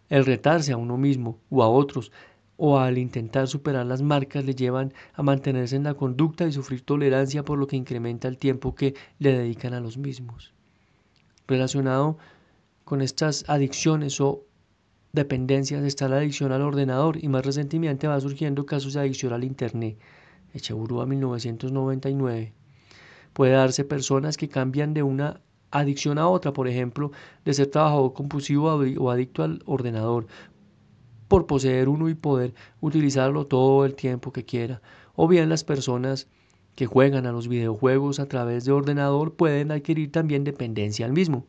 El retarse a uno mismo o a otros o al intentar superar las marcas le llevan a mantenerse en la conducta y sufrir tolerancia por lo que incrementa el tiempo que le dedican a los mismos. Relacionado con estas adicciones o dependencias está la adicción al ordenador y más recientemente va surgiendo casos de adicción al Internet. Echeburúa 1999. Puede darse personas que cambian de una adicción a otra, por ejemplo, de ser trabajador compulsivo o adicto al ordenador, por poseer uno y poder utilizarlo todo el tiempo que quiera. O bien las personas que juegan a los videojuegos a través de ordenador pueden adquirir también dependencia al mismo.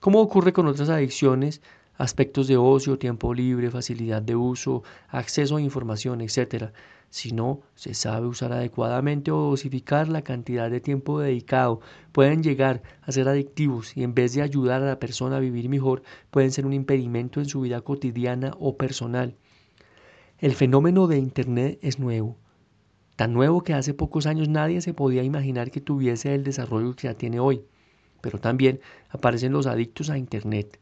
Como ocurre con otras adicciones, aspectos de ocio, tiempo libre, facilidad de uso, acceso a información, etc. Si no se sabe usar adecuadamente o dosificar la cantidad de tiempo dedicado, pueden llegar a ser adictivos y en vez de ayudar a la persona a vivir mejor, pueden ser un impedimento en su vida cotidiana o personal. El fenómeno de Internet es nuevo, tan nuevo que hace pocos años nadie se podía imaginar que tuviese el desarrollo que ya tiene hoy. Pero también aparecen los adictos a Internet,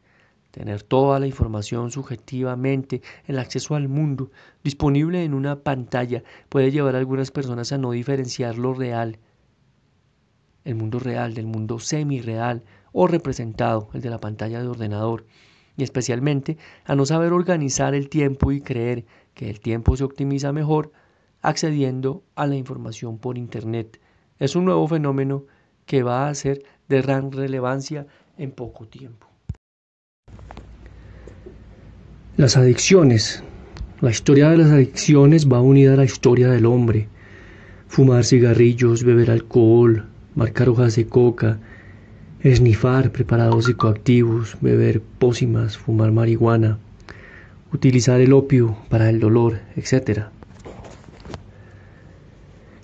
Tener toda la información subjetivamente, el acceso al mundo disponible en una pantalla puede llevar a algunas personas a no diferenciar lo real, el mundo real del mundo semi-real o representado, el de la pantalla de ordenador, y especialmente a no saber organizar el tiempo y creer que el tiempo se optimiza mejor accediendo a la información por Internet. Es un nuevo fenómeno que va a ser de gran relevancia en poco tiempo. Las adicciones. La historia de las adicciones va unida a la historia del hombre. Fumar cigarrillos, beber alcohol, marcar hojas de coca, esnifar preparados psicoactivos, beber pócimas, fumar marihuana, utilizar el opio para el dolor, etc.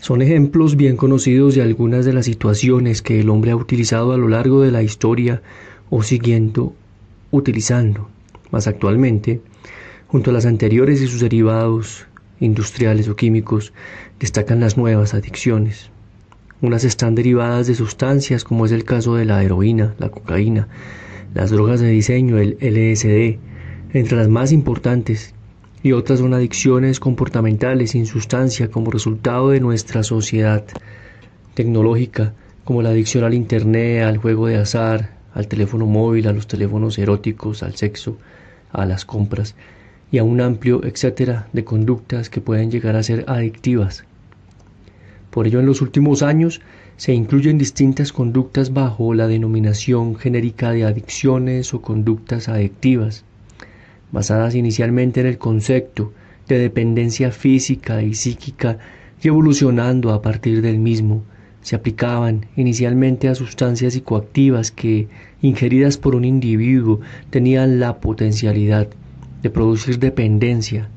Son ejemplos bien conocidos de algunas de las situaciones que el hombre ha utilizado a lo largo de la historia o siguiendo utilizando más actualmente, junto a las anteriores y sus derivados industriales o químicos, destacan las nuevas adicciones. Unas están derivadas de sustancias como es el caso de la heroína, la cocaína, las drogas de diseño, el LSD, entre las más importantes, y otras son adicciones comportamentales sin sustancia como resultado de nuestra sociedad tecnológica, como la adicción al Internet, al juego de azar, al teléfono móvil, a los teléfonos eróticos, al sexo, a las compras y a un amplio etcétera de conductas que pueden llegar a ser adictivas. Por ello, en los últimos años se incluyen distintas conductas bajo la denominación genérica de adicciones o conductas adictivas, basadas inicialmente en el concepto de dependencia física y psíquica y evolucionando a partir del mismo se aplicaban inicialmente a sustancias psicoactivas que, ingeridas por un individuo, tenían la potencialidad de producir dependencia.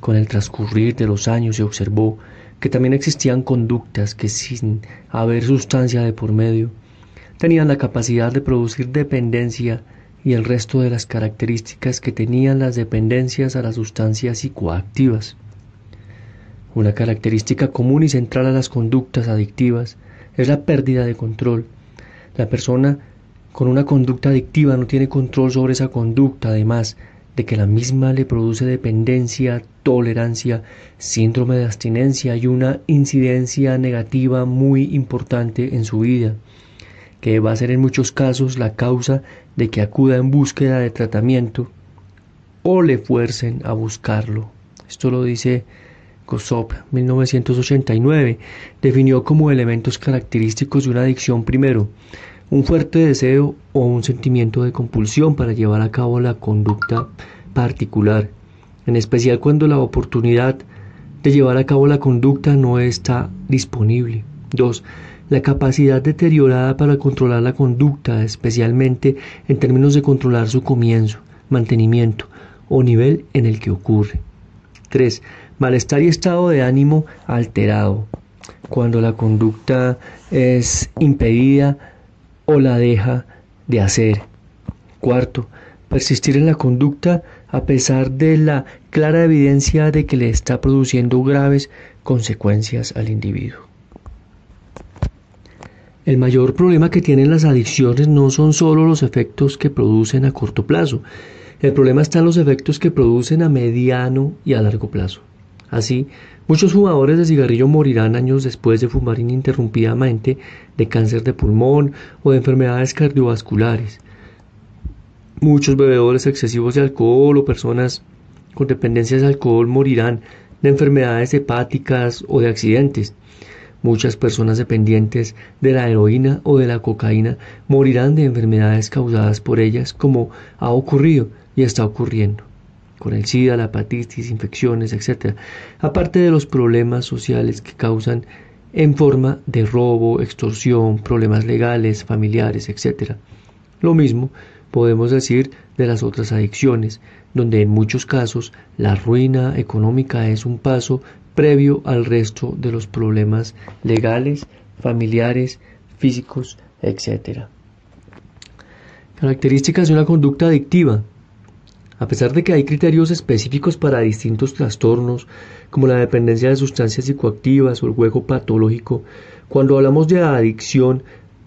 Con el transcurrir de los años se observó que también existían conductas que sin haber sustancia de por medio, tenían la capacidad de producir dependencia y el resto de las características que tenían las dependencias a las sustancias psicoactivas. Una característica común y central a las conductas adictivas es la pérdida de control. La persona con una conducta adictiva no tiene control sobre esa conducta, además, de que la misma le produce dependencia, tolerancia, síndrome de abstinencia y una incidencia negativa muy importante en su vida, que va a ser en muchos casos la causa de que acuda en búsqueda de tratamiento o le fuercen a buscarlo. Esto lo dice Kosop 1989. Definió como elementos característicos de una adicción primero, un fuerte deseo o un sentimiento de compulsión para llevar a cabo la conducta particular, en especial cuando la oportunidad de llevar a cabo la conducta no está disponible. 2. La capacidad deteriorada para controlar la conducta, especialmente en términos de controlar su comienzo, mantenimiento o nivel en el que ocurre. 3. Malestar y estado de ánimo alterado, cuando la conducta es impedida o la deja de hacer. Cuarto, persistir en la conducta a pesar de la clara evidencia de que le está produciendo graves consecuencias al individuo. El mayor problema que tienen las adicciones no son solo los efectos que producen a corto plazo, el problema está en los efectos que producen a mediano y a largo plazo. Así, muchos fumadores de cigarrillo morirán años después de fumar ininterrumpidamente de cáncer de pulmón o de enfermedades cardiovasculares. Muchos bebedores excesivos de alcohol o personas con dependencias de alcohol morirán de enfermedades hepáticas o de accidentes. Muchas personas dependientes de la heroína o de la cocaína morirán de enfermedades causadas por ellas, como ha ocurrido y está ocurriendo con el SIDA, la hepatitis, infecciones, etc. Aparte de los problemas sociales que causan en forma de robo, extorsión, problemas legales, familiares, etc. Lo mismo podemos decir de las otras adicciones, donde en muchos casos la ruina económica es un paso previo al resto de los problemas legales, familiares, físicos, etc. Características de una conducta adictiva. A pesar de que hay criterios específicos para distintos trastornos, como la dependencia de sustancias psicoactivas o el juego patológico, cuando hablamos de adicción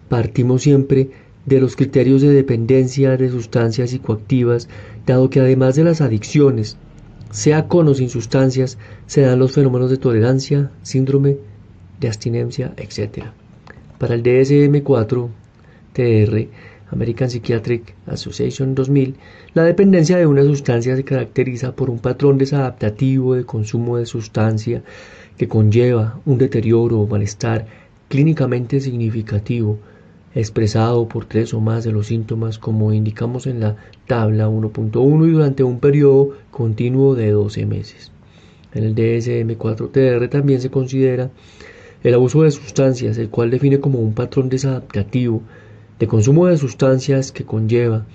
partimos siempre de los criterios de dependencia de sustancias psicoactivas, dado que además de las adicciones, sea con o sin sustancias, se dan los fenómenos de tolerancia, síndrome de abstinencia, etc. Para el DSM-4 TR, American Psychiatric Association 2000, la dependencia de una sustancia se caracteriza por un patrón desadaptativo de consumo de sustancia que conlleva un deterioro o malestar clínicamente significativo, expresado por tres o más de los síntomas como indicamos en la tabla 1.1 y durante un periodo continuo de 12 meses. En el DSM-4TR también se considera el abuso de sustancias, el cual define como un patrón desadaptativo de consumo de sustancias que conlleva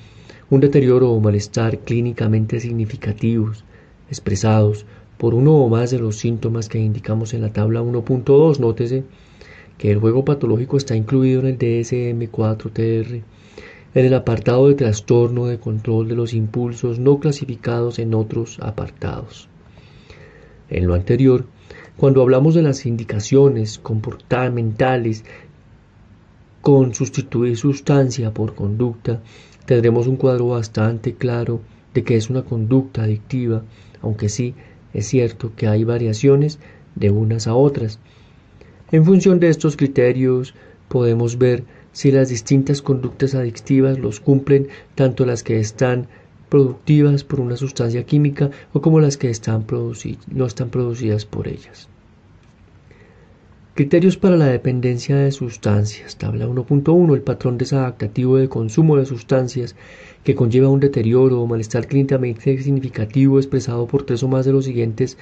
un deterioro o malestar clínicamente significativos, expresados por uno o más de los síntomas que indicamos en la tabla 1.2. Nótese que el juego patológico está incluido en el DSM-4-TR, en el apartado de trastorno de control de los impulsos no clasificados en otros apartados. En lo anterior, cuando hablamos de las indicaciones comportamentales con sustituir sustancia por conducta, tendremos un cuadro bastante claro de que es una conducta adictiva, aunque sí es cierto que hay variaciones de unas a otras. En función de estos criterios podemos ver si las distintas conductas adictivas los cumplen tanto las que están productivas por una sustancia química o como las que no están producidas por ellas. Criterios para la dependencia de sustancias. Tabla 1.1. El patrón desadaptativo de consumo de sustancias que conlleva un deterioro o malestar clínicamente significativo expresado por tres o más de los siguientes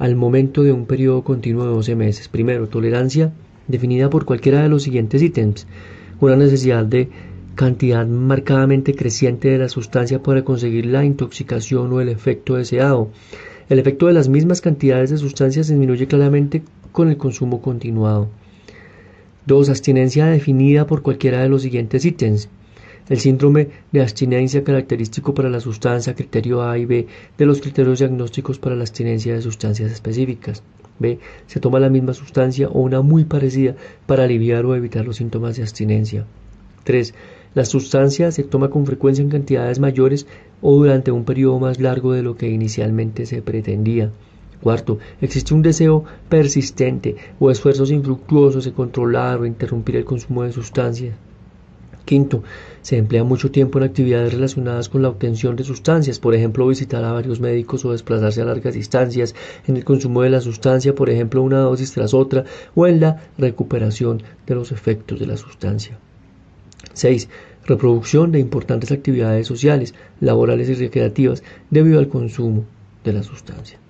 al momento de un periodo continuo de 12 meses. Primero, tolerancia definida por cualquiera de los siguientes ítems. Una necesidad de cantidad marcadamente creciente de la sustancia para conseguir la intoxicación o el efecto deseado. El efecto de las mismas cantidades de sustancias disminuye claramente con el consumo continuado. 2. Abstinencia definida por cualquiera de los siguientes ítems. El síndrome de abstinencia característico para la sustancia, criterio A y B de los criterios diagnósticos para la abstinencia de sustancias específicas. B. Se toma la misma sustancia o una muy parecida para aliviar o evitar los síntomas de abstinencia. 3. La sustancia se toma con frecuencia en cantidades mayores o durante un periodo más largo de lo que inicialmente se pretendía. Cuarto, existe un deseo persistente o esfuerzos infructuosos de controlar o interrumpir el consumo de sustancias. Quinto, se emplea mucho tiempo en actividades relacionadas con la obtención de sustancias, por ejemplo, visitar a varios médicos o desplazarse a largas distancias, en el consumo de la sustancia, por ejemplo, una dosis tras otra, o en la recuperación de los efectos de la sustancia. 6. Reproducción de importantes actividades sociales, laborales y recreativas debido al consumo de la sustancia.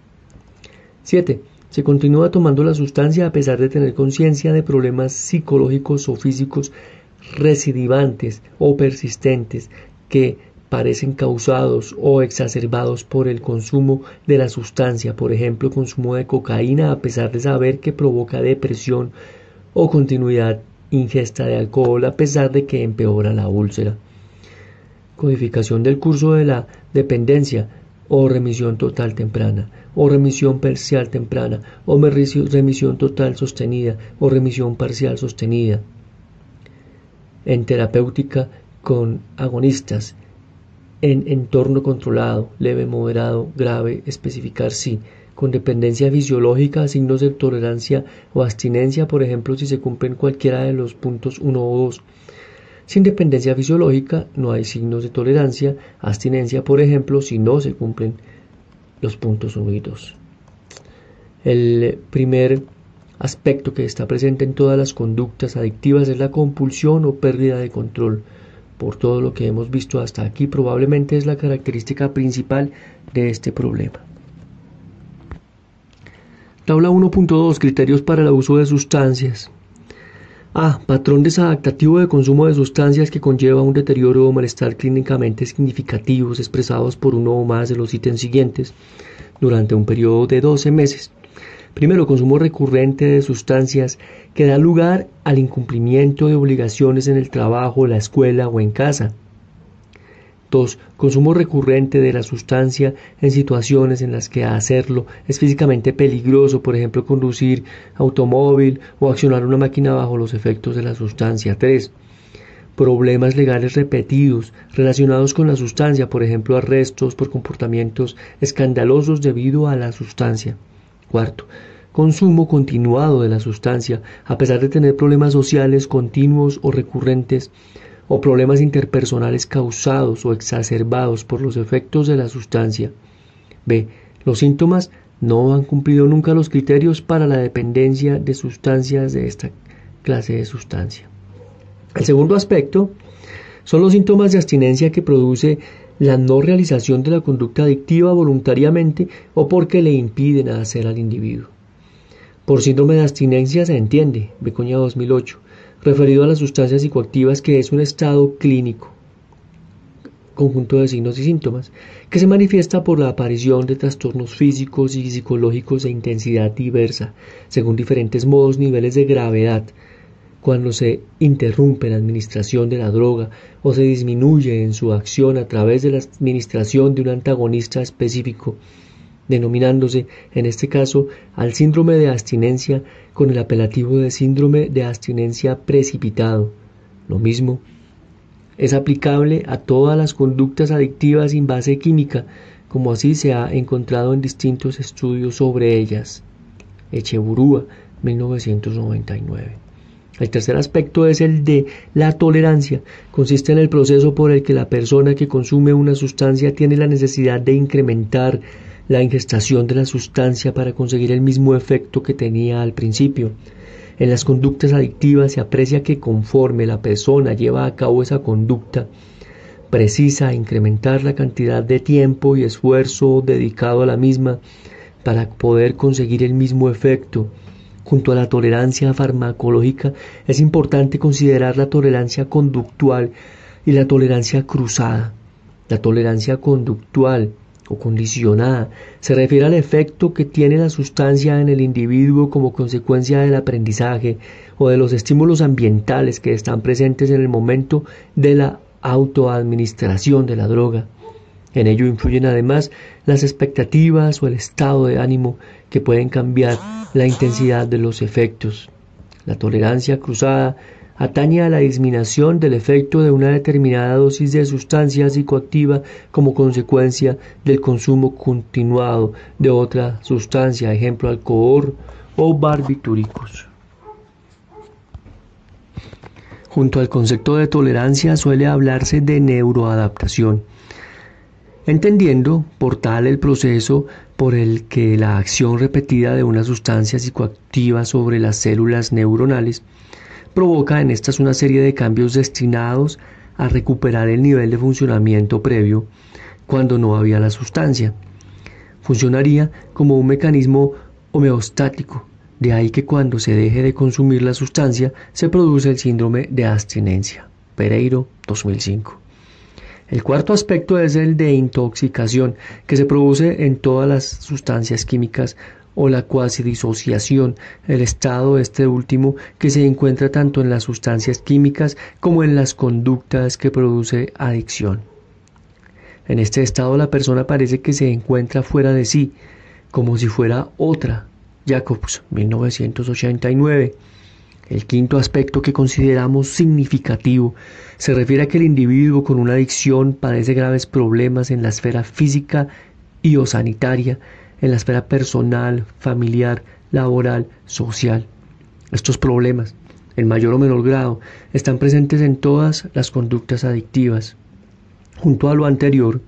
7. Se continúa tomando la sustancia a pesar de tener conciencia de problemas psicológicos o físicos recidivantes o persistentes que parecen causados o exacerbados por el consumo de la sustancia, por ejemplo, consumo de cocaína a pesar de saber que provoca depresión o continuidad ingesta de alcohol a pesar de que empeora la úlcera. Codificación del curso de la dependencia o remisión total temprana, o remisión parcial temprana, o remisión total sostenida, o remisión parcial sostenida. En terapéutica con agonistas, en entorno controlado, leve, moderado, grave, especificar sí, con dependencia fisiológica, signos de tolerancia o abstinencia, por ejemplo, si se cumplen cualquiera de los puntos 1 o 2. Sin dependencia fisiológica no hay signos de tolerancia, abstinencia, por ejemplo, si no se cumplen los puntos 1 y 2. El primer aspecto que está presente en todas las conductas adictivas es la compulsión o pérdida de control. Por todo lo que hemos visto hasta aquí, probablemente es la característica principal de este problema. Tabla 1.2 Criterios para el abuso de sustancias. A. Patrón desadaptativo de consumo de sustancias que conlleva un deterioro o malestar clínicamente significativos expresados por uno o más de los ítems siguientes durante un periodo de 12 meses. Primero, consumo recurrente de sustancias que da lugar al incumplimiento de obligaciones en el trabajo, la escuela o en casa. 2. Consumo recurrente de la sustancia en situaciones en las que hacerlo es físicamente peligroso, por ejemplo, conducir automóvil o accionar una máquina bajo los efectos de la sustancia. 3. Problemas legales repetidos relacionados con la sustancia, por ejemplo, arrestos por comportamientos escandalosos debido a la sustancia. Cuarto, consumo continuado de la sustancia, a pesar de tener problemas sociales continuos o recurrentes, o problemas interpersonales causados o exacerbados por los efectos de la sustancia. B. Los síntomas no han cumplido nunca los criterios para la dependencia de sustancias de esta clase de sustancia. El segundo aspecto son los síntomas de abstinencia que produce la no realización de la conducta adictiva voluntariamente o porque le impiden hacer al individuo. Por síndrome de abstinencia se entiende, Becoña 2008, referido a las sustancias psicoactivas que es un estado clínico, conjunto de signos y síntomas, que se manifiesta por la aparición de trastornos físicos y psicológicos de intensidad diversa, según diferentes modos, niveles de gravedad, cuando se interrumpe la administración de la droga o se disminuye en su acción a través de la administración de un antagonista específico, denominándose en este caso al síndrome de abstinencia con el apelativo de síndrome de abstinencia precipitado. Lo mismo es aplicable a todas las conductas adictivas sin base química, como así se ha encontrado en distintos estudios sobre ellas. Echeburúa, 1999. El tercer aspecto es el de la tolerancia. Consiste en el proceso por el que la persona que consume una sustancia tiene la necesidad de incrementar la ingestación de la sustancia para conseguir el mismo efecto que tenía al principio. En las conductas adictivas se aprecia que conforme la persona lleva a cabo esa conducta, precisa incrementar la cantidad de tiempo y esfuerzo dedicado a la misma para poder conseguir el mismo efecto Junto a la tolerancia farmacológica es importante considerar la tolerancia conductual y la tolerancia cruzada. La tolerancia conductual condicionada se refiere al efecto que tiene la sustancia en el individuo como consecuencia del aprendizaje o de los estímulos ambientales que están presentes en el momento de la autoadministración de la droga. En ello influyen además las expectativas o el estado de ánimo que pueden cambiar la intensidad de los efectos. La tolerancia cruzada atañe a la disminución del efecto de una determinada dosis de sustancia psicoactiva como consecuencia del consumo continuado de otra sustancia, ejemplo alcohol o barbitúricos. Junto al concepto de tolerancia suele hablarse de neuroadaptación, entendiendo por tal el proceso por el que la acción repetida de una sustancia psicoactiva sobre las células neuronales provoca en estas una serie de cambios destinados a recuperar el nivel de funcionamiento previo cuando no había la sustancia. Funcionaría como un mecanismo homeostático, de ahí que cuando se deje de consumir la sustancia se produce el síndrome de abstinencia. Pereiro 2005. El cuarto aspecto es el de intoxicación, que se produce en todas las sustancias químicas o la cuasi disociación, el estado este último que se encuentra tanto en las sustancias químicas como en las conductas que produce adicción. En este estado la persona parece que se encuentra fuera de sí, como si fuera otra. Jacobs, 1989. El quinto aspecto que consideramos significativo se refiere a que el individuo con una adicción padece graves problemas en la esfera física y o sanitaria en la esfera personal, familiar, laboral, social. Estos problemas, en mayor o menor grado, están presentes en todas las conductas adictivas. Junto a lo anterior,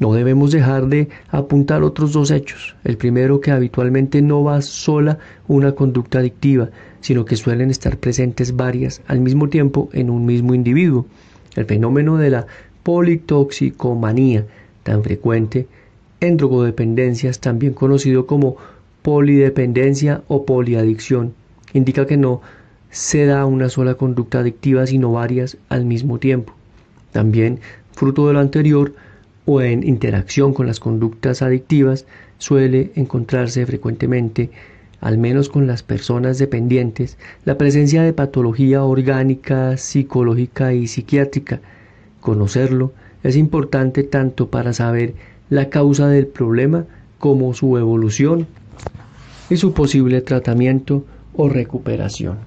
no debemos dejar de apuntar otros dos hechos. El primero que habitualmente no va sola una conducta adictiva, sino que suelen estar presentes varias al mismo tiempo en un mismo individuo. El fenómeno de la politoxicomanía, tan frecuente en drogodependencias, también conocido como polidependencia o poliadicción. Indica que no se da una sola conducta adictiva, sino varias al mismo tiempo. También, fruto de lo anterior, o en interacción con las conductas adictivas, suele encontrarse frecuentemente, al menos con las personas dependientes, la presencia de patología orgánica, psicológica y psiquiátrica. Conocerlo es importante tanto para saber la causa del problema como su evolución y su posible tratamiento o recuperación.